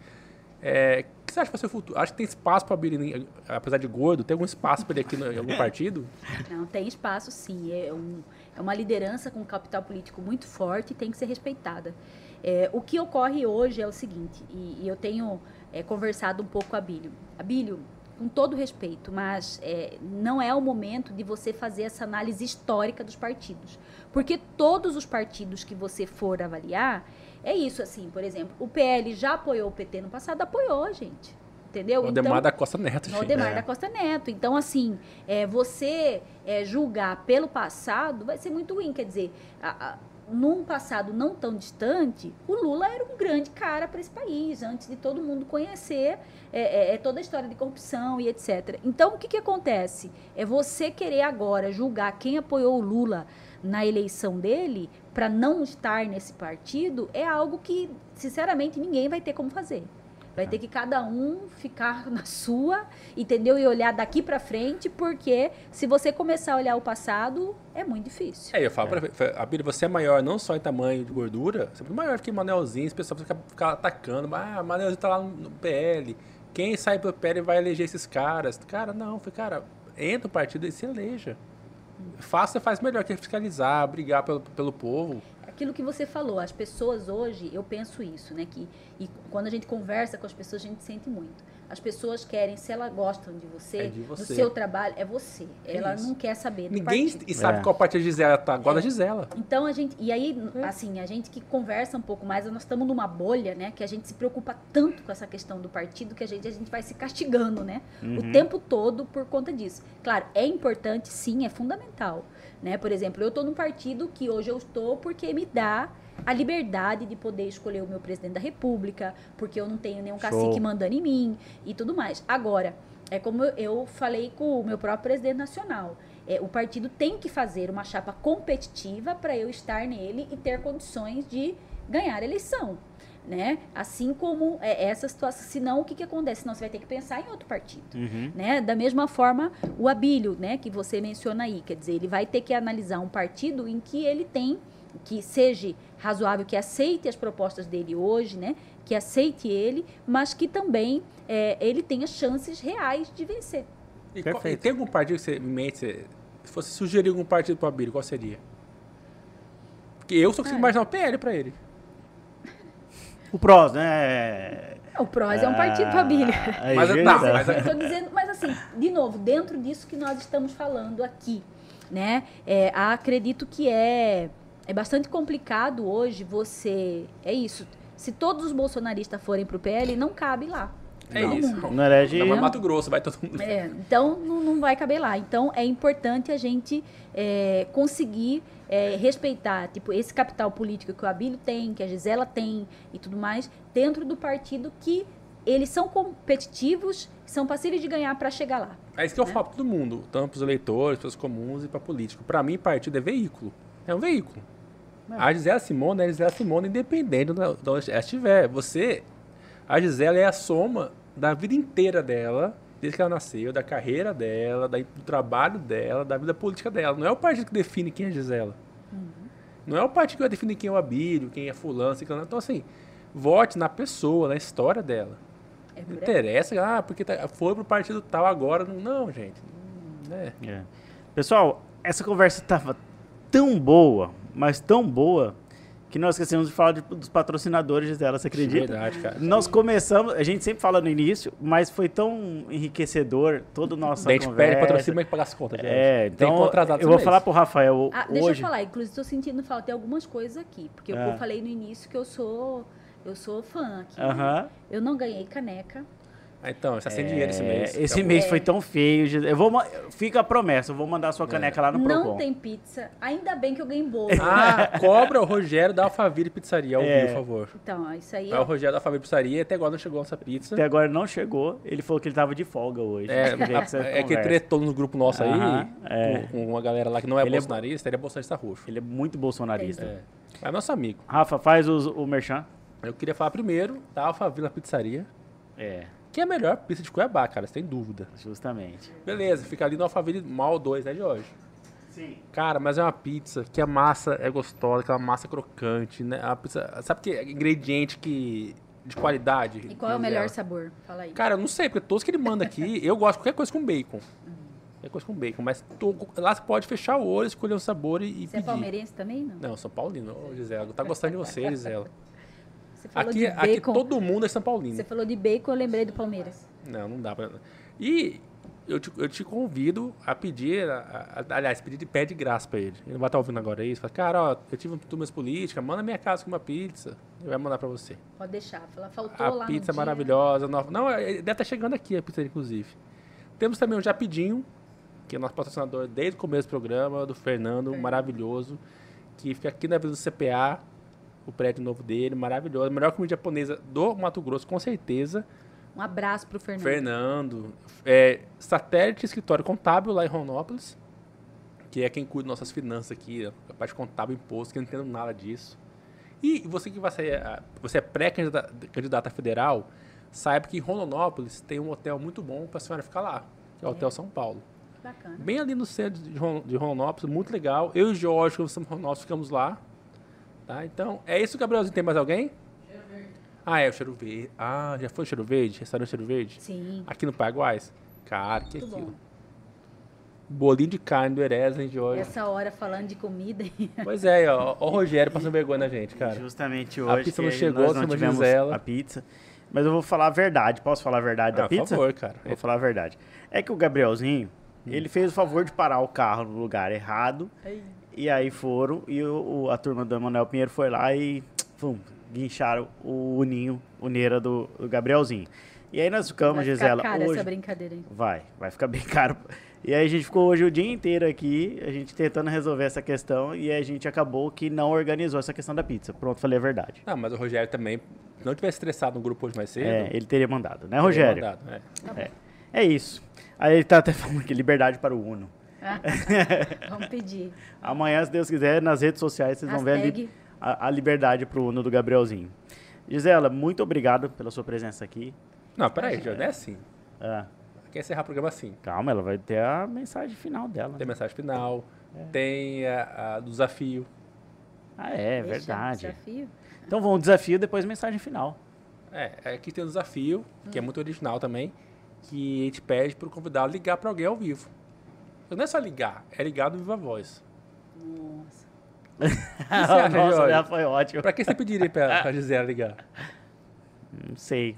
Speaker 2: É, o que você acha que vai ser o futuro? Acho que tem espaço para Abílio, em- apesar de gordo, tem algum espaço para ele aqui no- em algum partido?
Speaker 3: Não, tem espaço sim. É, um- é uma liderança com capital político muito forte e tem que ser respeitada. É, o que ocorre hoje é o seguinte, e, e eu tenho é, conversado um pouco com a Bílio. Abílio, com todo respeito, mas é, não é o momento de você fazer essa análise histórica dos partidos. Porque todos os partidos que você for avaliar, é isso assim, por exemplo, o PL já apoiou o PT no passado, apoiou, gente. Entendeu?
Speaker 2: O
Speaker 3: Então-
Speaker 2: Ademar da Costa Neto, gente.
Speaker 3: Odemar
Speaker 1: É.
Speaker 3: da Costa Neto. Então, assim, é, você é, julgar pelo passado vai ser muito ruim. Quer dizer, a- a- num passado não tão distante, o Lula era um grande cara para esse país, antes de todo mundo conhecer é, é, é toda a história de corrupção e etc. Então, o que, que acontece? É você querer agora julgar quem apoiou o Lula na eleição dele para não estar nesse partido é algo que, sinceramente, ninguém vai ter como fazer. Vai ter que cada um ficar na sua, entendeu? E olhar daqui para frente, porque se você começar a olhar o passado, é muito difícil.
Speaker 2: É, eu falo pra pra- Abílio, você é maior não só em tamanho de gordura, você é muito maior que Manelzinho, esse pessoal fica, fica atacando, ah, Manelzinho tá lá no, no PL, quem sai pelo PL vai eleger esses caras. Cara, não, cara, entra o partido e se eleja. Faça, faz melhor que fiscalizar, brigar pelo, pelo povo.
Speaker 3: Aquilo que você falou, as pessoas hoje, eu penso isso, né? Que, e quando a gente conversa com as pessoas, a gente sente muito. As pessoas querem, se elas gostam de você,
Speaker 2: É de
Speaker 3: do
Speaker 2: você.
Speaker 3: seu trabalho, é você.
Speaker 2: É
Speaker 3: Ela
Speaker 2: isso.
Speaker 3: não quer saber do
Speaker 2: Ninguém
Speaker 3: partido.
Speaker 2: e sabe
Speaker 1: É.
Speaker 2: qual parte a Gisela tá, igual a Gisela.
Speaker 3: Então a gente, e aí,
Speaker 2: É.
Speaker 3: assim, a gente que conversa um pouco mais, nós estamos numa bolha, né, que a gente se preocupa tanto com essa questão do partido que a gente, a gente vai se castigando, né,
Speaker 1: Uhum.
Speaker 3: o tempo todo por conta disso. Claro, é importante, sim, é fundamental, né? Por exemplo, eu estou num partido que hoje eu estou porque me dá a liberdade de poder escolher o meu presidente da república, porque eu não tenho nenhum
Speaker 1: Show.
Speaker 3: cacique mandando em mim e tudo mais. Agora, é como eu- falei com o meu próprio presidente nacional. É, o partido tem que fazer uma chapa competitiva para eu estar nele e ter condições de ganhar a eleição. Né? Assim como é, essa situação. Senão, o que, que acontece? Senão você vai ter que pensar em outro partido.
Speaker 1: Uhum.
Speaker 3: Né? Da mesma forma, o Abílio, né, que você menciona aí, quer dizer, ele vai ter que analisar um partido em que ele tem, que seja razoável, que aceite as propostas dele hoje, né, que aceite ele, mas que também é, ele tenha chances reais de vencer.
Speaker 2: E, qual-
Speaker 1: Perfeito.
Speaker 2: e tem algum partido que você em mente, você- se fosse sugerir algum partido pro Abílio, qual seria? Porque eu só consigo
Speaker 3: Ah.
Speaker 2: imaginar o PL pra ele.
Speaker 1: O PROS, né?
Speaker 3: O PROS é um partido para Abílio.
Speaker 1: Aí,
Speaker 2: Mas
Speaker 1: gente,
Speaker 2: tá, mas-
Speaker 3: Eu tô dizendo, mas assim, de novo, dentro disso que nós estamos falando aqui, né? É, acredito que é, é bastante complicado hoje você. É isso. Se todos os bolsonaristas forem pro PL, não cabe lá.
Speaker 2: É
Speaker 3: Todo
Speaker 2: isso.
Speaker 1: Não elege.
Speaker 2: Não, mas Mato Grosso, vai todo mundo.
Speaker 3: É, então não, não vai caber lá. Então é importante a gente é, conseguir é, respeitar tipo esse capital político que o Abílio tem, que a Gisela tem e tudo mais dentro do partido que eles são competitivos, são passíveis de ganhar para chegar lá.
Speaker 2: É isso que eu
Speaker 3: né?
Speaker 2: falo pra todo mundo, tanto pros eleitores, pros comuns e pra político. Pra mim, partido é veículo. É um veículo. A Gisela Simone é a Gisela Simone, independente de onde ela estiver. Você, a Gisela é a soma da vida inteira dela, desde que ela nasceu, da carreira dela, da- do trabalho dela, da vida política dela. Não é o partido que define quem é a Gisela. Não é o partido que vai definir quem é o Abílio, quem é fulano, ciclano. Então, assim, vote na pessoa, na história dela.
Speaker 3: É
Speaker 2: Não interessa, ah, porque tá- foi pro partido tal agora. Não, não gente. Não, né?
Speaker 1: É. Pessoal, essa conversa tava tão boa, mas tão boa, que nós esquecemos de falar de- dos patrocinadores dela, você acredita?
Speaker 2: Verdade, cara.
Speaker 1: Nós começamos, a gente sempre fala no início, mas foi tão enriquecedor todo o nosso
Speaker 2: a gente pede patrocínio, mas tem que pagar as contas. gente.
Speaker 1: É,
Speaker 2: Tem que
Speaker 1: então eu vou falar pro Rafael
Speaker 3: Ah, deixa
Speaker 1: hoje.
Speaker 3: eu falar, inclusive estou sentindo falta de algumas coisas aqui, porque
Speaker 1: Ah.
Speaker 3: eu falei no início que eu sou eu sou fã aqui. né?
Speaker 1: Aham.
Speaker 3: Eu não ganhei caneca.
Speaker 2: Ah, então, está sem dinheiro esse
Speaker 1: É,
Speaker 2: mês.
Speaker 1: Esse mês
Speaker 3: É.
Speaker 1: foi tão feio. Eu vou, fica a promessa, eu vou mandar sua caneca lá no
Speaker 3: não
Speaker 1: Procon.
Speaker 3: tem pizza. Ainda bem que eu ganhei bolo.
Speaker 2: Ah, cobra o Rogério da Alphaville Pizzaria, ao
Speaker 1: É.
Speaker 2: por favor.
Speaker 3: Então, isso aí
Speaker 2: É o Rogério da Alphaville Pizzaria, até agora não chegou essa pizza.
Speaker 1: Até agora não chegou. Ele falou que ele tava de folga hoje.
Speaker 2: É,
Speaker 1: que
Speaker 2: é que tretou no grupo nosso aí,
Speaker 1: Aham, é.
Speaker 2: com, com uma galera lá que não é
Speaker 1: Ele é
Speaker 2: bolsonarista, ele é bolsonarista roxo.
Speaker 1: Ele é muito bolsonarista.
Speaker 2: É. É nosso amigo.
Speaker 1: Rafa, faz os- o merchan.
Speaker 2: Eu queria falar primeiro da Alphaville Pizzaria,
Speaker 1: É,
Speaker 2: que é a melhor pizza de Cuiabá, cara, sem dúvida.
Speaker 1: justamente.
Speaker 2: Beleza, fica ali no Alphaville Mal 2, né, Jorge?
Speaker 1: Sim.
Speaker 2: Cara, mas é uma pizza que a massa é gostosa, aquela massa crocante, né? É uma pizza, sabe que é ingrediente que de qualidade?
Speaker 3: E qual é o melhor
Speaker 2: ela.
Speaker 3: sabor? Fala aí.
Speaker 2: Cara, eu não sei, porque todos que ele manda aqui, eu gosto de qualquer coisa com bacon. Qualquer coisa com bacon, mas lá você pode fechar o olho, escolher um sabor e, e
Speaker 3: Você é
Speaker 2: pedir.
Speaker 3: palmeirense também? Não.
Speaker 2: Não, São Paulino, Ô, Gisela. Tá gostando de você, Gisela.
Speaker 3: Você falou
Speaker 2: Aqui,
Speaker 3: de
Speaker 2: aqui
Speaker 3: bacon.
Speaker 2: todo mundo é São Paulino.
Speaker 3: Você falou de bacon, eu lembrei do Palmeiras.
Speaker 2: Não, não dá pra. E eu te, eu te convido a pedir, a- a- aliás, pedir de pé de graça pra ele. Ele não vai estar ouvindo agora isso. Fala, cara, ó, eu tive turmas políticas, manda minha casa com uma pizza. Ele vai mandar pra você.
Speaker 3: Pode deixar. Fala, faltou lá
Speaker 2: A
Speaker 3: no
Speaker 2: pizza é
Speaker 3: dia.
Speaker 2: maravilhosa. Nova. Não, é- deve estar chegando aqui a pizza, inclusive. Temos também o Japidinho, que é nosso patrocinador desde o começo do programa, do Fernando, maravilhoso, que fica aqui na Vila do CPA, o prédio novo dele, maravilhoso. A melhor comida japonesa do Mato Grosso, com certeza.
Speaker 3: Um abraço pro Fernando.
Speaker 2: Fernando. É, satélite Escritório Contábil lá em Ronópolis, que é quem cuida das nossas finanças aqui, a parte contábil, imposto, que eu não entendo nada disso. E você que vai ser, ah, você é pré-candidata candidata federal, saiba que em Rondonópolis tem um hotel muito bom para a senhora ficar lá, que é o Hotel São Paulo.
Speaker 3: Bacana.
Speaker 2: Bem ali no centro de Ron- de Rondonópolis, muito legal. Eu e o Jorge, que em Rondonópolis, ficamos lá. Tá? Então, é isso, Gabrielzinho. Tem mais alguém? Ah, é o Cheiro Verde. Ah, já foi o Cheiro Verde? Restaurante Cheiro Verde?
Speaker 3: Sim.
Speaker 2: Aqui no Paraguai? Cara, que
Speaker 3: Muito
Speaker 2: aquilo.
Speaker 3: bom.
Speaker 2: Bolinho de carne do Erez, hein, Jorge?
Speaker 3: Essa hora falando de comida.
Speaker 2: Pois é, ó, ó o Rogério passando vergonha na gente, cara.
Speaker 1: Justamente
Speaker 2: A
Speaker 1: hoje.
Speaker 2: pizza
Speaker 1: que
Speaker 2: não chegou,
Speaker 1: nós não tivemos
Speaker 2: Gisela.
Speaker 1: a pizza. Mas eu vou falar a verdade. Posso falar a verdade da
Speaker 2: Ah,
Speaker 1: pizza?
Speaker 2: Por favor, cara.
Speaker 1: Vou falar a verdade. É que o Gabrielzinho,
Speaker 2: Hum.
Speaker 1: ele fez o favor de parar o carro no lugar errado. E aí foram, e o, o- a turma do Emanuel Pinheiro foi lá e pum, guincharam o uninho, o neira do, do Gabrielzinho. E aí nós ficamos,
Speaker 3: Vai ficar
Speaker 1: Gisela,
Speaker 3: cara
Speaker 1: hoje...
Speaker 3: essa brincadeira aí.
Speaker 1: Vai, vai ficar bem caro. E aí a gente ficou hoje o dia inteiro aqui, a gente tentando resolver essa questão, e a gente acabou que não organizou essa questão da pizza. Pronto, falei a verdade.
Speaker 2: Ah, mas o Rogério também, se não tivesse estressado no grupo hoje mais cedo,
Speaker 1: É, ele teria mandado, né,
Speaker 2: teria
Speaker 1: Rogério?
Speaker 2: mandado, é.
Speaker 1: É. É isso. Aí ele tá até falando aqui, liberdade para o Uno.
Speaker 3: Vamos pedir.
Speaker 1: Amanhã, se Deus quiser, nas redes sociais vocês vão ver a, li-
Speaker 3: Hashtag.
Speaker 1: a, a liberdade pro Uno do Gabrielzinho. Gisela, muito obrigado pela sua presença aqui.
Speaker 2: Não, peraí, não é assim.
Speaker 1: Ah,
Speaker 2: Quer encerrar o programa assim.
Speaker 1: calma, ela vai ter a mensagem final dela.
Speaker 2: Tem mensagem final,
Speaker 1: É.
Speaker 2: tem a, a do desafio.
Speaker 1: Ah, é,
Speaker 3: Deixa,
Speaker 1: verdade.
Speaker 3: Desafio.
Speaker 1: Então vamos, desafio, depois mensagem final.
Speaker 2: É, aqui tem um desafio, que é muito original também, que a gente pede pro convidado ligar para alguém ao vivo. Não é só ligar, é ligar do Viva Voz.
Speaker 3: Nossa.
Speaker 2: Acha,
Speaker 1: Nossa, já foi ótimo.
Speaker 2: Pra que você pediria pra, pra Gisela ligar?
Speaker 1: Não sei.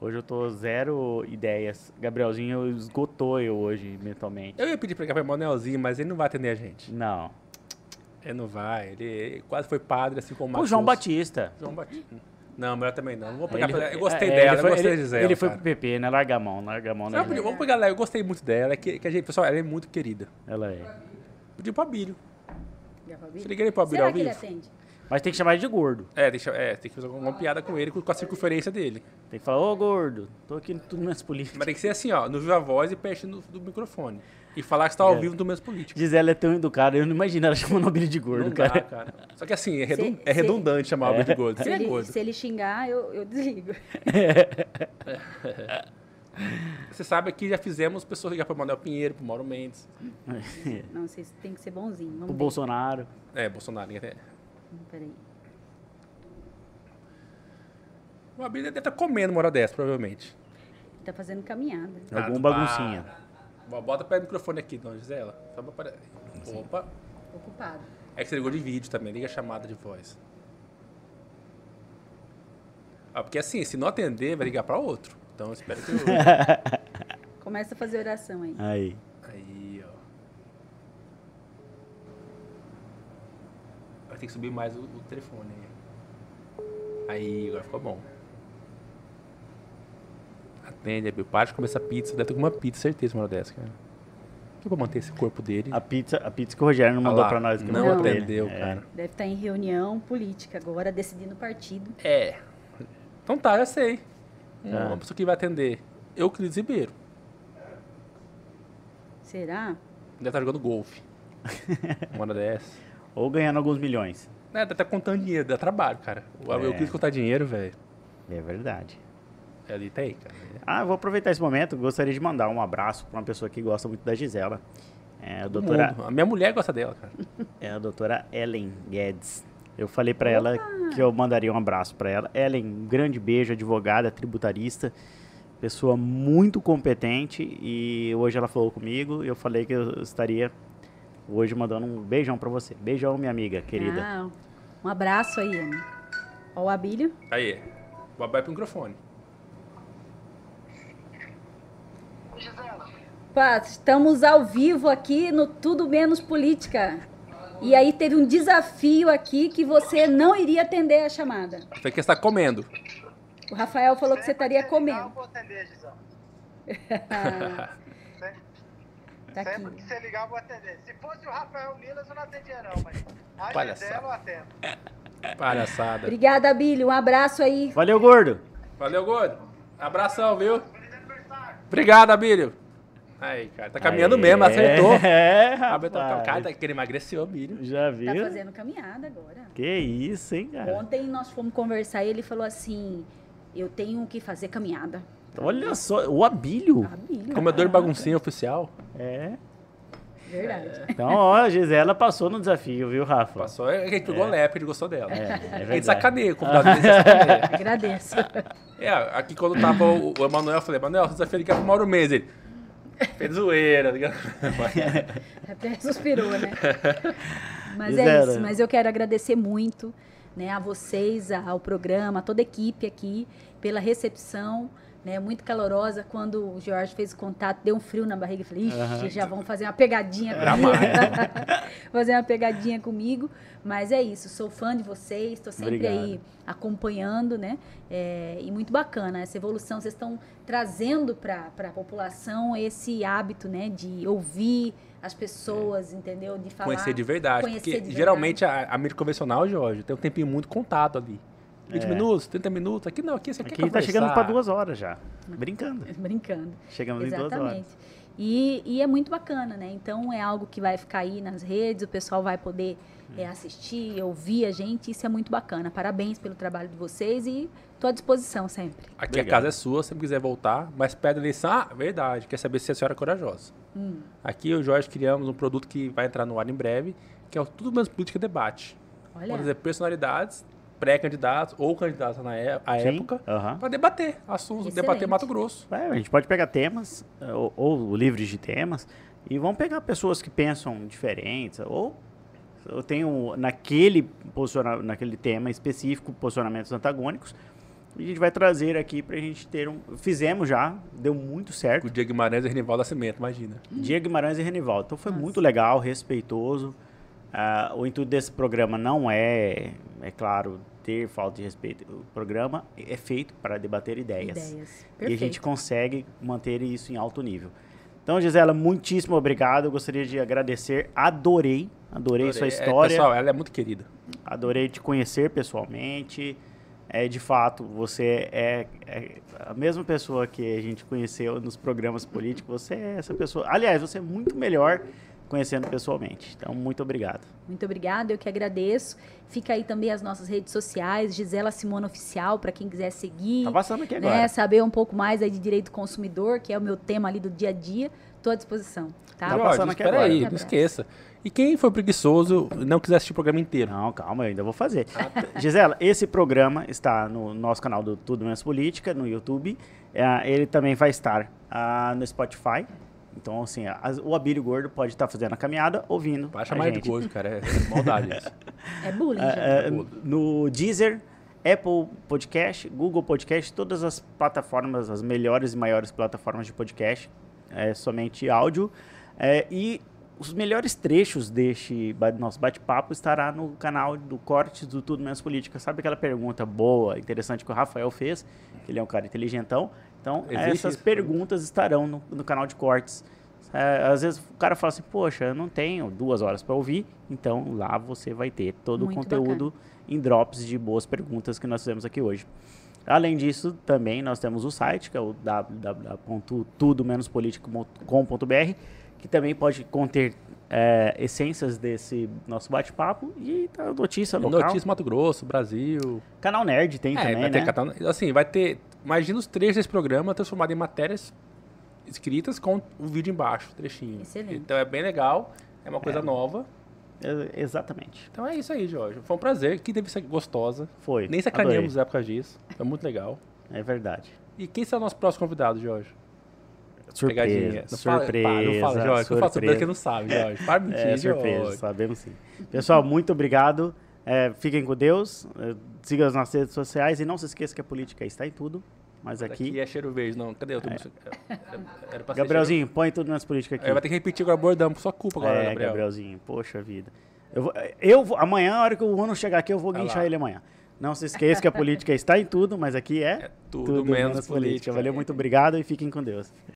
Speaker 1: Hoje eu tô zero ideias. Gabrielzinho esgotou eu hoje mentalmente.
Speaker 2: Eu ia pedir pra ligar pra Manuelzinho, mas ele não vai atender a gente.
Speaker 1: Não.
Speaker 2: Ele não vai. Ele, quase foi padre, assim como o
Speaker 1: O João. Batista.
Speaker 2: João Batista. Não, melhor também não. Não vou pegar
Speaker 1: Ele-
Speaker 2: pra- Eu gostei
Speaker 1: é,
Speaker 2: dela,
Speaker 1: ele foi,
Speaker 2: eu gostei
Speaker 1: ele,
Speaker 2: de Gisele.
Speaker 1: Ele foi
Speaker 2: cara.
Speaker 1: pro PP, né? Larga a mão, larga a mão. Né?
Speaker 2: Não, podia- vamos pegar ela. Eu gostei muito dela. É que, que a gente, pessoal, ela é muito querida.
Speaker 1: Ela é.
Speaker 2: Pedi pro Abílio.
Speaker 3: Pra?
Speaker 2: Se liguei pro Abílio ao
Speaker 3: que ele
Speaker 2: vivo.
Speaker 3: atende?
Speaker 1: Mas tem que chamar ele de gordo.
Speaker 2: É, deixa, é, tem que fazer alguma piada com ele, com, com a circunferência dele.
Speaker 1: Tem que falar, ô gordo, tô aqui no tudo menos político.
Speaker 2: Mas tem que ser assim, ó, no Viva Voz e perto do, do microfone. E falar que você tá ao
Speaker 1: É.
Speaker 2: vivo do mesmo político.
Speaker 1: Gisele é tão educada, eu não imagino ela chamando o Billy de gordo,
Speaker 2: Não dá,
Speaker 1: cara.
Speaker 2: cara. Só que assim, é, redun-
Speaker 3: Se-
Speaker 2: é
Speaker 3: se-
Speaker 2: redundante chamar o Abílio de gordo.
Speaker 3: Se
Speaker 2: Ele é
Speaker 3: ele,
Speaker 2: gordo.
Speaker 3: se ele xingar, eu, eu desligo.
Speaker 2: Você sabe que já fizemos pessoas ligar pro Manuel Pinheiro, pro Mauro Mendes.
Speaker 3: Não, vocês têm que ser bonzinho.
Speaker 1: o. Bolsonaro.
Speaker 2: É, Bolsonaro. né?
Speaker 3: Peraí.
Speaker 2: O Abílio deve estar comendo uma hora dessa, provavelmente.
Speaker 3: Tá fazendo caminhada.
Speaker 1: Algum baguncinha.
Speaker 2: Bota perto do microfone aqui, dona Gisela. Só pra apare- Opa.
Speaker 3: Ocupado.
Speaker 2: É que você ligou de vídeo também, liga a chamada de voz. Ah, porque assim, se não atender, vai ligar pra outro. Então eu espero que eu...
Speaker 3: Começa a fazer oração aí.
Speaker 1: Aí.
Speaker 2: Aí, ó. Vai ter que subir mais o, o telefone aí. Aí, agora ficou bom. Atende, Abel. Para de comer essa pizza. Deve ter alguma pizza, certeza, uma hora dessa, cara. Que pra manter esse corpo dele.
Speaker 1: A pizza, a pizza que o Rogério não mandou
Speaker 2: lá,
Speaker 1: pra nós. Que eu
Speaker 2: Não atendeu,
Speaker 1: É.
Speaker 2: cara.
Speaker 3: Deve estar em reunião política agora, decidindo o partido.
Speaker 2: É. Então tá, já sei.
Speaker 1: Tá.
Speaker 2: Uma pessoa que vai atender. Euclides Ribeiro.
Speaker 3: Será?
Speaker 2: Deve estar jogando golfe. Uma hora dessa.
Speaker 1: Ou ganhando alguns milhões.
Speaker 2: É, deve estar contando dinheiro, dá trabalho, cara. O
Speaker 1: É.
Speaker 2: Euclides contar dinheiro, velho.
Speaker 1: É verdade.
Speaker 2: Ali tem, cara.
Speaker 1: Ah, vou aproveitar esse momento. Gostaria de mandar um abraço pra uma pessoa que gosta muito da Gisela. É a doutora,
Speaker 2: mundo. A minha mulher gosta dela, cara.
Speaker 1: é a doutora Ellen Guedes. Eu falei pra ela que eu mandaria um abraço pra ela. Ellen, um grande beijo, advogada, tributarista, pessoa muito competente e hoje ela falou comigo e eu falei que eu estaria hoje mandando um beijão pra você. Beijão, minha amiga querida.
Speaker 3: Ah, um abraço aí. Ó o Abílio.
Speaker 2: Aí, babai pro microfone.
Speaker 3: Pá, estamos ao vivo aqui no Tudo Menos Política. E aí teve um desafio aqui que você não iria atender a chamada.
Speaker 2: Você que está comendo.
Speaker 3: O Rafael falou que você estaria
Speaker 4: Sempre que você ligar,
Speaker 3: comendo.
Speaker 4: Eu vou atender, Gisão.
Speaker 3: Tá
Speaker 4: sempre
Speaker 3: aqui.
Speaker 4: que você ligar, eu vou atender. Se fosse o Rafael Milas, eu não atendia, não, mas a
Speaker 2: Palhaçada.
Speaker 4: Gisela eu atendo.
Speaker 2: Palhaçada.
Speaker 3: Obrigada, Abílio. Um abraço aí.
Speaker 1: Valeu, gordo!
Speaker 2: Valeu, gordo. Abração, viu? Obrigado, Abílio. Aí, cara, tá caminhando
Speaker 1: Aê,
Speaker 2: mesmo, acertou.
Speaker 1: É,
Speaker 2: tá-
Speaker 1: rapaz.
Speaker 2: cara, tá querendo emagrecer, Abílio.
Speaker 1: Já viu?
Speaker 3: Tá fazendo caminhada agora.
Speaker 1: Que isso, hein, cara?
Speaker 3: Ontem nós fomos conversar e ele falou assim: Eu tenho que fazer caminhada.
Speaker 1: Olha só, o Abílio.
Speaker 3: Abílio.
Speaker 2: Comedor de baguncinha oficial.
Speaker 1: É.
Speaker 3: Verdade.
Speaker 1: Então, ó, a Gisela passou no desafio, viu, Rafa?
Speaker 2: Passou, é que a gente pegou lepra, a gente gostou dela.
Speaker 1: É, é
Speaker 2: a gente
Speaker 1: verdade.
Speaker 2: sacaneia, o convidado dele sacaneia.
Speaker 3: Agradeço.
Speaker 2: É, aqui quando tava o, o Emanuel, eu falei, Emanuel, você desafio ligar pro Mauro Mendes. Ele, fez zoeira, tá?
Speaker 3: Até suspirou, né? Mas é
Speaker 1: Gisela.
Speaker 3: isso. Mas eu quero agradecer muito né, a vocês, a- ao programa, a toda a equipe aqui, pela recepção. Né, muito calorosa. Quando o Jorge fez o contato, deu um frio na barriga. Eu falei, ixi,
Speaker 1: Aham.
Speaker 3: já vão fazer uma pegadinha comigo. fazer uma pegadinha comigo. Mas é isso, sou fã de vocês, estou sempre
Speaker 1: Obrigado.
Speaker 3: aí acompanhando, né? É, e muito bacana essa evolução. Vocês estão trazendo para a população esse hábito, né? De ouvir as pessoas, entendeu? De falar.
Speaker 2: Conhecer de verdade.
Speaker 3: Conhecer
Speaker 2: porque
Speaker 3: de verdade.
Speaker 2: geralmente a, a mídia convencional, Jorge, tem um tempinho muito contado ali. 20
Speaker 1: É.
Speaker 2: minutos, 30 minutos. Aqui não, aqui você quer
Speaker 1: Aqui tá
Speaker 2: conversar.
Speaker 1: chegando pra duas horas já. Brincando.
Speaker 3: Brincando.
Speaker 1: Chegamos em duas horas.
Speaker 3: Exatamente. E, e é muito bacana, né? Então é algo que vai ficar aí nas redes, o pessoal vai poder é, assistir, ouvir a gente. Isso é muito bacana. Parabéns pelo trabalho de vocês e estou à disposição sempre.
Speaker 2: Aqui a
Speaker 1: Obrigado.
Speaker 2: casa é sua, se você quiser voltar, mas pede a eleição. Ah, verdade, quer saber se a senhora é corajosa.
Speaker 3: Hum.
Speaker 2: Aqui eu e o Jorge criamos um produto que vai entrar no ar em breve, que é o Tudo Menos Política Debate.
Speaker 3: Olha,
Speaker 2: Vamos dizer, personalidades, pré-candidatos ou candidatos na é- à
Speaker 1: Sim,
Speaker 2: época, para debater assuntos,
Speaker 3: Excelente.
Speaker 2: debater Mato Grosso.
Speaker 1: É, a gente pode pegar temas, eh, ou, ou livres de temas, e vamos pegar pessoas que pensam diferentes, ou eu tenho naquele, posiciona- naquele tema específico posicionamentos antagônicos, e a gente vai trazer aqui pra gente ter um. Fizemos já, deu muito certo.
Speaker 2: O Diego Guimarães e Renivaldo Nascimento, imagina.
Speaker 1: Diego Guimarães e Renivaldo. Então foi
Speaker 3: Nossa.
Speaker 1: muito legal, respeitoso. Ah, o intuito desse programa não é, é claro, ter falta de respeito. O programa é feito para debater ideias.
Speaker 3: Ideias.
Speaker 1: E a gente consegue manter isso em alto nível. Então, Gisela, muitíssimo obrigado. Eu gostaria de agradecer. Adorei, adorei, sua
Speaker 2: É,
Speaker 1: história.
Speaker 2: pessoal, ela é muito querida.
Speaker 1: Adorei te conhecer pessoalmente. É, de fato, você é, é a mesma pessoa que a gente conheceu nos programas políticos. Você é essa pessoa. Aliás, você é muito melhor conhecendo pessoalmente. Então, muito obrigado.
Speaker 3: Muito obrigada, eu que agradeço. Fica aí também as nossas redes sociais, Gisela Simona Oficial, para quem quiser seguir.
Speaker 1: Tá passando aqui
Speaker 3: né,
Speaker 1: agora.
Speaker 3: saber um pouco mais aí de direito do consumidor, que é o meu tema ali do dia a dia. Estou à disposição. Tá?
Speaker 1: Tá passando aqui
Speaker 2: espera
Speaker 1: agora.
Speaker 2: aí, não esqueça. E quem for preguiçoso não quiser assistir o programa inteiro,
Speaker 1: Não, calma, eu ainda vou fazer. Gisela, esse programa está no nosso canal do Tudo Menos Política, no YouTube. É, ele também vai estar ah, no Spotify. Então, assim, as- o Abílio Gordo pode estar fazendo a caminhada, ouvindo.
Speaker 2: vai
Speaker 1: a
Speaker 2: chamar de gozo, cara. É maldade isso.
Speaker 3: É bullying, já.
Speaker 1: É, é, no Deezer, Apple Podcast, Google Podcast, todas as plataformas, as melhores e maiores plataformas de podcast, é somente áudio. É, e os melhores trechos deste nosso bate-papo estará no canal do Cortes do Tudo Menos Política. Sabe aquela pergunta boa, interessante que o Rafael fez? Que ele é um cara inteligentão. Então,
Speaker 2: Existe
Speaker 1: essas
Speaker 2: isso?
Speaker 1: perguntas estarão no, no canal de cortes. É, às vezes o cara fala assim, poxa, eu não tenho duas horas para ouvir, então lá você vai ter todo
Speaker 3: Muito
Speaker 1: o conteúdo em drops de boas perguntas que nós fizemos aqui hoje. Além disso, também nós temos o site, que é o www.tudomenospolitico.com.br, que também pode conter é, essências desse nosso bate-papo e tá, notícia local.
Speaker 2: Notícias Mato Grosso, Brasil.
Speaker 1: Canal Nerd tem
Speaker 2: É,
Speaker 1: também,
Speaker 2: vai ter
Speaker 1: né?
Speaker 2: catano- assim, vai ter. Imagina os trechos desse programa transformado em matérias escritas com o vídeo embaixo, trechinho.
Speaker 3: Excelente.
Speaker 2: Então é bem legal, é uma coisa nova.
Speaker 1: É, exatamente.
Speaker 2: Então é isso aí, Jorge. Foi um prazer, que deve ser gostosa.
Speaker 1: Foi.
Speaker 2: Nem sacaneamos épocas disso. Foi muito legal.
Speaker 1: É verdade.
Speaker 2: E quem será o nosso próximo convidado, Jorge? Pegadinha.
Speaker 1: Surpresa,
Speaker 2: Não fala-
Speaker 1: surpresa,
Speaker 2: Para, não fala, Jorge. Eu faço surpresa
Speaker 1: surpresa.
Speaker 2: que não sabe, Jorge. Para de mentir,
Speaker 1: É, surpresa,
Speaker 2: Jorge.
Speaker 1: sabemos sim. Pessoal, muito obrigado. É, fiquem com Deus. É, siga as nossas redes sociais e não se esqueça que a política está em tudo. Mas
Speaker 2: Aqui
Speaker 1: aqui.
Speaker 2: é cheiro verde, não. Cadê o? Era pra ser
Speaker 1: Gabrielzinho, põe tudo nas políticas
Speaker 2: cheiro- É,
Speaker 1: aqui.
Speaker 2: vai ter que repetir agora bordão, por sua culpa agora,
Speaker 1: é,
Speaker 2: Gabriel.
Speaker 1: Gabrielzinho, poxa vida. Eu vou, eu vou- amanhã, a hora que o Uno chegar aqui, eu vou guinchar ele amanhã. Não se esqueça que a política está em tudo, mas aqui é,
Speaker 2: É tudo menos política.
Speaker 1: Valeu, muito obrigado e fiquem com Deus.